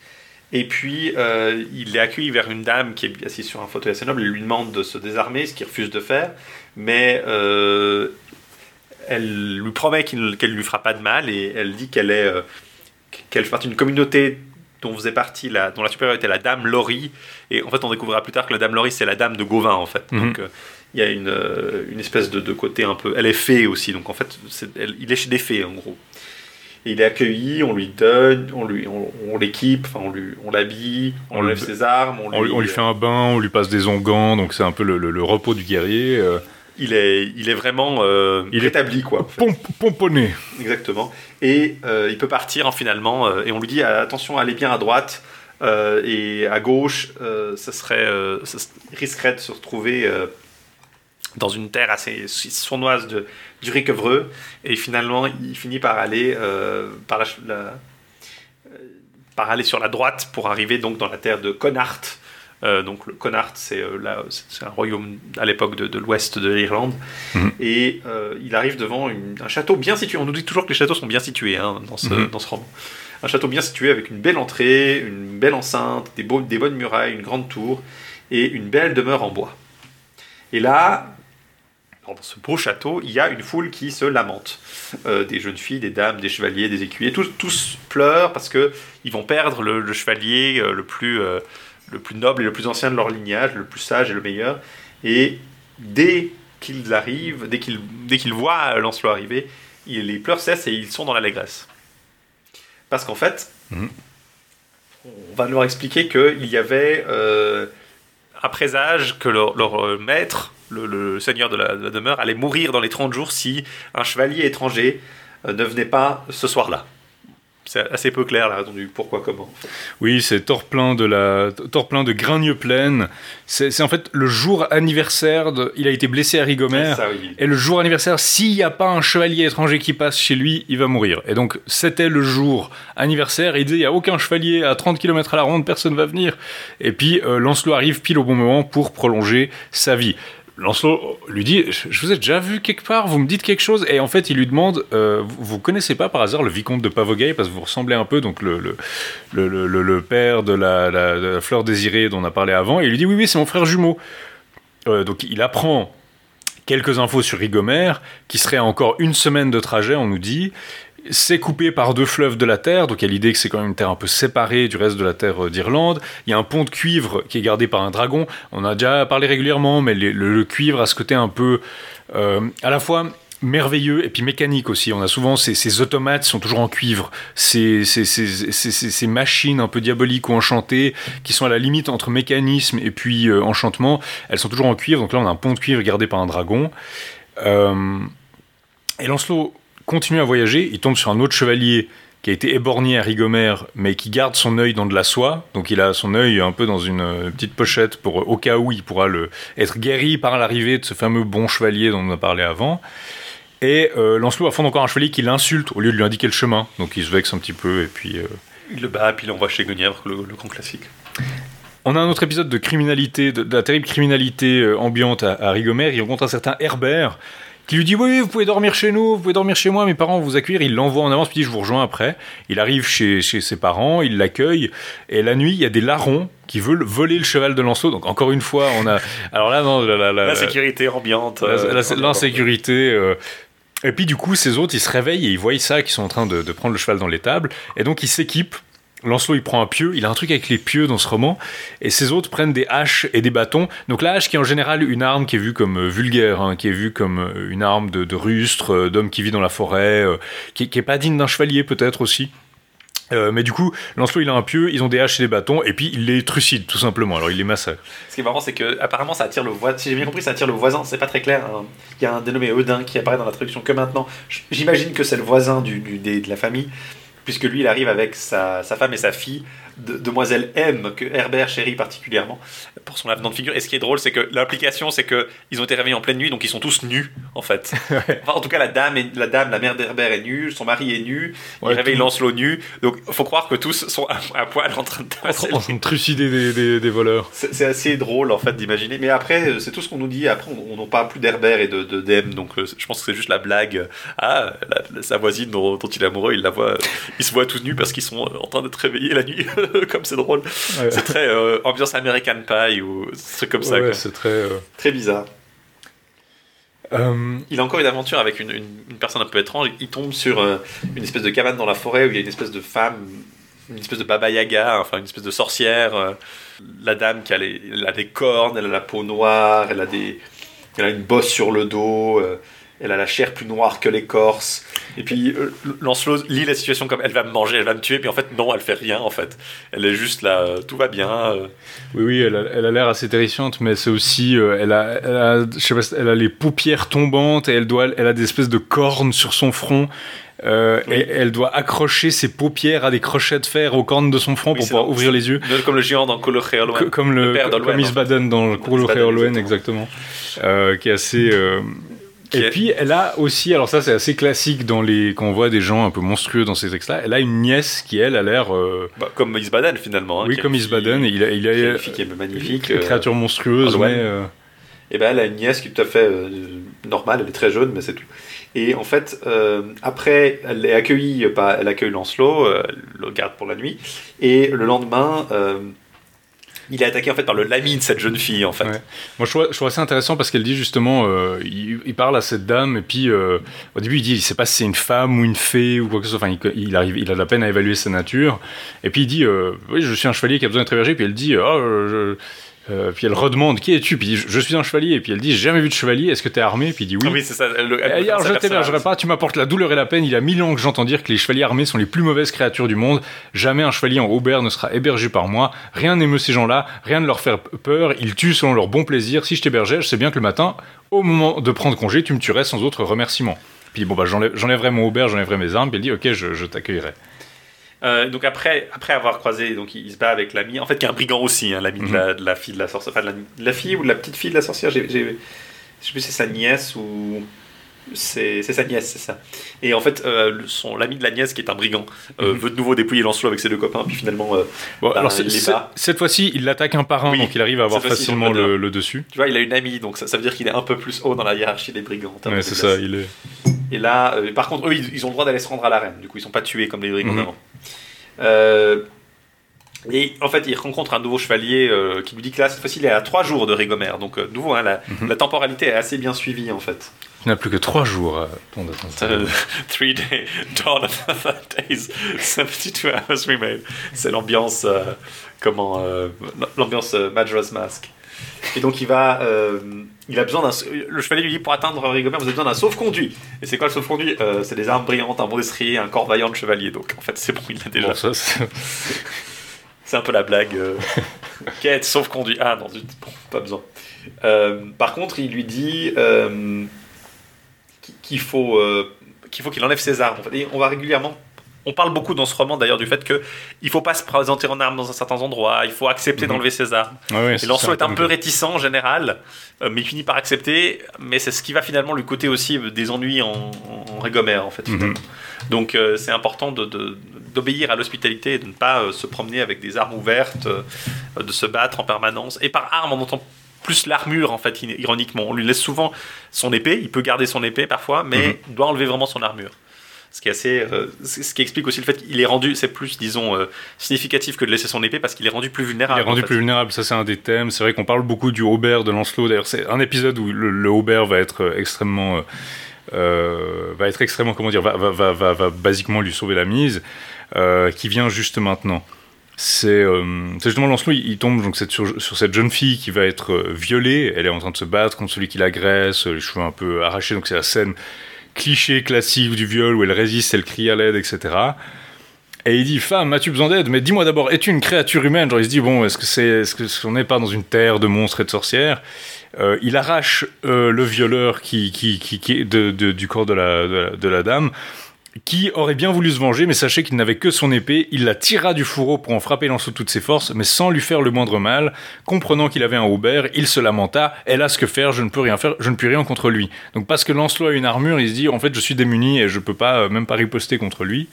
Et puis, euh, il est accueilli vers une dame qui est assise sur un fauteuil assez noble. Il lui demande de se désarmer, ce qu'il refuse de faire. Mais euh, elle lui promet qu'elle ne lui fera pas de mal. Et elle dit qu'elle est, euh, qu'elle fait partie d'une communauté dont faisait partie la, dont la supérieure était la dame Laurie. Et en fait, on découvrira plus tard que la dame Laurie, c'est la dame de Gauvin, en fait. Mhm. Donc, il y a une, euh, une espèce de, de côté un peu. Elle est fée aussi. Donc, en fait, elle- il est chez des fées, en gros. Et il est accueilli, on lui donne, on lui, on, on l'équipe, enfin, on lui, on l'habille, on, lui- ses armes, on lui, On, fait un bain, on lui passe des onguents, donc c'est un peu le, le- le repos du guerrier. euh, il est, il est vraiment euh, Il quoi. en fait. pom- pomponné. Exactement. Et euh, il peut partir hein, finalement, et on lui dit ah, attention, allez bien à droite et à gauche, ça serait, ça risquerait de se retrouver dans une terre assez sournoise de, du Riquevreux. Et finalement, il finit par aller euh, par la, la- euh, par aller sur la droite pour arriver donc dans la terre de Connacht. Euh, donc le Connacht, c'est euh, un royaume à l'époque de, l'ouest de l'Irlande. Mhm. Et euh, il arrive devant une- un château bien situé. On nous dit toujours que les châteaux sont bien situés hein, dans, ce, Mhm. dans ce roman. Un château bien situé avec une belle entrée, une belle enceinte, des, beaux- des bonnes murailles, une grande tour et une belle demeure en bois. Et là, dans ce beau château, il y a une foule qui se lamente. Euh, des jeunes filles, des dames, des chevaliers, des écuyers, tous, tous pleurent parce que ils vont perdre le, le chevalier euh, le plus, euh, le plus noble et le plus ancien de leur lignage, le plus sage et le meilleur. Et dès qu'ils arrivent, dès qu'ils voient Lancelot arriver, il- les pleurs cessent et ils sont dans l'allégresse. Parce qu'en fait, Mhm. on va leur expliquer qu'il y avait un présage que leur, leur, maître, le, le seigneur de la, de la demeure, allait mourir dans les 30 jours si un chevalier étranger euh, ne venait pas ce soir-là. C'est assez peu clair la raison du pourquoi, comment. Oui, c'est Torplein de la Torplein de Gragne-Plaine. C'est c'est en fait le jour anniversaire. De... Il a été blessé à Rigomère. Ça, oui. Et le jour anniversaire, s'il n'y a pas un chevalier étranger qui passe chez lui, il va mourir. Et donc, c'était le jour anniversaire. Il disait, il n'y a aucun chevalier à 30 km à la ronde, personne va venir. Et puis, euh, Lancelot arrive pile au bon moment pour prolonger sa vie. Lancelot lui dit, je vous ai déjà vu quelque part, vous me dites quelque chose Et en fait, il lui demande, euh, vous, connaissez pas par hasard le vicomte de Pavogueil Parce que vous ressemblez un peu, donc le, le, le, père de la, la- fleur désirée dont on a parlé avant. Et il lui dit, oui, oui, c'est mon frère jumeau. Euh, donc il apprend quelques infos sur Rigomère, qui serait encore une semaine de trajet, on nous dit. C'est coupé par deux fleuves de la terre, donc il y a l'idée que c'est quand même une terre un peu séparée du reste de la terre euh, d'Irlande. Il y a un pont de cuivre qui est gardé par un dragon. On a déjà parlé régulièrement, mais le, cuivre a ce côté un peu euh, à la fois merveilleux et puis mécanique aussi. On a souvent ces, automates qui sont toujours en cuivre, ces, machines un peu diaboliques ou enchantées qui sont à la limite entre mécanisme et puis euh, enchantement. Elles sont toujours en cuivre, donc là on a un pont de cuivre gardé par un dragon. Et Lancelot continue à voyager, il tombe sur un autre chevalier qui a été éborgné à Rigomère, mais qui garde son œil dans de la soie. Donc il a son œil un peu dans une euh, petite pochette pour euh, au cas où il pourra le, être guéri par l'arrivée de ce fameux bon chevalier dont on a parlé avant. Et euh, Lancelot affronte encore un chevalier qui l'insulte au lieu de lui indiquer le chemin. Donc il se vexe un petit peu et puis. euh, Il le bat, puis il l'envoie chez Guenièvre, le, le grand classique. On a un autre épisode de criminalité, de, de la terrible criminalité ambiante à, à Rigomère. Il rencontre un certain Herbert qui lui dit Oui, oui, vous pouvez dormir chez nous, vous pouvez dormir chez moi, mes parents vont vous accueillir. Il l'envoie en avance, puis il dit Je vous rejoins après. Il arrive chez, chez ses parents, il l'accueille, et la nuit, il y a des larrons qui veulent voler le cheval de Lancelot. Donc, encore une fois, on a. Alors là, non, la, la- la- La sécurité ambiante. euh, l'insécurité. euh, Et puis du coup, ces autres, ils se réveillent et ils voient ça, qu'ils sont en train de, de prendre le cheval dans l'étable. Et donc ils s'équipent. Lancelot, il prend un pieu. Il a un truc avec les pieux dans ce roman. Et ces autres prennent des haches et des bâtons. Donc la hache qui est en général une arme qui est vue comme euh, vulgaire, hein, qui est vue comme euh, une arme de, rustre, euh, d'homme qui vit dans la forêt, qui, qui est pas digne d'un chevalier peut-être aussi. Mais du coup, Lancelot, il a un pieu, ils ont des haches et des bâtons, et puis il les trucide tout simplement. Alors il les massacre. Ce qui est marrant, c'est que apparemment ça attire le voisin. Si j'ai bien compris, ça attire le voisin. C'est pas très clair. hein. Il y a un dénommé Odin qui apparaît dans la traduction que maintenant. J'imagine que c'est le voisin du, de la famille, puisque lui, il arrive avec sa, femme et sa fille, de- demoiselle M, que Herbert chérit particulièrement pour son avenant de figure. Et ce qui est drôle, c'est que l'implication, c'est que ils ont été réveillés en pleine nuit, donc ils sont tous nus, en fait. <laughs> Enfin, en tout cas, la dame, est- la dame, la mère d'Herbert est nue, son mari est nu, Ouais, il réveille Lancelot nu. Donc, faut croire que tous sont à, à poil en train de tabasser En train de trucider des, des- des voleurs. c'est assez drôle en fait d'imaginer. Mais après, euh, c'est tout ce qu'on nous dit. Après, on n'en parle plus d'Herbert et de, de Dem. Donc, euh, je pense que c'est juste la blague. Ah, la- sa voisine dont, dont il est amoureux, il la voit. euh, Ils se voient tous nus parce qu'ils sont en train d'être réveillés la nuit. <laughs> <laughs> comme c'est drôle. Ouais. C'est très euh, ambiance American Pie ou ce truc comme ça. Ouais, c'est très. euh, Très bizarre. euh, Il a encore une aventure avec une, une- une personne un peu étrange. Il tombe sur euh, une espèce de cabane dans la forêt où il y a une espèce de femme, une espèce de baba yaga, enfin une espèce de sorcière. la dame qui a, les- elle a des cornes, elle a la peau noire, elle a, des, elle a une bosse sur le dos, euh, elle a la chair plus noire que l'écorce. Et puis euh, Lancelot lit la situation comme elle va me manger, elle va me tuer, puis en fait non, elle fait rien en fait. Elle est juste là, euh, tout va bien. euh. Oui, oui, elle a elle a l'air assez terrifiante, mais c'est aussi, euh, elle a, elle a, je sais pas, elle a les paupières tombantes et elle doit, elle a des espèces de cornes sur son front. euh, Oui. Et elle doit accrocher ses paupières à des crochets de fer aux cornes de son front Oui, pour pouvoir dans- ouvrir les yeux. Comme le géant dans Colo comme le, le père comme. Isbaden dans Olwen, exactement, euh, qui est assez. euh, Et puis elle a aussi, alors ça c'est assez classique dans les quand on voit des gens un peu monstrueux dans ces textes-là. Elle a une nièce qui elle a l'air, euh, Bah, comme Isbaden finalement. hein, oui comme Isbaden, il a, il a, une fille qui est magnifique. une euh, créature monstrueuse, mais euh, Et ben elle a une nièce qui est tout à fait euh, normale, elle est très jeune, mais c'est tout. Et en fait, après, elle est accueillie, elle accueille Lancelot, elle le garde pour la nuit, et le lendemain, il est attaqué en fait par le l'ami de cette jeune fille en fait. Moi, je trouve, je trouve assez intéressant parce qu'elle dit justement, euh, il, parle à cette dame et puis euh, au début il dit, il sait pas si c'est une femme ou une fée ou quoi que ce soit. Enfin, il, arrive, il a de la peine à évaluer sa nature. Et puis il dit, euh, oui, je suis un chevalier qui a besoin d'être hébergé. Puis elle dit, oh, Euh, puis elle redemande qui es-tu? Puis dit, je suis un chevalier. Et puis elle dit j'ai jamais vu de chevalier. Est-ce que t'es armé? Puis il dit oui. Oui, c'est ça. elle- elle- Et alors je t'hébergerai pas. Tu m'apportes la douleur et la peine. Il y a mille ans que j'entends dire que les chevaliers armés sont les plus mauvaises créatures du monde. Jamais un chevalier en aubert ne sera hébergé par moi. Rien n'émeut ces gens-là. Rien ne leur fait peur. Ils tuent selon leur bon plaisir. Si je t'hébergeais, je sais bien que le matin, au moment de prendre congé, tu me tuerais sans autre remerciement. Puis bon bah j'enlève- j'enlèverai mon aubert, j'enlèverai mes armes. Puis elle dit ok, je, je t'accueillerai. Euh, donc après, après avoir croisé, donc il se bat avec l'ami, en fait qui est un brigand aussi, hein, l'ami de, la, de la fille de la sorcière, enfin de la, de la fille ou de la petite fille de la sorcière, j'ai, je sais plus si c'est sa nièce ou c'est, sa nièce, c'est ça. Et en fait, euh, son l'ami de la nièce qui est un brigand euh, Mhm. veut de nouveau dépouiller Lancelot avec ses deux copains, puis finalement, euh, Bon, Bah, alors cette fois-ci, il l'attaque un par un, Oui, donc il arrive à avoir facilement il le dessus. tu vois, il a une amie, donc ça, ça veut dire qu'il est un peu plus haut dans la hiérarchie des brigands. Ouais, c'est ça. Il est. Et là, par contre, eux, ils, ils ont le droit d'aller se rendre à l'arène. Du coup, ils sont pas tués comme les brigands Mhm. Euh, et en fait, il rencontre un nouveau chevalier euh, qui lui dit que là, cette fois-ci, il est à 3 jours de Rigomère. Donc, euh, nouveau, hein, la, Mhm. la temporalité est assez bien suivie, en fait. Tu n'as plus que trois jours à ton. Euh, <laughs> three day, dawn of <laughs> days, 72 hours remain. C'est l'ambiance, euh, comment, euh, l'ambiance euh, Majora's Mask. Et donc il va, euh, il a besoin d'un, le chevalier lui dit pour atteindre Rigomère, vous avez besoin d'un sauf-conduit. Et c'est quoi le sauf-conduit? Euh, C'est des armes brillantes, un bon destrier, un corps vaillant de chevalier. Donc en fait c'est bon, il l'a déjà. Bon, ça, c'est- <laughs> C'est un peu la blague. Euh... <laughs> Quête, sauf-conduit. Ah non, zut, bon, pas besoin. Euh, par contre, il lui dit qu'il faut qu'il faut qu'il enlève ses armes. En fait. Et on va régulièrement. On parle beaucoup dans ce roman d'ailleurs du fait que il faut pas se présenter en armes dans un certain endroit. Il faut accepter Mhm. d'enlever ses armes. Ouais, ouais, Et Lancelot est un peu réticent en général, euh, mais il finit par accepter. Mais c'est ce qui va finalement lui coûter aussi euh, des ennuis en, en Régomère en fait. Mhm. Donc euh, c'est important d'obéir à l'hospitalité et de ne pas euh, se promener avec des armes ouvertes, euh, de se battre en permanence. Et par arme, on entend plus l'armure en fait, ironiquement. On lui laisse souvent son épée, il peut garder son épée parfois, mais il doit enlever vraiment son armure. Ce qui, est assez, euh, ce qui explique aussi le fait qu'il est rendu, c'est plus, disons, euh, significatif que de laisser son épée parce qu'il est rendu plus Il vulnérable. est rendu fait. plus vulnérable, ça c'est un des thèmes. C'est vrai qu'on parle beaucoup du Aubert de Lancelot. D'ailleurs, c'est un épisode où le, le Aubert va être euh, extrêmement, euh, va être extrêmement, comment dire, va, va, va, va, va basiquement lui sauver la mise, euh, qui vient juste maintenant. C'est euh, justement Lancelot, il, il tombe donc cette- sur, sur cette jeune fille qui va être violée. Elle est en train de se battre contre celui qui l'agresse, les cheveux un peu arrachés. Donc c'est la scène cliché classique du viol où elle résiste, elle crie à l'aide, etc. Et il dit Femme, as-tu besoin d'aide? Mais dis-moi d'abord, es-tu une créature humaine? Genre, il se dit Bon, est-ce que c'est, est-ce qu'on n'est pas dans une terre de monstres et de sorcières? Euh, Il arrache euh, le violeur qui, qui, qui, qui de, du corps de la dame, qui aurait bien voulu se venger, mais sachez qu'il n'avait que son épée. Il la tira du fourreau pour en frapper Lancelot de toutes ses forces, mais sans lui faire le moindre mal. Comprenant qu'il avait un Aubert, il se lamenta Hélas, que faire? Je ne peux rien faire, je ne puis rien contre lui. Donc, parce que Lancelot a une armure, il se dit En fait, je suis démuni et je peux pas, euh, même pas riposter contre lui.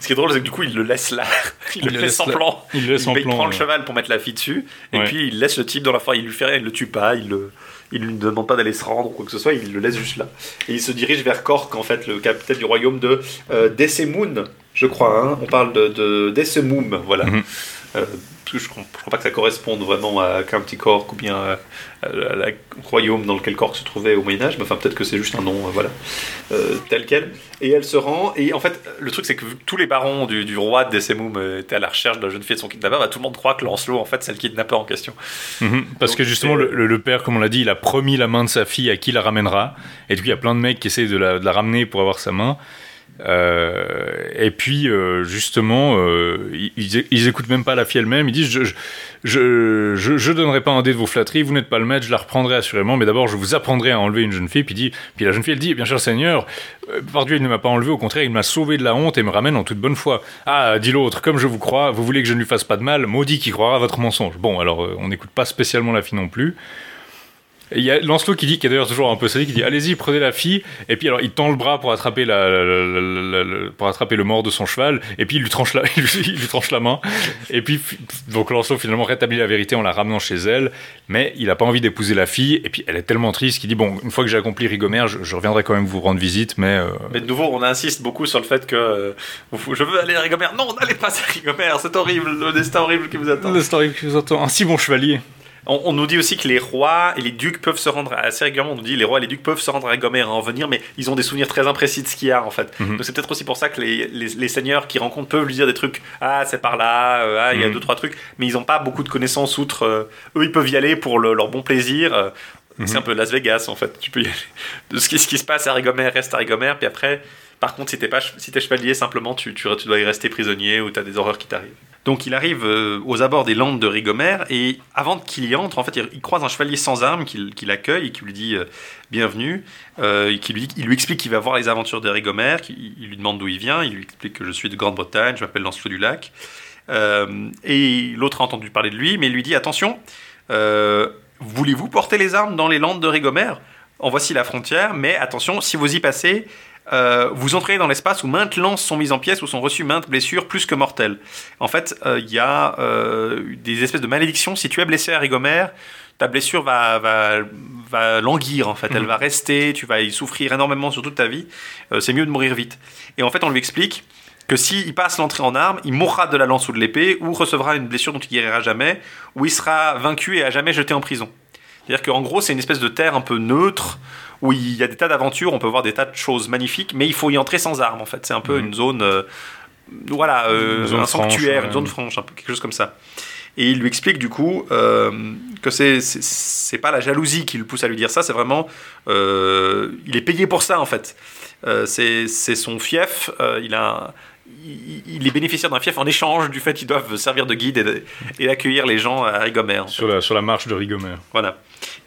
Ce qui est drôle, c'est que du coup, il le laisse là. <laughs> Il, le le laisse laisse en plan. Il le laisse en il plan. prend le cheval pour mettre la fille dessus, et Ouais. puis il laisse le type dans la forêt. Il lui fait rien, il le tue pas, il le, il lui demande pas d'aller se rendre ou quoi que ce soit, il le laisse juste là. Et il se dirige vers Cork, en fait, le capitaine du royaume de euh, Dessemoun, je crois. hein. On parle de, de Dessemoum, voilà. Mhm. Euh, je, ne crois pas que ça corresponde vraiment à County Cork ou bien à, à la royaume dans lequel Cork se trouvait au Moyen Âge, mais enfin peut-être que c'est juste un nom, euh, voilà, euh, tel quel. Et elle se rend, et en fait, le truc c'est que tous les barons du, du roi de Dessemoum euh, étaient à la recherche de la jeune fille de son kidnappeur, bah, tout le monde croit que Lancelot, en fait, c'est le kidnappeur en question. Mhm, parce Donc, que justement, le, le- le père, comme on l'a dit, il a promis la main de sa fille à qui la ramènera. Et du coup, il y a plein de mecs qui essayent de la, de la ramener pour avoir sa main. Euh, et puis, euh, justement, euh, ils, ils- écoutent même pas la fille elle-même. Ils disent je, je, je, je, donnerai pas un dé de vos flatteries, vous n'êtes pas le maître, je la reprendrai assurément, mais d'abord, je vous apprendrai à enlever une jeune fille. Puis, dit, puis la jeune fille, elle dit Bien cher Seigneur, par Dieu, il ne m'a pas enlevé, au contraire, il m'a sauvé de la honte et me ramène en toute bonne foi. Ah, dit l'autre, comme je vous crois, vous voulez que je ne lui fasse pas de mal, maudit qui croira à votre mensonge. Bon, alors, on n'écoute pas spécialement la fille non plus. Il y a Lancelot qui dit, qui est d'ailleurs toujours un peu sadique, qui dit allez-y, prenez la fille. Et puis alors il tend le bras pour attraper, la, la- la- la- la- pour attraper le mort de son cheval. Et puis il lui tranche la, <laughs> il lui, il lui tranche la main. Et puis donc Lancelot finalement rétablit la vérité en la ramenant chez elle. Mais il a pas envie d'épouser la fille. Et puis elle est tellement triste qu'il dit bon, une fois que j'ai accompli Rigomère, je, je reviendrai quand même vous rendre visite. Mais euh, Mais de nouveau, on insiste beaucoup sur le fait que euh, je veux aller à Rigomère. Non, n'allez pas à Rigomère, c'est horrible, le destin horrible qui vous attend. le story qui vous entend, un si bon chevalier. On, on nous dit aussi que les rois et les ducs peuvent se rendre assez régulièrement. On nous dit les rois et les ducs peuvent se rendre à Gomer et en venir, mais ils ont des souvenirs très imprécis de ce qu'il y a en fait. Mhm. Donc c'est peut-être aussi pour ça que les, les, les seigneurs qui rencontrent peuvent lui dire des trucs. Ah, c'est par là, euh, ah, il y a Mhm. deux, trois trucs, mais ils n'ont pas beaucoup de connaissances outre. euh, eux, ils peuvent y aller pour le- leur bon plaisir. euh, C'est Mhm. un peu Las Vegas en fait. Tu peux y aller. De ce qui, ce qui se passe à Rigomer reste à Rigomer, puis après, par contre, si t'es pas si t'es chevalier, simplement tu, tu, tu dois y rester prisonnier ou t'as des horreurs qui t'arrivent. Donc il arrive euh, aux abords des landes de Rigomer et avant qu'il y entre, en fait, il, croise un chevalier sans armes qui, l'accueille et qui lui dit euh, bienvenue, euh, qui lui, il lui explique qu'il va voir les aventures de Rigomer, qu'il- il lui demande d'où il vient, il lui explique que je suis de Grande-Bretagne, je m'appelle Lancelot du Lac. Et l'autre a entendu parler de lui, mais il lui dit attention, voulez-vous porter les armes dans les landes de Rigomer En voici la frontière, mais attention, si vous y passez, euh, vous entrez dans l'espace où maintes lances sont mises en pièces, où sont reçues maintes blessures plus que mortelles. En fait, euh, il y a euh, des espèces de malédictions. Si tu es blessé à Rigomer, ta blessure va, va, va languir, en fait. Elle Mhm. va rester, tu vas y souffrir énormément sur toute ta vie. C'est mieux de mourir vite. Et en fait, on lui explique que s'il passe l'entrée en armes, il mourra de la lance ou de l'épée, ou recevra une blessure dont il guérira jamais, ou il sera vaincu et à jamais jeté en prison. C'est-à-dire qu'en gros, c'est une espèce de terre un peu neutre, où il y a des tas d'aventures, on peut voir des tas de choses magnifiques, mais il faut y entrer sans armes, en fait. C'est un peu Mhm. une zone... euh, voilà, euh, Une zone un sanctuaire, une zone franche, un peu quelque chose comme ça. Et il lui explique du coup euh, que c'est c'est- pas la jalousie qui le pousse à lui dire ça, c'est vraiment il est payé pour ça en fait. C'est son fief, il a il, il est bénéficiaire d'un fief en échange du fait qu'ils doivent servir de guide et, d'accueillir les gens à en fait. Sur la, sur la marche de Rigomer. Voilà.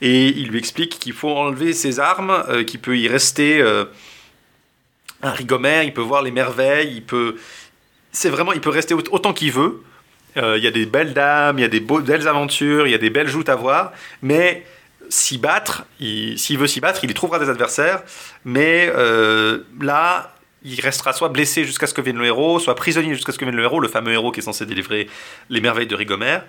Et il lui explique qu'il faut enlever ses armes, euh, qu'il peut y rester euh, à Rigomer, il peut voir les merveilles, il peut. C'est vraiment, il peut rester aut- autant qu'il veut. Euh, Il y a des belles dames, il y a des belles aventures, il y a des belles joutes à voir, mais s'y battre, il- s'il veut s'y battre, il y trouvera des adversaires, mais euh, là, il restera soit blessé jusqu'à ce que vienne le héros, soit prisonnier jusqu'à ce que vienne le héros, le fameux héros qui est censé délivrer les merveilles de Rigomer.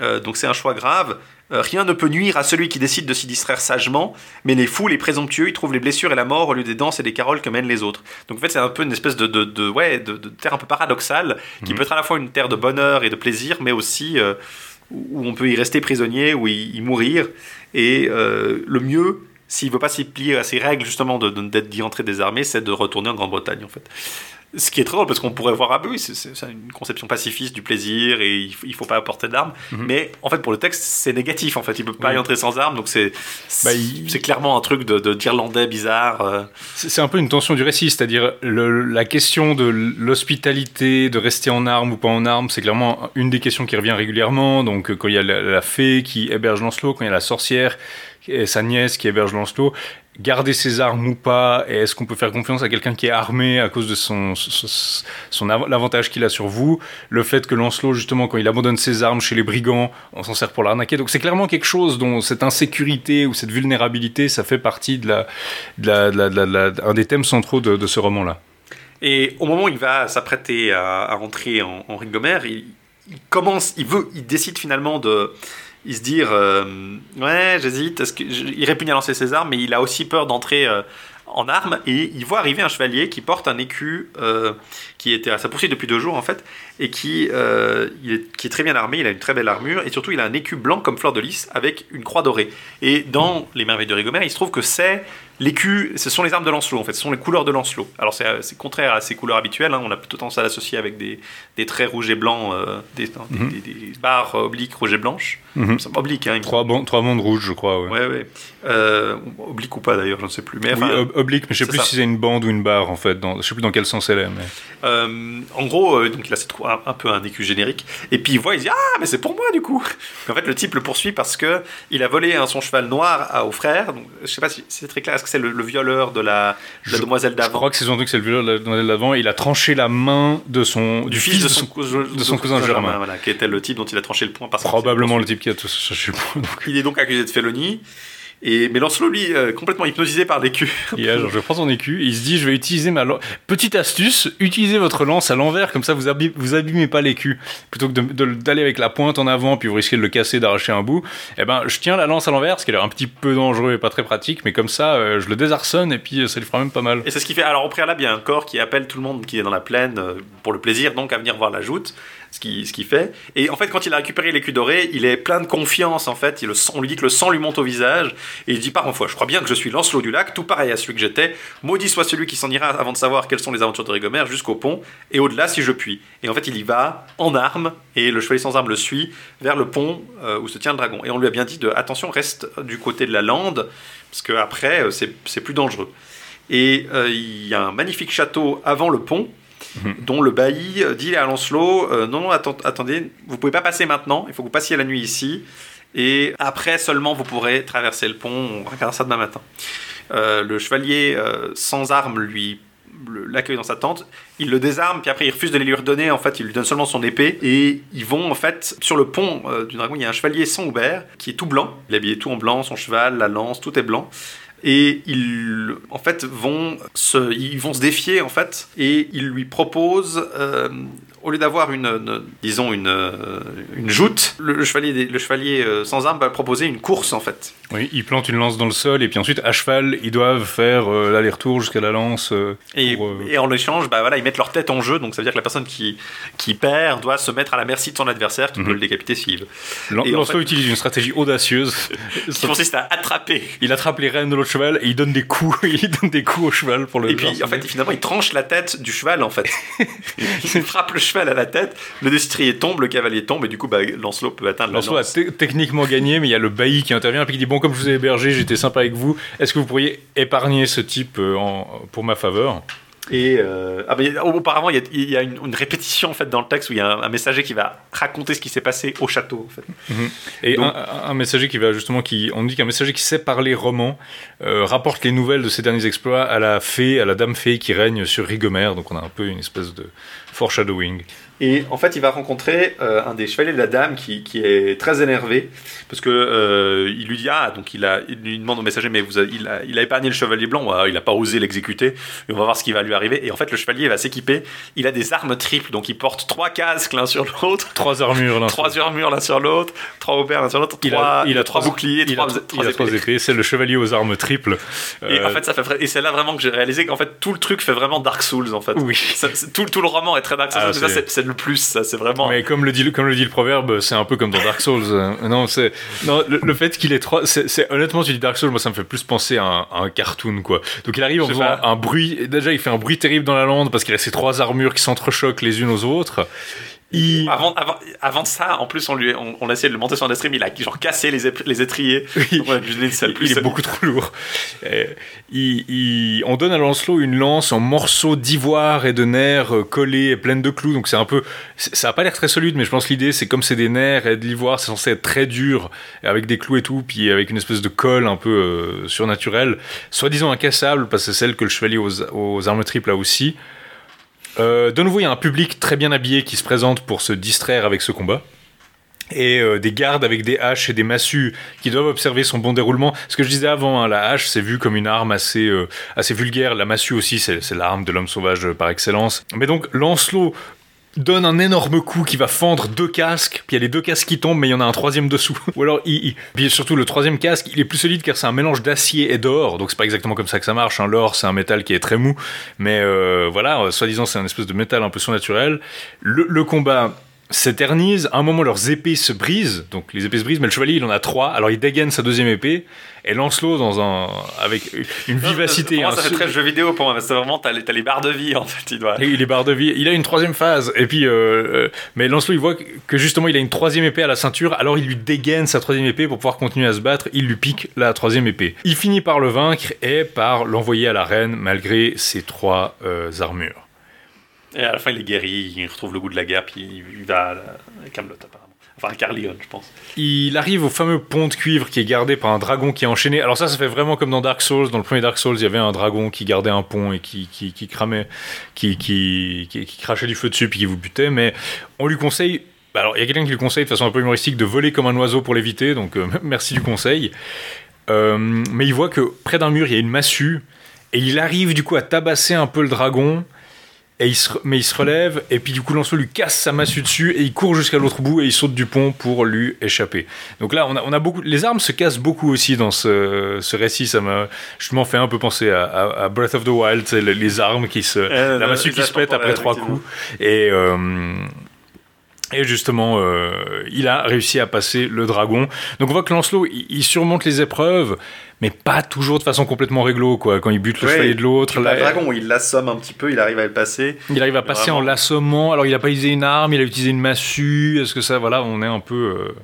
Euh, donc c'est un choix grave. Euh, rien ne peut nuire à celui qui décide de s'y distraire sagement, mais les fous, les présomptueux, ils trouvent les blessures et la mort au lieu des danses et des caroles que mènent les autres. Donc en fait, c'est un peu une espèce de, de, de- ouais, de, de terre un peu paradoxale, qui Mhm. peut être à la fois une terre de bonheur et de plaisir, mais aussi euh, où on peut y rester prisonnier, ou y, y mourir. Et euh, le mieux, s'il veut pas s'y plier à ces règles justement d'être d'y entrer désarmé, c'est de retourner en Grande-Bretagne en fait. Ce qui est très drôle parce qu'on pourrait voir, ah bah oui, c'est, une conception pacifiste du plaisir et il faut, il faut pas apporter d'armes. Mhm. Mais en fait, pour le texte, c'est négatif en fait. Il peut pas Oui. y entrer sans armes, donc c'est, Bah, il- clairement un truc de, de- d'Irlandais bizarre. euh. C'est un peu une tension du récit, c'est-à-dire la question de l'hospitalité, de rester en armes ou pas en armes, c'est clairement une des questions qui revient régulièrement. Donc euh, quand il y a la, la fée qui héberge Lancelot, quand il y a la sorcière et sa nièce qui héberge Lancelot, garder ses armes ou pas, et est-ce qu'on peut faire confiance à quelqu'un qui est armé à cause de son, son, son av- l'avantage qu'il a sur vous, le fait que Lancelot justement quand il abandonne ses armes chez les brigands, on s'en sert pour l'arnaquer. Donc c'est clairement quelque chose dont cette insécurité ou cette vulnérabilité, ça fait partie de la, de la, un des thèmes centraux de, ce roman-là. Et au moment où il va s'apprêter à, à rentrer en, en il commence, il veut, il décide finalement de, il se dire, euh, ouais, j'hésite, que il répugne à lancer ses armes, mais il a aussi peur d'entrer euh, en armes et il voit arriver un chevalier qui porte un écu euh, qui était à sa poursuite depuis deux jours en fait et qui, il est, qui est très bien armé, il a une très belle armure et surtout il a un écu blanc comme fleur de lys avec une croix dorée. Et dans les merveilles de Rigomer, il se trouve que c'est l'écu, ce sont les armes de Lancelot en fait, ce sont les couleurs de Lancelot. Alors c'est contraire à ses couleurs habituelles, hein, on a plutôt tendance à l'associer avec des, des traits rouges et blancs, euh, des, des- Mhm. des- des barres obliques rouges et blanches. Mhm. C'est obliques, hein, Trois, bandes, trois bandes rouges, je crois. Ouais. Ouais, ouais. Euh, oblique ou pas d'ailleurs, je ne sais plus. Mais Oui, ob- oblique, mais je sais c'est plus ça. si c'est une bande ou une barre en fait. Dans, je sais plus dans quel sens elle est. Mais... euh, en gros, donc il a cette- un, un peu un écu générique. Et puis il voit, il dit Ah, mais c'est pour moi du coup <laughs> En fait, le type le poursuit parce que il a volé son cheval noir à, au frère. Donc, je sais pas si c'est très clair. Est-ce que c'est le, le violeur de la, de la Je- demoiselle Je d'avant crois que c'est son truc, c'est le violeur de la demoiselle d'avant. Il a tranché la main de son, Du fils de son, cousin, de son cousin Germain. voilà, qui était le type dont il a tranché le poing par sa- Probablement le type qui a tout je pas. Donc, Il est donc accusé de félonie. Et, mais Lancelot, lui, euh, complètement hypnotisé par l'écu. il a, genre, je prends son écu, il se dit je vais utiliser ma lan- petite astuce, utilisez votre lance à l'envers comme ça vous, abi- vous abîmez pas l'écu plutôt que d'aller avec la pointe en avant puis vous risquez de le casser, d'arracher un bout. Eh ben je tiens la lance à l'envers, ce qui a l'air un petit peu dangereux et pas très pratique, mais comme ça euh, je le désarçonne et puis euh, ça lui fera même pas mal. Et c'est ce qui fait. Alors, au préalable, il y a un corps qui appelle tout le monde qui est dans la plaine, euh, pour le plaisir, donc à venir voir la joute. Ce qu'il fait. Et en fait, quand il a récupéré l'écu doré, il est plein de confiance, en fait. Il, on lui dit que le sang lui monte au visage. Et il dit par fois, je crois bien que je suis Lancelot du lac, tout pareil à celui que j'étais. Maudit soit celui qui s'en ira avant de savoir quelles sont les aventures de Rigomère jusqu'au pont, et au-delà si je puis. Et en fait, il y va en armes, et le chevalier sans armes le suit vers le pont euh, où se tient le dragon. Et on lui a bien dit de attention, reste du côté de la lande, parce que après, euh, c'est c'est plus dangereux. Et euh, il y a un magnifique château avant le pont, dont le bailli euh, dit à Lancelot euh, Non, non, atten- attendez, vous pouvez pas passer maintenant, il faut que vous passiez la nuit ici. Et après seulement vous pourrez traverser le pont, on regardera ça demain matin. Euh, le chevalier sans armes lui le- l'accueille dans sa tente, il le désarme, puis après il refuse de les lui redonner, en fait il lui donne seulement son épée, et ils vont en fait, sur le pont du dragon, il y a un chevalier sans Hubert, qui est tout blanc, il est habillé tout en blanc, son cheval, la lance, tout est blanc, et ils en fait vont se, ils vont se défier en fait, et ils lui proposent, euh, au lieu d'avoir une, une- disons une, euh, une joute, le, le chevalier, le chevalier euh, sans armes va proposer une course en fait. Oui, ils plantent une lance dans le sol et puis ensuite à cheval, ils doivent faire euh, l'aller-retour jusqu'à la lance. euh, Et, pour, euh, et en échange, bah voilà, ils mettent leur tête en jeu, donc ça veut dire que la personne qui, qui perd doit se mettre à la merci de son adversaire qui Mhm. peut le décapiter s'il veut. En Lancelot fait- utilise une stratégie audacieuse. <laughs> Qui consiste à attraper. Il attrape les rênes de l'autre cheval et il donne des coups. <laughs> il donne des coups au cheval pour le. Et puis, en fait, finalement, il tranche la tête du cheval, en fait. <laughs> il frappe le cheval à la tête, le destrier tombe, le cavalier tombe, et du coup, bah, Lancelot peut atteindre Lancelot la a techniquement gagné, mais il y a le bailli qui intervient. Et qui dit Bon, comme je vous ai hébergé, j'étais sympa avec vous, est-ce que vous pourriez épargner ce type euh, en- pour ma faveur? Et euh, ah, mais auparavant, il y a, il y a une, une répétition en fait dans le texte où il y a un, un messager qui va raconter ce qui s'est passé au château. En fait. Et Donc- un, un messager qui va justement, qui, on dit qu'un messager qui sait parler roman euh, rapporte les nouvelles de ses derniers exploits à la fée, à la dame fée qui règne sur Rigomère. Donc on a un peu une espèce de foreshadowing. Et en fait, il va rencontrer euh, un des chevaliers de la dame qui, qui est très énervé parce que euh, il lui dit ah donc il a il lui demande au messager mais vous a- il, a, il a épargné le chevalier blanc Ah, il a pas osé l'exécuter et on va voir ce qui va lui arriver et en fait le chevalier va s'équiper il a des armes triples donc il porte trois casques l'un sur l'autre Trois armures là. trois armures l'un sur l'autre trois aubers l'un sur l'autre Il a- trois il a trois trois- boucliers Il trois, il trois a trois épées. épées. C'est le chevalier aux armes triples. Et Euh, en fait, ça fait et c'est là vraiment que j'ai réalisé qu'en fait tout le truc fait vraiment Dark Souls en fait. Oui. Ça- tout, tout le roman est très Dark Souls, Ah, c'est le plus, ça c'est vraiment. Mais comme le dit, le- comme le dit le proverbe, c'est un peu comme dans Dark Souls. Euh, non, c'est non le, le fait qu'il est trois, c'est honnêtement, tu dis Dark Souls, moi ça me fait plus penser à un, à un cartoon quoi. Donc il arrive en faisant un bruit. Déjà, il fait un bruit terrible dans la lande parce qu'il a ses trois armures qui s'entrechoquent les unes aux autres. Il... Avant, avant, avant ça, en plus, on, lui, on, on a essayé de le monter sur un stream, il a genre cassé les, étriers. <laughs> Oui. Le il, plus. il est beaucoup trop lourd. Euh, il- il- on donne à Lancelot une lance en morceaux d'ivoire et de nerfs euh, collés et pleines de clous. Donc c'est un peu, ça a pas l'air très solide, mais je pense que l'idée c'est comme c'est des nerfs et de l'ivoire, c'est censé être très dur avec des clous et tout, puis avec une espèce de colle un peu euh, surnaturelle, soi-disant incassable parce que c'est celle que le chevalier aux, aux armes triples a aussi. Euh, de nouveau, il y a un public très bien habillé qui se présente pour se distraire avec ce combat et euh, des gardes avec des haches et des massues qui doivent observer son bon déroulement. Ce que je disais avant, hein, la hache c'est vu comme une arme assez, euh, assez vulgaire, la massue aussi c'est l'arme de l'homme sauvage euh, par excellence. Mais donc Lancelot donne un énorme coup qui va fendre deux casques, puis il y a les deux casques qui tombent, mais il y en a un troisième dessous. <laughs> Ou alors, il, il- puis surtout le troisième casque, il est plus solide car c'est un mélange d'acier et d'or, donc c'est pas exactement comme ça que ça marche. hein. L'or c'est un métal qui est très mou, mais euh, voilà, euh, soi-disant c'est un espèce de métal un peu surnaturel. Le, le combat s'éternise, à un moment leurs épées se brisent, donc les épées se brisent, mais le chevalier il en a trois, alors il dégaine sa deuxième épée, et Lancelot dans un, avec une vivacité, Pour moi, un ça fait très jeu vidéo pour moi, parce que c'est vraiment, t'as les, barres de vie en fait, il doit. il est barre de vie. Il a une troisième phase. Et puis, euh, euh, mais Lancelot, il voit que- que justement, il a une troisième épée à la ceinture. Alors, il lui dégaine sa troisième épée pour pouvoir continuer à se battre. Il lui pique la troisième épée. Il finit par le vaincre et par l'envoyer à l'arène malgré ses trois euh, armures. Et à la fin, il est guéri, il retrouve le goût de la guerre, puis il va à, Camelot apparemment. Enfin, à Carlion, je pense. Il arrive au fameux pont de cuivre qui est gardé par un dragon qui est enchaîné. Alors ça, ça fait vraiment comme dans Dark Souls. Dans le premier Dark Souls, il y avait un dragon qui gardait un pont et qui, qui crachait du feu dessus puis qui vous butait. Mais on lui conseille. bah Alors, il y a quelqu'un qui lui conseille de façon un peu humoristique de voler comme un oiseau pour l'éviter. Donc, euh, <laughs> merci du conseil. Euh, mais il voit que près d'un mur, il y a une massue. Et il arrive du coup à tabasser un peu le dragon. Et il se, mais il se relève, et puis du coup Lancelot lui casse sa massue dessus, et il court jusqu'à l'autre bout, et il saute du pont pour lui échapper. Donc là, on a, on a beaucoup, les armes se cassent beaucoup aussi dans ce, ce récit, ça m'a justement fait un peu penser à, à- à Breath of the Wild, c'est les, les armes qui se, Euh, la massue qui se pète après trois coups. Et, euh, Et justement, euh, il a réussi à passer le dragon. Donc on voit que Lancelot, il surmonte les épreuves, mais pas toujours de façon complètement réglo, quoi. Quand il bute le Ouais, chevalier de l'autre, Le dragon, il l'assomme un petit peu, il arrive à le passer. il arrive à passer Vraiment. en l'assommant. Alors il a pas utilisé une arme, il a utilisé une massue. Est-ce que ça, voilà, on est un peu... euh,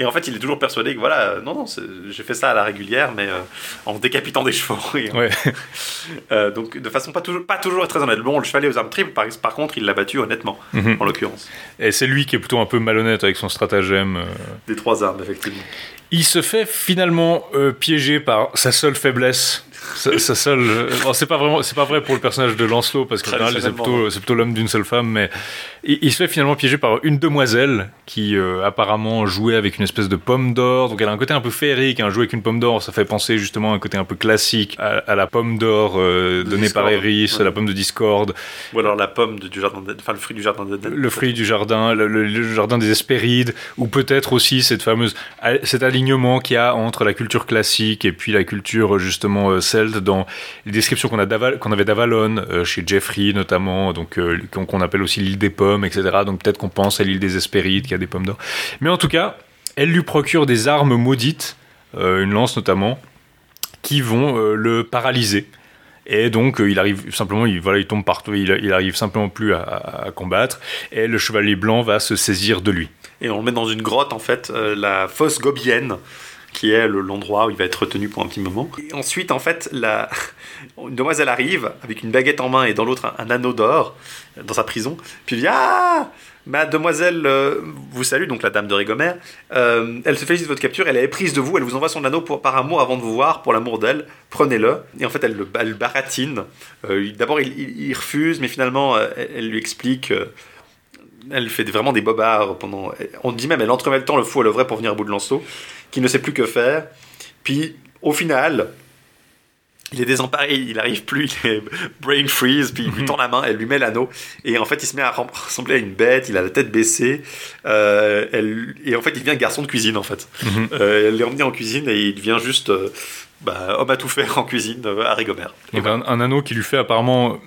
Et en fait, il est toujours persuadé que voilà, euh, non, non, j'ai fait ça à la régulière, mais euh, en décapitant des <laughs> chevaux. Et, Ouais. <laughs> euh, donc, de façon pas toujours, pas toujours très honnête. Bon, le chevalier aux armes triples, par, par contre, il l'a battu honnêtement, Mhm. en l'occurrence. Et c'est lui qui est plutôt un peu malhonnête avec son stratagème. Des trois armes, effectivement. Il se fait finalement piéger par sa seule faiblesse. Euh, bon, c'est pas vraiment, c'est pas vrai pour le personnage de Lancelot parce général, c'est plutôt, c'est plutôt l'homme d'une seule femme, mais il, il se fait finalement piéger par une demoiselle qui euh, apparemment jouait avec une espèce de pomme d'or. Donc elle a un côté un peu féerique. Un jouer avec une pomme d'or, ça fait penser justement à un côté un peu classique à, à la pomme d'or euh, De donnée par. Eris, Ouais. la pomme de Discord. Ou alors la pomme de- du jardin enfin le fruit du jardin d'Eden. le fruit du jardin, le, le- le jardin des Hespérides, ou peut-être aussi cette fameuse, cet alignement qu'il y a entre la culture classique et puis la culture justement dans les descriptions qu'on avait d'Avalon euh, chez Jeffrey notamment, donc euh, qu'on appelle aussi l'île des pommes, etc. Donc peut-être qu'on pense à l'île des Hespérides qui a des pommes d'or. Mais en tout cas, elle lui procure des armes maudites, euh, une lance notamment, qui vont le paralyser. Et donc, il arrive simplement, il, voilà, il tombe partout, il, il arrive simplement plus à, combattre. Et le chevalier blanc va se saisir de lui. Et on le met dans une grotte, en fait, la fosse gobienne, qui est le- l'endroit où il va être retenu pour un petit moment. Et ensuite, en fait, la... une demoiselle arrive avec une baguette en main et dans l'autre un, anneau d'or euh, dans sa prison. Puis il dit Ah Ma demoiselle euh, vous salue, donc la dame de Régomère. Euh, elle se félicite de votre capture, elle est prise de vous, elle vous envoie son anneau pour, par amour avant de vous voir, pour l'amour d'elle. Prenez-le. Et en fait, elle le, baratine. Euh, D'abord, il, refuse, mais finalement, elle lui explique. Elle fait vraiment des bobards pendant. On dit même, elle entremêle le temps le faux et le vrai pour venir au bout de Lancelot, qui ne sait plus que faire. Puis, au final, il est désemparé, il arrive plus, il est brain freeze, puis il lui tend la main, elle lui met l'anneau, et en fait, il se met à ressembler à une bête, il a la tête baissée, euh, elle- et en fait, il devient garçon de cuisine, en fait. Mhm. Euh, elle l'est emmené en cuisine, et il devient juste euh, bah, homme à tout faire en cuisine à Rigomère. Donc un, un anneau qui lui fait apparemment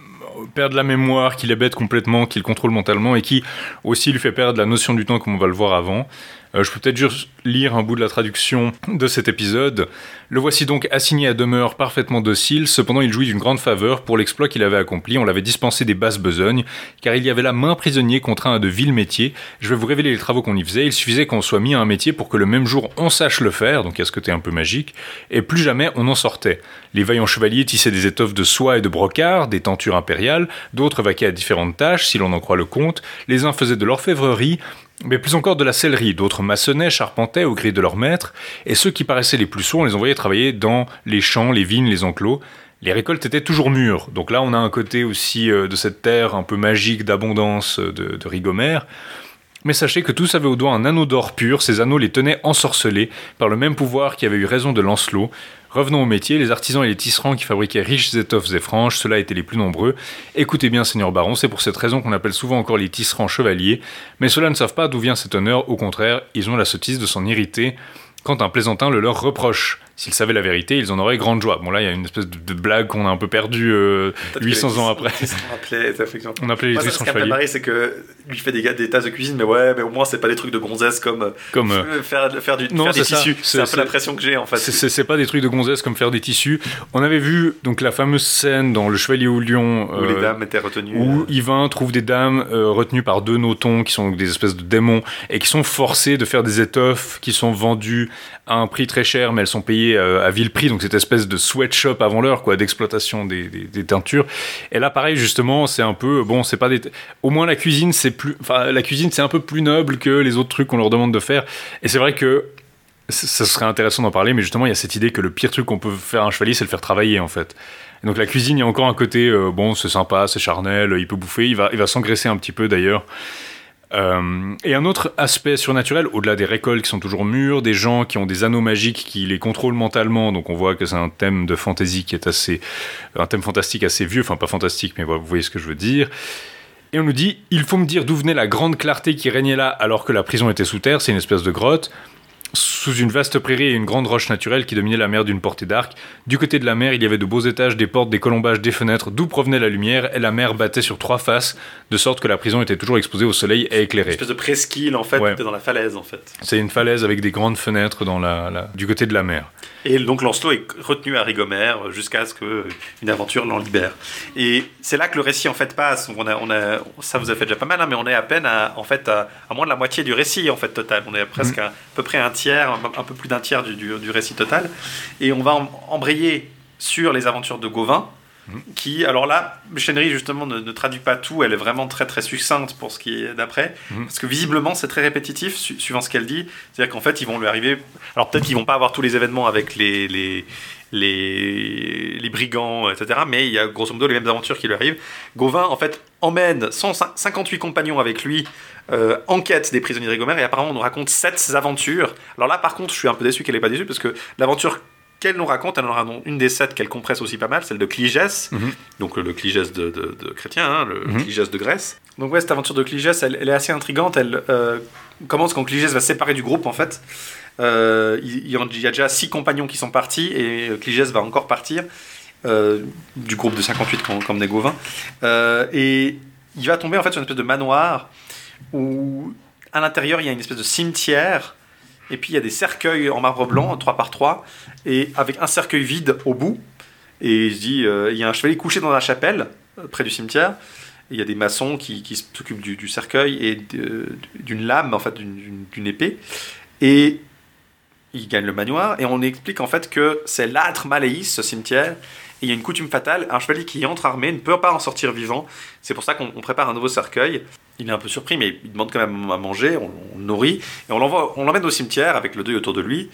perdre la mémoire, qui l'ébête complètement, qui le contrôle mentalement et qui aussi lui fait perdre la notion du temps comme on va le voir avant. Euh, je peux peut-être juste lire un bout de la traduction de cet épisode. Le voici donc assigné à demeure parfaitement docile, cependant il jouit d'une grande faveur pour l'exploit qu'il avait accompli. On l'avait dispensé des basses besognes, car il y avait là main prisonnier contraint à de vils métiers. Je vais vous révéler les travaux qu'on y faisait. Il suffisait qu'on soit mis à un métier pour que le même jour on sache le faire, donc a ce côté un peu magique, et plus jamais on en sortait. Les vaillants chevaliers tissaient des étoffes de soie et de brocart, des tentures impériales, d'autres vaquaient à différentes tâches, si l'on en croit le compte. Les uns faisaient de l'orfèvrerie, mais plus encore de la sellerie, d'autres maçonnaient, charpentaient au gré de leur maître, et ceux qui paraissaient les plus sourds, on les envoyait travailler dans les champs, les vignes, les enclos. Les récoltes étaient toujours mûres, donc là on a un côté aussi euh, de cette terre un peu magique d'abondance euh, de, de Rigomère. Mais sachez que tous avaient au doigt un anneau d'or pur, ces anneaux les tenaient ensorcelés par le même pouvoir qui avait eu raison de Lancelot. Revenons au métier, les artisans et les tisserands qui fabriquaient riches étoffes et franges, ceux-là étaient les plus nombreux. Écoutez bien, Seigneur Baron, c'est pour cette raison qu'on appelle souvent encore les tisserands chevaliers, mais ceux-là ne savent pas d'où vient cet honneur, au contraire, ils ont la sottise de s'en irriter quand un plaisantin le leur reproche. S'ils savaient la vérité, ils en auraient grande joie. Bon là, il y a une espèce de, de blague qu'on a un peu perdue euh, Peut-être que 800 les ans après. appelaient- effectivement. On appelait les Moi, ça, ce qui m'a c'est que lui fait des, gars- des tasses de cuisine, mais ouais, mais au moins c'est pas des trucs de gonzesse comme euh, comme... euh, <laughs> faire, faire, du, Non, faire des c'est ça. tissus. C'est- un peu l'impression que j'ai en fait. C'est- pas des trucs de gonzesse comme faire des tissus. On avait vu donc la fameuse scène dans Le Chevalier au Lion Où les euh, dames étaient retenues. où euh, Yvain trouve des dames euh, retenues par deux notons qui sont des espèces de démons et qui sont forcées de faire des étoffes qui sont vendues à un prix très cher mais elles sont payées euh, à vil prix donc cette espèce de sweatshop avant l'heure quoi d'exploitation des, teintures et là pareil justement c'est un peu bon c'est pas des au moins la cuisine c'est plus enfin la cuisine c'est un peu plus noble que les autres trucs qu'on leur demande de faire et c'est vrai que ça serait intéressant d'en parler, mais justement, il y a cette idée que le pire truc qu'on peut faire à un chevalier, c'est le faire travailler, en fait. Et donc la cuisine, il y a encore un côté, euh, bon, c'est sympa, c'est charnel, il peut bouffer, il va, il va s'engraisser un petit peu d'ailleurs. Euh, et un autre aspect surnaturel, au-delà des récoltes qui sont toujours mûres, des gens qui ont des anneaux magiques qui les contrôlent mentalement, donc on voit que c'est un thème de fantasy qui est assez, un thème fantastique assez vieux, enfin pas fantastique, mais vous voyez ce que je veux dire. Et on nous dit, il faut me dire d'où venait la grande clarté qui régnait là alors que la prison était sous terre, c'est une espèce de grotte. Sous une vaste prairie et une grande roche naturelle qui dominait la mer d'une portée d'arc. Du côté de la mer, il y avait de beaux étages, des portes, des colombages, des fenêtres, d'où provenait la lumière, et la mer battait sur trois faces, de sorte que la prison était toujours exposée au soleil et Une éclairée. espèce de presqu'île en fait, Ouais. dans la falaise en fait. C'est une falaise avec des grandes fenêtres dans la, la- du côté de la mer. Et donc Lancelot est retenu à Rigomère jusqu'à ce qu'une aventure l'en libère. Et c'est là que le récit en fait passe. On a, on a, ça vous a fait déjà pas mal, hein, mais on est à peine à, en fait, à, à moins de la moitié du récit en fait total. On est à presque à, à peu près un tiers, un, peu plus d'un tiers du, du- du récit total. Et on va em- embrayer sur les aventures de Gauvin. Qui, alors là, Chénery justement ne, ne traduit pas tout, elle est vraiment très très succincte pour ce qui est d'après, Mhm. parce que visiblement c'est très répétitif su- suivant ce qu'elle dit, c'est-à-dire qu'en fait ils vont lui arriver, alors peut-être qu'ils vont pas avoir tous les événements avec les, les, les, les brigands, etc., mais il y a grosso modo les mêmes aventures qui lui arrivent. Gauvin en fait emmène 158 compagnons avec lui euh, en quête des prisonniers de Rigomère, et apparemment on nous raconte 7 aventures. Alors là par contre je suis un peu déçu qu'elle ait pas déçu, parce que l'aventure qu'elle nous raconte, elle en a une des sept qu'elle compresse aussi pas mal, celle de Cligès, Mhm. donc le, le Cligès de, de, de chrétien, hein, le Mhm. Cligès de Grèce. Donc ouais, cette aventure de Cligès, elle, elle est assez intrigante. Elle euh, commence quand Cligès va se séparer du groupe en fait. Euh, il, il y a déjà six compagnons qui sont partis et euh, Cligès va encore partir euh, du groupe de 58 comme, comme des Gauvins. Et il va tomber en fait sur une espèce de manoir où à l'intérieur il y a une espèce de cimetière et puis il y a des cercueils en marbre blanc 3 par 3 et avec un cercueil vide au bout et il se dit euh, il y a un chevalier couché dans la chapelle euh, près du cimetière Et il y a des maçons qui, qui s'occupent du, du cercueil et d'une lame en fait d'une- épée et il gagne le manoir et on explique en fait que c'est l'âtre Maléis, ce cimetière. Et il y a une coutume fatale, un chevalier qui entre armé ne peut pas en sortir vivant. C'est pour ça qu'on on prépare un nouveau cercueil. Il est un peu surpris, mais il demande quand même à manger, on, on le nourrit, et on l'emmène au cimetière avec le deuil autour de lui.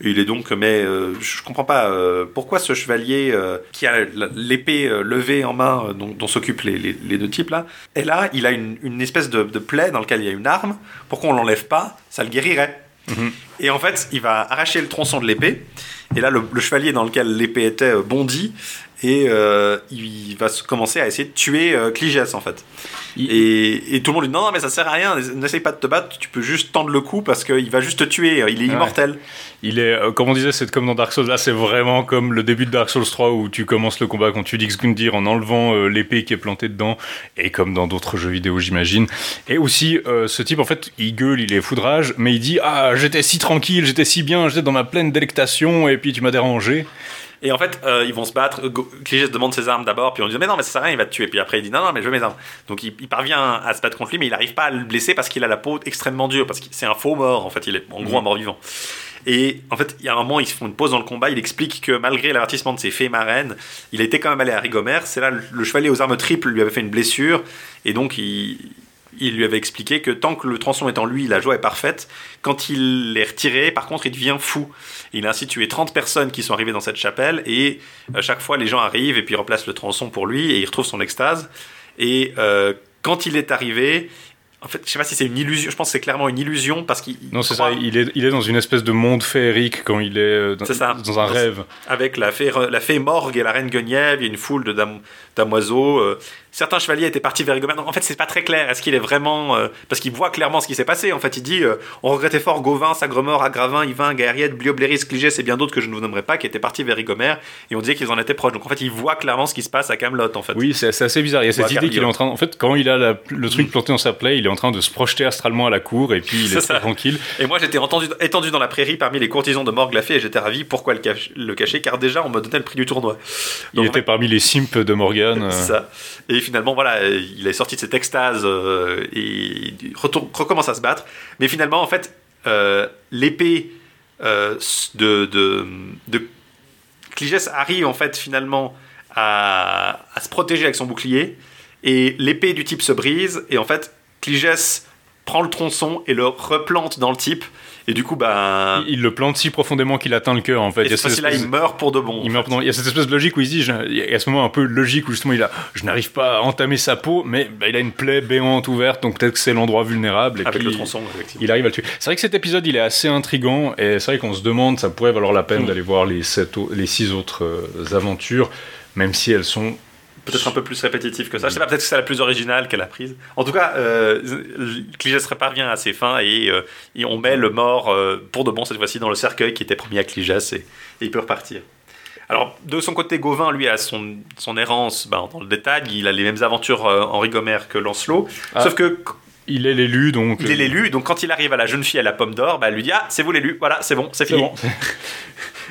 Et il est donc, mais euh, je comprends pas euh, pourquoi ce chevalier euh, qui a l'épée euh, levée en main, dont, dont s'occupent les, les- les deux types là, et là il a une, une espèce de, de plaie dans laquelle il y a une arme. Pourquoi on l'enlève pas? Ça le guérirait. Et en fait, il va arracher le tronçon de l'épée. Et là, le, le chevalier dans lequel l'épée était bondit. Et euh, il va commencer à essayer de tuer euh, Cligès, en fait. Il- Et, et tout le monde lui dit non, non, mais ça sert à rien, n'essaye pas de te battre, tu peux juste tendre le coup parce qu'il va juste te tuer, il est Ouais. immortel. Il est, euh, comme on disait, c'est comme dans Dark Souls. Là, c'est vraiment comme le début de Dark Souls 3 où tu commences le combat contre Udix Gundyr en enlevant euh, l'épée qui est plantée dedans, et comme dans d'autres jeux vidéo, j'imagine. Et aussi, ce type, en fait, il gueule, il est foudrage, mais il dit Ah, j'étais si tranquille, j'étais si bien, j'étais dans ma pleine délectation, et puis tu m'as dérangé. Et en fait, euh, ils vont se battre. Cligès demande ses armes d'abord, puis on lui dit mais non, mais ça sert à rien, il va te tuer. Puis après, il dit non, non, mais je veux mes armes. Donc il, il parvient à se battre contre lui, mais il n'arrive pas à le blesser parce qu'il a la peau extrêmement dure, parce que c'est un faux mort en fait. Il est en gros un mort vivant. Et en fait, il y a un moment, ils se font une pause dans le combat. Il explique que malgré l'avertissement de ses fées marraines, il était quand même allé à Rigomère. C'est là le, le chevalier aux armes triples lui avait fait une blessure, et donc il, il lui avait expliqué que tant que le tronçon est en lui, la joie est parfaite. Quand il est retiré, par contre, il devient fou. Il a ainsi tué 30 personnes qui sont arrivées dans cette chapelle et à chaque fois les gens arrivent et puis replacent le tronçon pour lui et il retrouve son extase. Et euh, quand il est arrivé, en fait, je sais pas si c'est une illusion, je pense que c'est clairement une illusion parce qu'il Non, c'est croit ça, il est, il est dans une espèce de monde féerique quand il est euh, dans, C'est ça. dans un rêve. avec la fée, la fée Morgue et la reine Guenièvre, il y a une foule de dam- damoiseaux. euh, certains chevaliers étaient partis vers Rigomère. Donc, en fait, c'est pas très clair. Est-ce qu'il est vraiment. euh, parce qu'il voit clairement ce qui s'est passé. En fait, il dit euh, On regrettait fort Gauvin, Sagremort, Agravin, Yvain, Gaëriette, Bliobléris, Cligès et bien d'autres que je ne vous nommerai pas qui étaient partis vers Rigomère. Et on disait qu'ils en étaient proches. Donc en fait, il voit clairement ce qui se passe à Camelot en fait. Oui, c'est assez bizarre. Il y a cette idée qu'il est en train. En fait, quand il a la- le truc planté dans sa plaie, il est en train de se projeter astralement à la cour et puis il est, très tranquille. Et moi, j'étais étendu dans la prairie parmi les courtisans de Morgue la fée et j'étais ravi. Pourquoi le, cach- le cacher? Car déjà, on me donnait le prix du tournoi. Il était parmi les simps de Morgan. euh, ça. Et finalement, voilà, il est sorti de cette extase euh, et il recommence à se battre. Mais finalement, en fait, euh, l'épée euh, de, de, de Cligès arrive en fait finalement à, à se protéger avec son bouclier. Et l'épée du type se brise. Et en fait, Cligès prend le tronçon et le replante dans le type. Et du coup, bah, il le plante si profondément qu'il atteint le cœur, en fait. et cette fois-ci-là, espèce- il meurt pour de bon. il meurt pendant- il y a cette espèce de logique où il se dit, je- il y a ce moment un peu logique où justement il a, je n'arrive pas à entamer sa peau, mais bah, il a une plaie béante ouverte, donc peut-être que c'est l'endroit vulnérable. Et avec puis, le tronçon, effectivement. Il arrive à le tuer. C'est vrai que cet épisode, il est assez intrigant, et c'est vrai qu'on se demande, ça pourrait valoir la peine Mm. d'aller voir les, sept les six autres euh, aventures, même si elles sont peut-être un peu plus répétitif que ça. Je sais pas, peut-être que c'est la plus originale qu'elle a prise. En tout cas, euh, Cligès parvient à ses fins et, euh, et on met le mort euh, pour de bon cette fois-ci dans le cercueil qui était promis à Cligès et, et il peut repartir. Alors, de son côté, Gauvin, lui, a son, son errance ben, dans le détail. Il a les mêmes aventures euh, Henri Gomère que Lancelot. Ah. Sauf que Il est l'élu, donc. il est l'élu. Donc, quand il arrive à la jeune fille à la pomme d'or, ben, elle lui dit Ah, c'est vous l'élu. Voilà, c'est bon, c'est fini. bon. <laughs>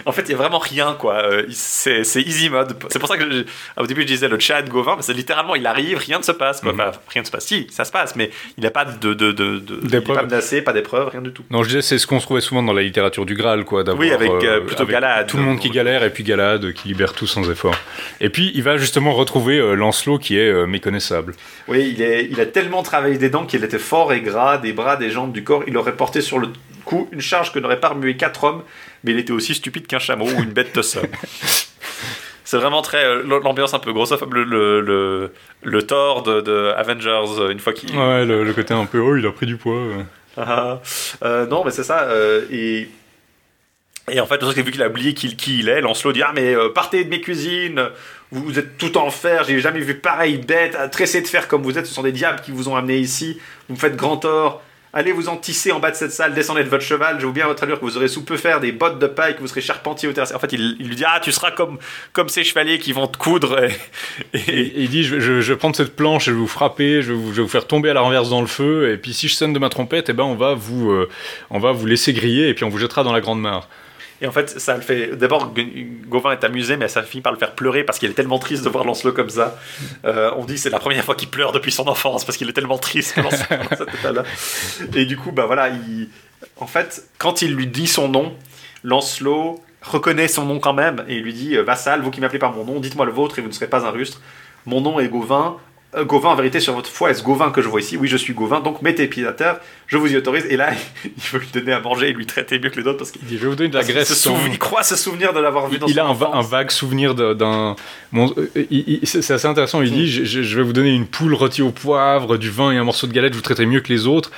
En fait, il y a vraiment rien, quoi. Euh, C'est easy mode. C'est pour ça que je- au début je disais le chat de Gauvin, parce que littéralement il arrive, rien ne se passe, quoi. Mhm. Enfin, rien ne se passe. Si, ça se passe, mais il n'a pas de, de, de, de il pas menacé, pas d'épreuve, rien du tout. Non, je disais, c'est ce qu'on trouvait souvent dans la littérature du Graal, quoi. d'avoir, Oui, avec, euh, plutôt Galad. Tout le monde qui galère et puis Galad qui libère tout sans effort. Et puis, il va justement retrouver euh, Lancelot qui est euh, méconnaissable. Oui, il, est, il a tellement travaillé des dents qu'il était fort et gras, des bras, des jambes, du corps. Il aurait porté sur le cou une charge que n'aurait pas remué quatre hommes, mais il était aussi stupide qu'un chameau ou une bête de somme. <laughs> C'est vraiment très euh, l'ambiance un peu grossophobe, le, le, le, le Thor de, de Avengers euh, une fois qu'il Ouais, le, le côté un peu, oh, il a pris du poids. euh. Ah, euh, non, mais c'est ça. euh, et, et en fait, vu qu'il a oublié qui, qui il est, Lancelot dit Ah, mais partez de mes cuisines, vous, êtes tout en fer, j'ai jamais vu pareille bête, à tresser de fer comme vous êtes, ce sont des diables qui vous ont amené ici, vous me faites grand tort. Allez vous en tisser en bas de cette salle, descendez de votre cheval, je vous bien votre allure que vous aurez sous peu faire des bottes de paille, que vous serez charpentier au terrasse. En fait, il, lui dit Ah, tu seras comme, comme ces chevaliers qui vont te coudre. Et, il dit, je, vais- prendre cette planche je vais vous frapper, je vais vous, je vais vous faire tomber à la renverse dans le feu, et puis si je sonne de ma trompette, eh ben, on va vous, euh, on va vous laisser griller, et puis on vous jettera dans la grande mare. Et en fait, ça le fait. D'abord, Gauvin est amusé, mais ça finit par le faire pleurer parce qu'il est tellement triste de voir Lancelot comme ça. Euh, on dit c'est la première fois qu'il pleure depuis son enfance parce qu'il est tellement triste. <laughs> Et du coup, bah voilà, il... en fait, quand il lui dit son nom, Lancelot reconnaît son nom quand même et il lui dit euh, Vassal, vous qui m'appelez par mon nom, dites-moi le vôtre et vous ne serez pas un rustre. Mon nom est Gauvin. Euh, Gauvin, en vérité, sur votre foi, est-ce Gauvin que je vois ici? Oui, je suis Gauvin, donc mettez pied à terre, je vous y autorise. Et là, <laughs> il veut lui donner à manger et lui traiter mieux que les autres parce qu'il Il dit, je vais vous donner de la qu'il graisse. il croit se souvenir de l'avoir vu dans il a un, va- un enfance. vague souvenir d'un. euh, il- c'est assez intéressant. Il Hmm. dit je, je- vais vous donner une poule rôtie au poivre, du vin et un morceau de galette, je vous traiterai mieux que les autres.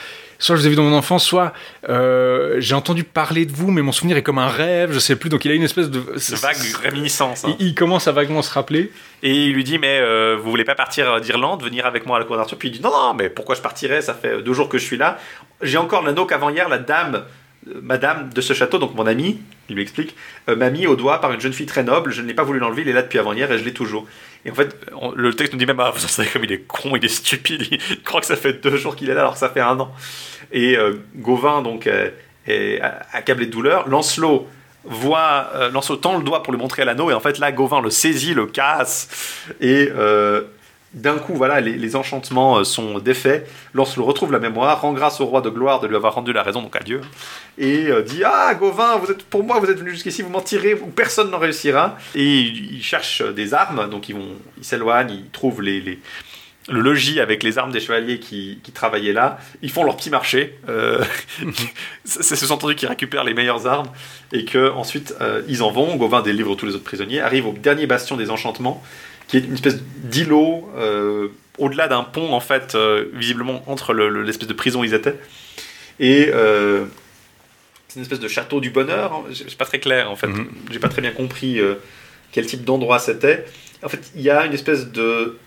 Soit je vous ai vu dans mon enfance, soit euh, j'ai entendu parler de vous, mais mon souvenir est comme un rêve, je sais plus. Donc il a une espèce de. de vague réminiscence. hein. Il, il commence à vaguement se rappeler. Et il lui dit Mais euh, vous voulez pas partir d'Irlande, venir avec moi à la cour d'Arthur? Puis il dit Non, non, mais pourquoi je partirais? Ça fait deux jours que je suis là. J'ai encore l'anneau qu'avant-hier, la dame, euh, madame de ce château, donc mon ami, il lui explique, euh, m'a mis au doigt par une jeune fille très noble. Je ne l'ai pas voulu l'enlever, il est là depuis avant-hier et je l'ai toujours. Et en fait, le texte nous dit même Ah, vous en savez comme il est con, il est stupide, il <laughs> croit que ça fait deux jours qu'il est là alors que ça fait un an. Et euh, Gauvin, donc, euh, est accablé de douleur. Lancelot voit euh, Lancelot tend le doigt pour lui montrer l'anneau et en fait là Gauvin le saisit, le casse et d'un coup voilà les, enchantements euh, sont défaits. Lancelot retrouve la mémoire, rend grâce au roi de gloire de lui avoir rendu la raison donc à Dieu et euh, dit ah Gauvin vous êtes pour moi vous êtes venu jusqu'ici vous m'en tirez ou personne n'en réussira et il, il cherche des armes donc ils vont ils s'éloignent ils trouvent les, les le logis avec les armes des chevaliers qui, travaillaient là, ils font leur petit marché. Euh, <laughs> c'est sous-entendu qu'ils récupèrent les meilleures armes et que ensuite euh, ils en vont. Gauvin délivre tous les autres prisonniers, arrive au dernier bastion des enchantements, qui est une espèce d'îlot euh, au-delà d'un pont en fait, euh, visiblement entre le- le- l'espèce de prison où ils étaient. Et euh, c'est une espèce de château du bonheur. hein. C'est pas très clair en fait. Mhm. J'ai pas très bien compris quel type d'endroit c'était. En fait, il y a une espèce de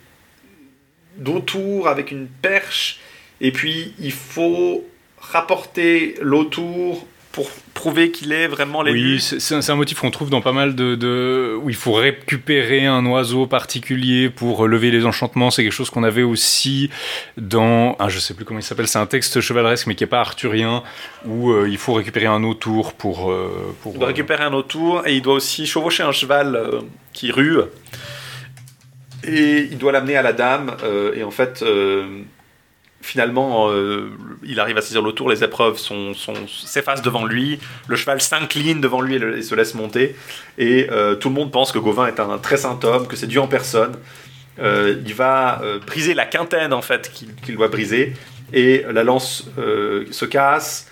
d'autour avec une perche et puis il faut rapporter l'autour pour prouver qu'il est vraiment l'élu. Oui, c'est un, motif qu'on trouve dans pas mal de, de- où il faut récupérer un oiseau particulier pour lever les enchantements. C'est quelque chose qu'on avait aussi dans, ah, je sais plus comment il s'appelle, c'est un texte chevaleresque mais qui est pas arthurien où euh, il faut récupérer un autour pour euh, pour. Il doit récupérer un autour et il doit aussi chevaucher un cheval euh, qui rue. Et il doit l'amener à la dame. et en fait, finalement, euh, il arrive à saisir l'autour. Les épreuves s'effacent devant lui. Le cheval s'incline devant lui et, le- et se laisse monter. Et euh, tout le monde pense que Gauvin est un très saint homme, que c'est Dieu en personne. Euh, il va briser la quintaine en fait qu'il doit briser. Et la lance se casse.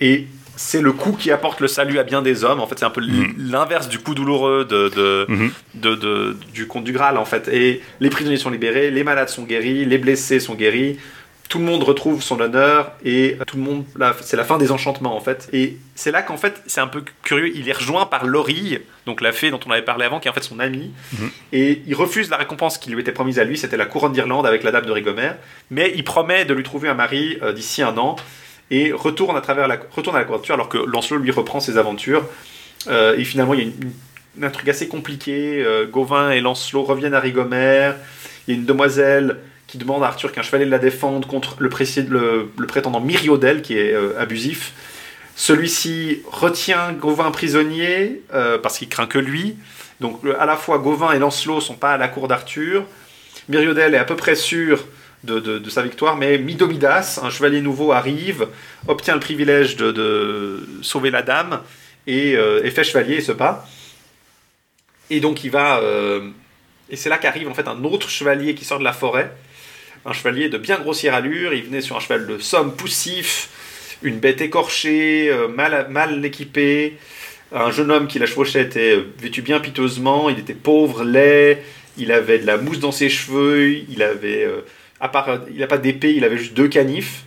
Et c'est le coup qui apporte le salut à bien des hommes. En fait, c'est un peu l'inverse du coup douloureux de, de, Mhm. de- de- du conte du Graal, en fait. Et les prisonniers sont libérés, les malades sont guéris, les blessés sont guéris. Tout le monde retrouve son honneur et tout le monde, c'est la fin des enchantements en fait. Et c'est là qu'en fait, c'est un peu curieux, il est rejoint par Laurie, donc la fée dont on avait parlé avant, qui est en fait son amie, Mhm. et il refuse la récompense qui lui était promise à lui, c'était la couronne d'Irlande avec la dame de Rigomère, mais il promet de lui trouver un mari euh, d'ici un an et retourne à travers la retourne à la couverture alors que Lancelot lui reprend ses aventures. Euh, et finalement, il y a une, une- un truc assez compliqué. euh, Gauvin et Lancelot reviennent à Rigomère. Il y a une demoiselle demande à Arthur qu'un chevalier la défende contre le, prétendant Myriodel, qui est euh, abusif. Celui-ci retient Gauvin prisonnier euh, parce qu'il craint que lui. Donc à la fois Gauvin et Lancelot sont pas à la cour d'Arthur. Myriodel est à peu près sûr de, sa victoire, mais Midomidas, un chevalier nouveau, arrive, obtient le privilège de, sauver la dame et euh, fait chevalier et se bat. Et donc il va... euh, et c'est là qu'arrive en fait un autre chevalier qui sort de la forêt. Un chevalier de bien grossière allure. Il venait sur un cheval de somme poussif, une bête écorchée, euh, mal, mal équipée. Un jeune homme qui la chevauchait était euh, vêtu bien piteusement. Il était pauvre, laid. Il avait de la mousse dans ses cheveux. Il avait... euh, à part, il n'a pas d'épée, il avait juste deux canifs.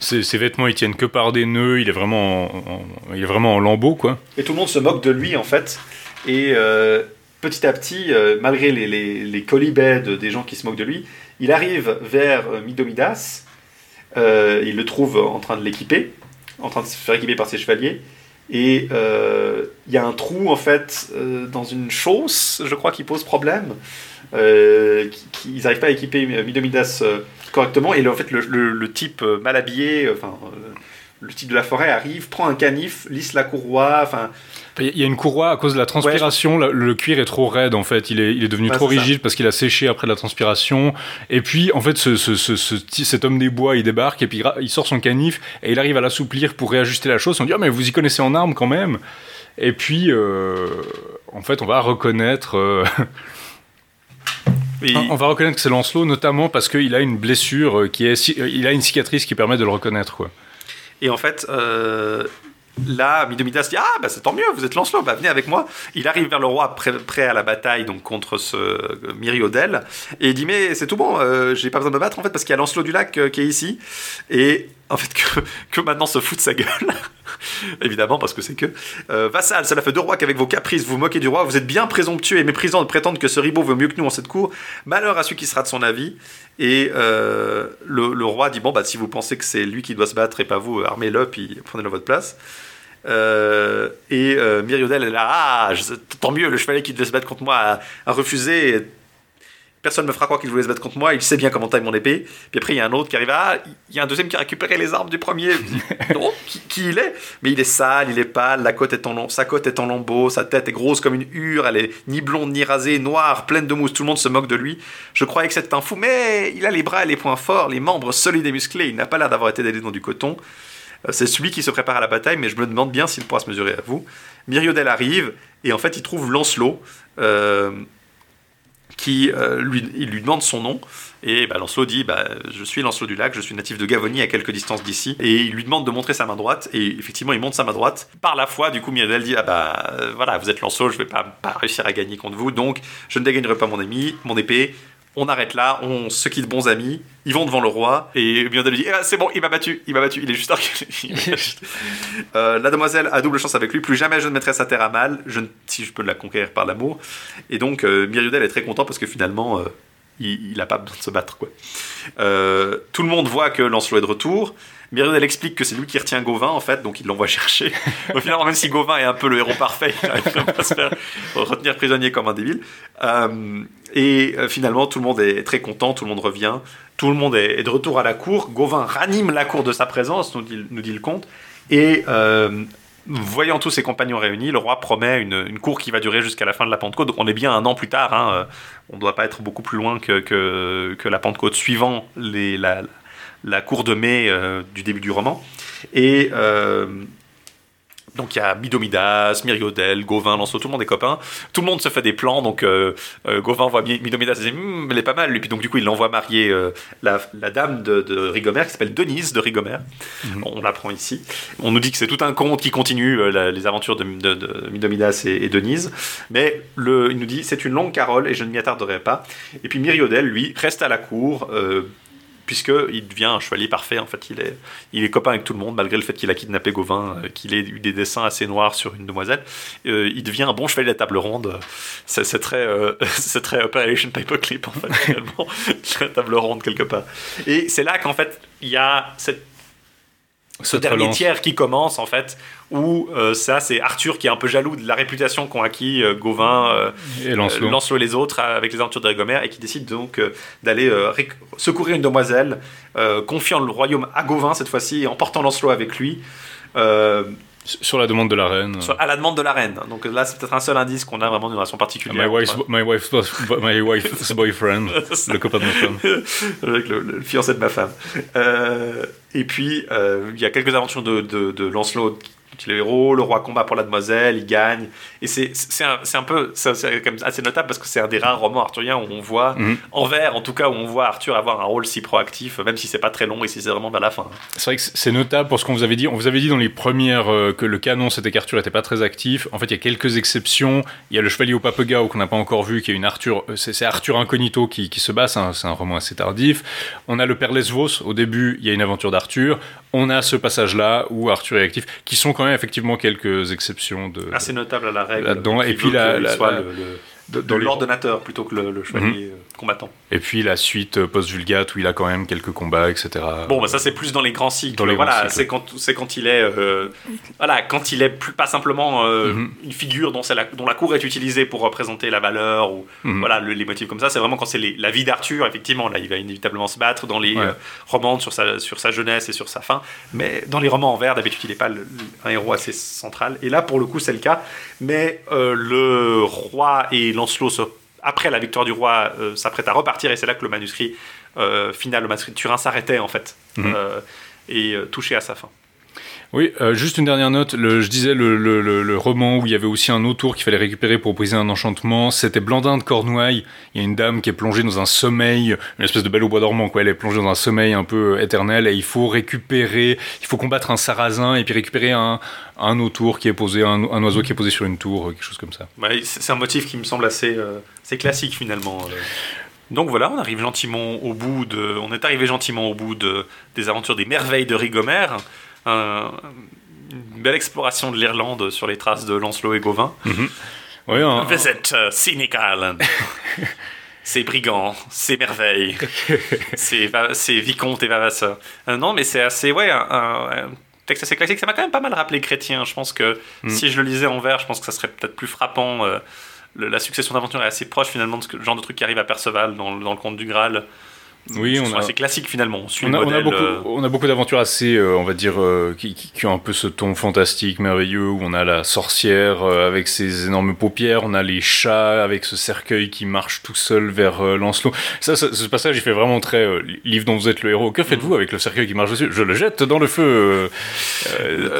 Ses, ses vêtements, ils tiennent que par des nœuds, il est vraiment en, en- il est vraiment en lambeaux, quoi. Et tout le monde se moque de lui, en fait. Et euh, petit à petit, euh, malgré les, les, les colibets de- des gens qui se moquent de lui, il arrive vers euh, Midomidas. Euh, il le trouve en train de l'équiper, en train de se faire équiper par ses chevaliers. Et euh, il y a un trou, en fait, dans une chausse, je crois, qui pose problème. Ils n'arrivent pas à équiper Midomidas correctement. Et le- en fait, le, le- type mal habillé, enfin, le type de la forêt arrive, prend un canif, lisse la courroie, enfin, Il y a une courroie à cause de la transpiration, le, le cuir est trop raide en fait, il est, il est devenu Ouais, trop ça. rigide parce qu'il a séché après la transpiration. Et puis en fait, ce, ce- ce- ce petit- cet homme des bois, il débarque et puis il sort son canif et il arrive à l'assouplir pour réajuster la chose. On dit ah mais vous y connaissez en armes quand même. Et puis euh, en fait, on va reconnaître. euh, <laughs> On va reconnaître que c'est Lancelot, notamment parce qu'il a une blessure qui est, il a une cicatrice qui permet de le reconnaître, quoi. Et en fait, euh, là, Midomidas dit Ah, bah c'est tant mieux, vous êtes Lancelot, bah venez avec moi. Il arrive vers le roi prêt, prêt à la bataille donc contre ce euh, Myriodel. Et il dit Mais c'est tout bon, euh, j'ai pas besoin de me battre en fait, parce qu'il y a Lancelot du lac euh, qui est ici. Et en fait, que, que maintenant se fout de sa gueule. <laughs> Évidemment, parce que c'est que. Euh, Vassal, cela fait deux rois qu'avec vos caprices vous moquez du roi. Vous êtes bien présomptueux et méprisant de prétendre que ce ribot vaut mieux que nous en cette cour. Malheur à celui qui sera de son avis. Et euh, le, roi dit Bon, bah si vous pensez que c'est lui qui doit se battre et pas vous, euh, armez-le, puis prenez-le à votre place. Euh, et euh, Myriodel est là, ah, tant mieux, le chevalier qui devait se battre contre moi a, a refusé. Personne ne me fera croire qu'il voulait se battre contre moi, il sait bien comment taille mon épée. Puis après, il y a un autre qui arrive, ah, il y a un deuxième qui a récupéré les armes du premier. Non, <laughs> qui, qui il est? Mais il est sale, il est pâle, la côte est en sa côte est en lambeaux, sa tête est grosse comme une hure, elle est ni blonde ni rasée, noire, pleine de mousse, tout le monde se moque de lui. Je croyais que c'était un fou, mais il a les bras et les poings forts, les membres solides et musclés, il n'a pas l'air d'avoir été d'aller dans du coton. Euh, C'est celui qui se prépare à la bataille, mais je me demande bien s'il pourra se mesurer à vous. Myriodel arrive, et en fait, il trouve Lancelot, euh, qui euh, lui, demande son nom. Et bah, Lancelot dit bah, Je suis Lancelot du Lac, je suis natif de Gavonie, à quelques distances d'ici. Et il lui demande de montrer sa main droite. Et effectivement, il montre sa main droite. Par la foi, du coup, Myriodel dit Ah bah euh, voilà, vous êtes Lancelot, je vais pas, pas réussir à gagner contre vous. Donc, je ne dégagnerai pas mon, ami, mon épée. On arrête là, on se quitte bons amis. Ils vont devant le roi. Et Myriodel lui dit Ah, C'est bon, il m'a battu, il m'a battu. Il est juste. <laughs> <laughs> Euh, la demoiselle a double chance avec lui. Plus jamais je ne mettrai sa terre à mal, je ne- si je peux la conquérir par l'amour. Et donc, euh, Myriodel est très content parce que finalement, euh, il n'a pas besoin de se battre. Quoi. Euh, tout le monde voit que Lancelot est de retour. Myriodel explique que c'est lui qui retient Gauvin, en fait, donc il l'envoie chercher. Donc, finalement, même si Gauvin est un peu le héros parfait, il n'arrive pas se faire retenir prisonnier comme un débile. Euh, et euh, finalement, tout le monde est très content, tout le monde revient. Tout le monde est, de retour à la cour. Gauvin ranime la cour de sa présence, nous dit, le comte. Et euh, voyant tous ses compagnons réunis, le roi promet une, cour qui va durer jusqu'à la fin de la Pentecôte. Donc on est bien un an plus tard. hein, on ne doit pas être beaucoup plus loin que la Pentecôte suivant les, la, la cour de mai euh, du début du roman. Et euh, donc il y a Midomidas, Myriodel, Gauvin, Lancelot, tout le monde est copain. Tout le monde se fait des plans. Donc euh, Gauvin voit Mi- Midomidas et dit Hum, elle est pas mal. Et puis donc du coup il l'envoie marier euh, la, la dame de, de Rigomère qui s'appelle Denise de Rigomère. On l'apprend ici. On nous dit que c'est tout un conte qui continue euh, la- les aventures de, de- de Midomidas et, et Denise. Mais le, il nous dit c'est une longue carole et je ne m'y attarderai pas. Et puis Myriodel, lui, reste à la cour. Puisqu'il devient un chevalier parfait. En fait, il est, il est copain avec tout le monde, malgré le fait qu'il a kidnappé Gauvin, euh, qu'il ait eu des dessins assez noirs sur une demoiselle. Euh, il devient un bon chevalier de la table ronde. C'est, c'est très, euh, <laughs> c'est très Operation Paperclip, en fait, <laughs> finalement. <laughs> la table ronde, quelque part. Et c'est là qu'en fait, il y a cette ce dernier relance. tiers qui commence en fait, où euh, ça c'est Arthur qui est un peu jaloux de la réputation qu'ont acquis euh, Gauvin, euh, Et Lancelot. euh, Lancelot et les autres avec les aventures de Régomère et qui décide donc d'aller secourir une demoiselle, confiant le royaume à Gauvin cette fois-ci et emportant Lancelot avec lui. Sur la demande de la reine. sur- à la demande de la reine. Donc là, c'est peut-être un seul indice qu'on a vraiment d'une relation particulière. My wife's, my wife's, my wife's <laughs> boyfriend, le copain de ma femme. <laughs> avec le, le fiancé de ma femme. Euh, et puis, euh, il y a quelques aventures de, de, de Lancelot le héros, le roi combat pour la demoiselle, il gagne. Et c'est un, un peu c'est quand même assez notable parce que c'est un des rares romans arthuriens où on voit, Mhm. en vers en tout cas, où on voit Arthur avoir un rôle si proactif, même si c'est pas très long et si c'est vraiment vers la fin. C'est vrai que c'est notable pour ce qu'on vous avait dit. On vous avait dit dans les premières euh, que le canon c'était qu'Arthur était pas très actif. En fait, il y a quelques exceptions. Il y a le Chevalier au Papegao qu'on n'a pas encore vu, qui est une Arthur. euh, C'est Arthur incognito qui, qui se bat. C'est un, un roman assez tardif. On a le Père Lesvos. Au début, il y a une aventure d'Arthur. On a ce passage-là où Arthur est actif, qui sont quand même effectivement quelques exceptions de. Assez notable à la règle. Là-dedans, et puis la- la- soit la- le, le- dans les- l'ordonnateur plutôt que le, le chevalier euh, combattant. Et puis la suite euh, post-Vulgate où il a quand même quelques combats, etc. Bon, bah ça c'est plus dans les grands cycles. Dans les grands voilà, cycles. c'est quand c'est quand il est euh, voilà quand il est plus pas simplement euh, Mhm. une figure dont c'est la dont la cour est utilisée pour représenter la valeur ou Mhm. voilà le- les motifs comme ça. C'est vraiment quand c'est les- la vie d'Arthur. Effectivement, là il va inévitablement se battre dans les Ouais. euh, romans sur sa sur sa jeunesse et sur sa fin. Mais dans les romans en vers, d'habitude il n'est pas le- un héros assez central. Et là pour le coup c'est le cas. Mais le roi et Lancelot après la victoire du roi euh, s'apprêtent à repartir et c'est là que le manuscrit euh, final, le manuscrit de Turin s'arrêtait en fait Mhm. euh, et touché à sa fin. Oui, euh, juste une dernière note. Je disais le, roman où il y avait aussi un autour qu'il fallait récupérer pour briser un enchantement. C'était Blandin de Cornouailles. Il y a une dame qui est plongée dans un sommeil, une espèce de belle au bois dormant. Elle est plongée dans un sommeil un peu euh, éternel et il faut récupérer, il faut combattre un sarrasin et puis récupérer un, autour qui est posé, un, oiseau qui est posé sur une tour, euh, quelque chose comme ça. C'est un motif qui me semble assez, classique finalement. Donc voilà, on arrive gentiment au bout de, on est arrivé gentiment au bout de, des aventures des merveilles de Rigomère. Un- une belle exploration de l'Irlande sur les traces de Lancelot et Gauvin. Oui, un- Visit uh, Scenic Island. C'est brigand, c'est merveille, c'est vicomte et vavasseur. Euh, non, mais c'est assez, ouais, un, un- un texte assez classique. Ça m'a quand même pas mal rappelé Chrétien. Je pense que Mm. si je le lisais en vers, je pense que ça serait peut-être plus frappant. euh, le- la succession d'aventures est assez proche finalement de ce que- genre de truc qui arrive à Perceval dans, le- dans le conte du Graal. Oui, on a- assez classique finalement. On suit On le a, on a modèle. beaucoup, euh, on a beaucoup d'aventures assez, euh, on va dire, euh, qui, qui- qui ont un peu ce ton fantastique, merveilleux, où on a la sorcière euh, avec ses énormes paupières, on a les chats avec ce cercueil qui marche tout seul vers Lancelot. Ça, ça- ce passage, il fait vraiment très livre dont vous êtes le héros. Que faites-vous avec le cercueil qui marche dessus? Je le jette dans le feu.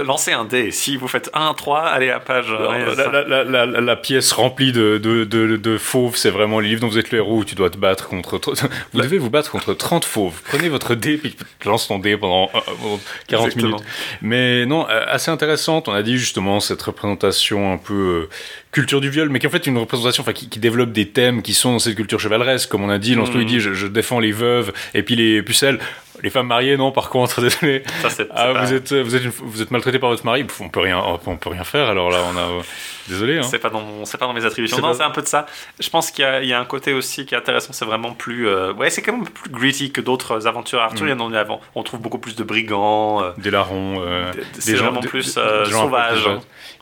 lancez un dé. Si vous faites 1, 3, allez à page. la, la- la- la- la- la pièce remplie de, de, de, de fauves, c'est vraiment les livres dont vous êtes le héros où tu dois te battre contre. <laughs> Vous devez vous battre contre 30 fauves. Prenez votre dé, puis lance ton dé pendant, euh, pendant 40 Exactement. minutes. Mais non, euh, assez intéressante. On a dit justement cette représentation un peu euh, culture du viol, mais qui en fait une représentation enfin, qui, qui développe des thèmes qui sont dans cette culture chevaleresque. Comme on a dit, Lancelot il Mhm. dit je, je défends les veuves et puis les pucelles. Les femmes mariées, non, par contre, <laughs> désolé. ça, c'est- Ah, pas- vous êtes, vous êtes, une- vous êtes maltraité par votre mari. On peut rien, on peut rien faire. Alors là, on a, euh, désolé. Hein. C'est pas dans mon- c'est pas dans mes attributions. C'est Non, pas- c'est un peu de ça. Je pense qu'il y, a- il y a un côté aussi qui est intéressant. C'est vraiment plus, euh, ouais, c'est quand même plus gritty que d'autres aventures arthuriennes. Est avant- on trouve beaucoup plus de brigands. euh, Des larrons. euh, des gens- vraiment plus des- euh, des gens un peu sauvage. plus-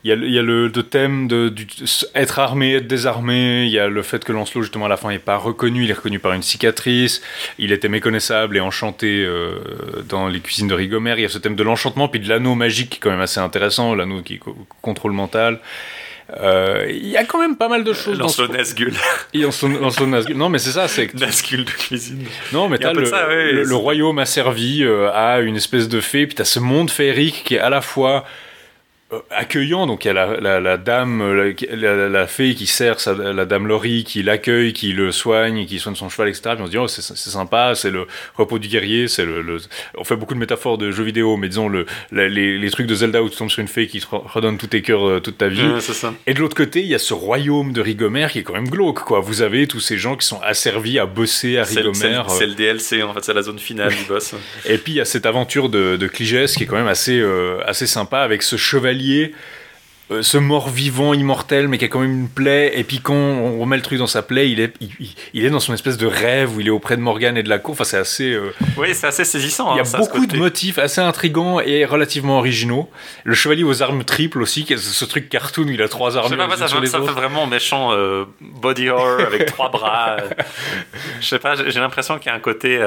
Il y a, le- il y a le, le thème de du, être armé, être désarmé. Il y a le fait que Lancelot, justement, à la fin, n'est pas reconnu. Il est reconnu par une cicatrice. Il était méconnaissable et enchanté euh, dans les cuisines de Rigomère. Il y a ce thème de l'enchantement, puis de l'anneau magique, qui est quand même assez intéressant. L'anneau qui co- contrôle mental. Euh, il y a quand même pas mal de choses dans ce... Lancelot <laughs> Lancelot- Lancelot Nazgûl. Non, mais c'est ça, c'est que Nazgûl de cuisine. non, mais t'as le, de ça, ouais, le, le royaume a servi euh, à une espèce de fée, puis t'as ce monde féerique qui est à la fois accueillant. Donc il y a la, la, la dame, euh, la, fée qui sert sa, la dame Laurie, qui l'accueille, qui le soigne, qui soigne son cheval, etc. Puis on se dit, oh, c'est sympa, c'est le repos du guerrier, c'est le, le- On fait beaucoup de métaphores de jeux vidéo, mais disons, le, les, les trucs de Zelda où tu tombes sur une fée qui te re- redonne tous tes cœurs euh, toute ta vie. Ouais, c'est ça. Et de l'autre côté, il y a ce royaume de Rigomère qui est quand même glauque, quoi. Vous avez tous ces gens qui sont asservis à bosser à Rigomère. c'est le DLC, en fait, c'est la zone finale du boss. Et puis il y a cette aventure de, de Cligès qui est quand même assez, euh, assez sympa avec ce chevalier, euh, ce mort-vivant immortel, mais qui a quand même une plaie. Et puis quand on remet le truc dans sa plaie, il est, il, il- il est dans son espèce de rêve où il est auprès de Morgane et de la cour. Enfin, c'est assez. euh, Oui, c'est assez saisissant. il y a hein, beaucoup de motifs assez intrigants et relativement originaux. Le chevalier aux armes triples aussi, qui est ce truc cartoon où il a trois Je armes sais pas, ça, fait- ça fait vraiment méchant euh, body horror avec trois bras. euh. <laughs> Je sais pas, j'ai j'ai l'impression qu'il y a un côté.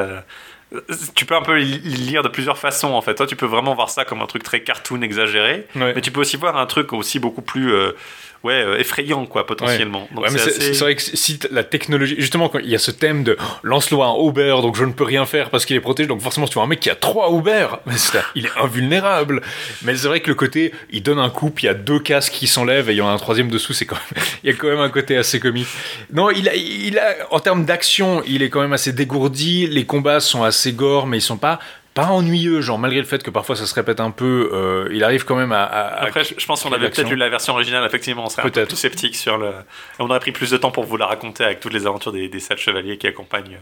Tu peux un peu li- lire de plusieurs façons en fait. Toi, tu peux vraiment voir ça comme un truc très cartoon exagéré, Ouais. mais tu peux aussi voir un truc aussi beaucoup plus euh, ouais, euh, effrayant quoi, potentiellement. Donc Ouais, mais c'est assez- vrai que si la technologie, justement, quand il y a ce thème de oh, lance-le un Uber, donc je ne peux rien faire parce qu'il est protégé, donc forcément, tu vois un mec qui a trois Uber, <laughs> il est invulnérable. Mais c'est vrai que le côté, il donne un coup, puis il y a deux casques qui s'enlèvent et il y en a un troisième dessous, c'est quand même, <laughs> il y a quand même un côté assez comique. Non, il a, il a, en termes d'action, il est quand même assez dégourdi, les combats sont assez gore, mais ils sont pas pas ennuyeux, genre malgré le fait que parfois ça se répète un peu, euh, il arrive quand même à. à- Après, je je pense qu'on avait peut-être lu la version originale, effectivement, on serait un peu Peut-être. plus sceptique sur le. On aurait pris plus de temps pour vous la raconter avec toutes les aventures des, des sept chevaliers qui accompagnent.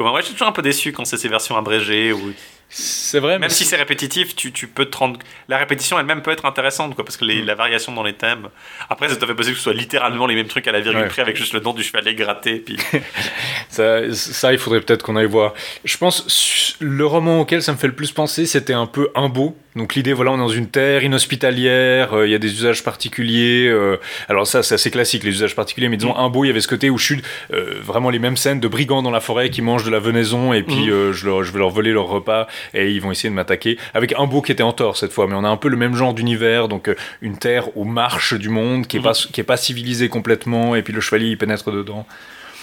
Ouais, je suis toujours un peu déçu quand c'est ces versions abrégées ou C'est vrai, mais Même si c'est répétitif, tu, tu peux te rendre. La répétition elle-même peut être intéressante, quoi, parce que les- Mm. la variation dans les thèmes. Après, ça te fait possible que ce soit littéralement les mêmes trucs à la virgule Ouais. près avec juste le nom du chevalier gratté. Puis... <laughs> Ça, ça, il faudrait peut-être qu'on aille voir. Je pense le roman auquel ça me fait le plus penser, c'était un peu Imbo. Donc l'idée, voilà, on est dans une terre inhospitalière, euh, il y a des usages particuliers. euh, alors ça, c'est assez classique, les usages particuliers. Mais disons, Imbo, il y avait ce côté où je suis euh, vraiment les mêmes scènes de brigands dans la forêt qui mangent de la venaison et puis Mhm. euh, je, leur- je vais leur voler leur repas et ils vont essayer de m'attaquer. Avec Imbo qui était en tort cette fois, mais on a un peu le même genre d'univers, donc euh, une terre aux marches du monde qui est Mhm. pas qui est pas civilisée complètement et puis le chevalier il pénètre dedans.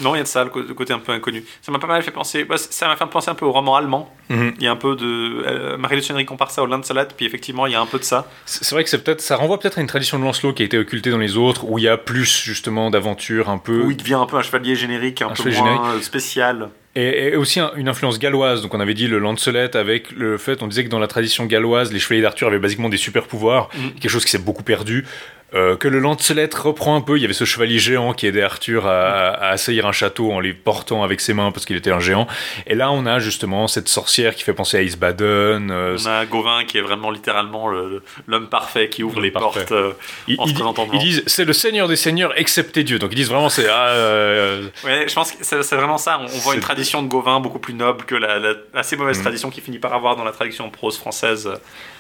Non, il y a de ça, le côté un peu inconnu. Ça m'a pas mal fait penser. bah, ça m'a fait penser un peu au roman allemand. Mhm. Il y a un peu de. Euh, Marie-Luce Henry compare ça au Lancelot, puis effectivement, il y a un peu de ça. C'est vrai que c'est peut-être, ça renvoie peut-être à une tradition de Lancelot qui a été occultée dans les autres, où il y a plus justement d'aventures un peu, Où il devient un peu un chevalier générique, un, Un peu moins euh, spécial. et, et aussi un- une influence galloise. Donc on avait dit le Lancelot avec le fait, on disait que dans la tradition galloise, les chevaliers d'Arthur avaient basiquement des super pouvoirs, Mhm. quelque chose qui s'est beaucoup perdu. Euh, que le Lancelot reprend un peu, il y avait ce chevalier géant qui aidait Arthur à, à assaillir un château en les portant avec ses mains parce qu'il était un géant. Et là, on a justement cette sorcière qui fait penser à Isbaden. euh, On a Gauvin qui est vraiment littéralement le- l'homme parfait qui ouvre les parfait. portes euh, ils, en se ils- présentant devant. ils disent c'est le seigneur des seigneurs excepté Dieu. Donc ils disent vraiment c'est ah, Ouais, je pense que c'est vraiment ça. On, on voit une tradition de Gauvin beaucoup plus noble que la, la assez mauvaise Mhm. tradition qu'il finit par avoir dans la traduction en prose française.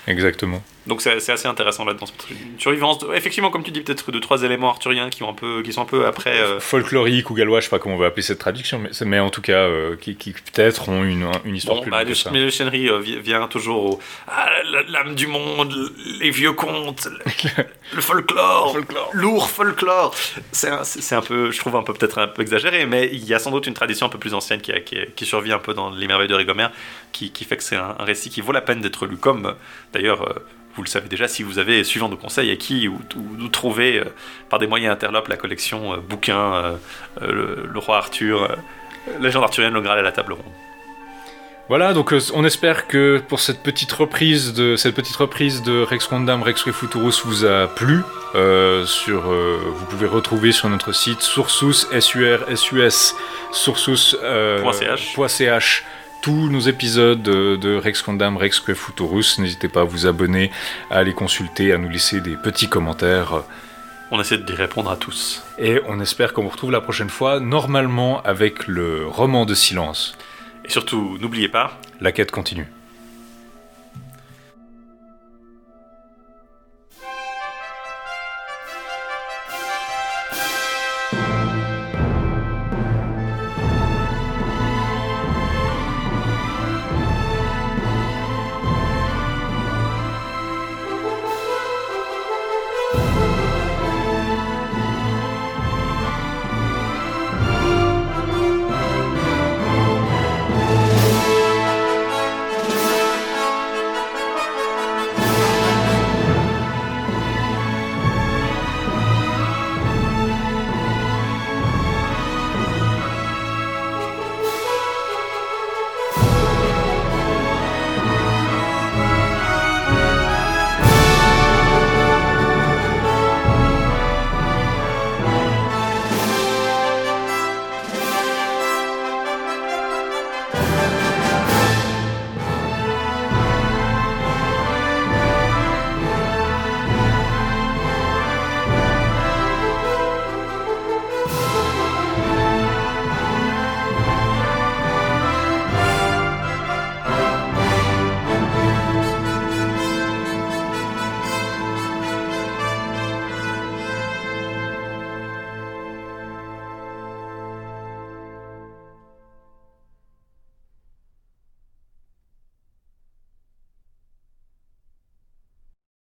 exactement. Donc c'est assez intéressant là-dedans. Une survivance, de- effectivement, comme tu dis, peut-être de trois éléments arthuriens qui, ont un peu, qui sont un peu après. euh, folklorique ou gallois, je sais pas comment on va appeler cette traduction, mais, mais en tout cas, euh, qui, qui peut-être ont une, une histoire Bon, plus bah, longue le, que ça. mais le Chenry euh, vi- vient toujours au ah, l'âme du monde, les vieux contes, le, <laughs> le folklore, lourd folklore. C'est un, peu, je trouve un peu peut-être un peu exagéré, mais il y a sans doute une tradition un peu plus ancienne qui, a- qui, qui survit un peu dans les merveilles de Rigomère, qui, qui fait que c'est un, un récit qui vaut la peine d'être lu. Comme d'ailleurs, euh, vous le savez déjà, si vous avez, suivant nos conseils, acquis ou, ou, ou trouvé euh, par des moyens interlopes la collection euh, bouquins, euh, euh, le, le roi Arthur. Légende arthurienne, le Graal et la table ronde. Voilà, donc on espère que pour cette petite reprise de cette petite reprise de Rex Quandam Rex Futurus vous a plu. Sur, vous pouvez retrouver sur notre site Soursus SUR SUS Tous nos épisodes de, Rex Quandam Rex Futurus. N'hésitez pas à vous abonner, à les consulter, à nous laisser des petits commentaires. On essaie d'y répondre à tous. Et on espère qu'on vous retrouve la prochaine fois, normalement avec le roman de silence. Et surtout, n'oubliez pas, La quête continue.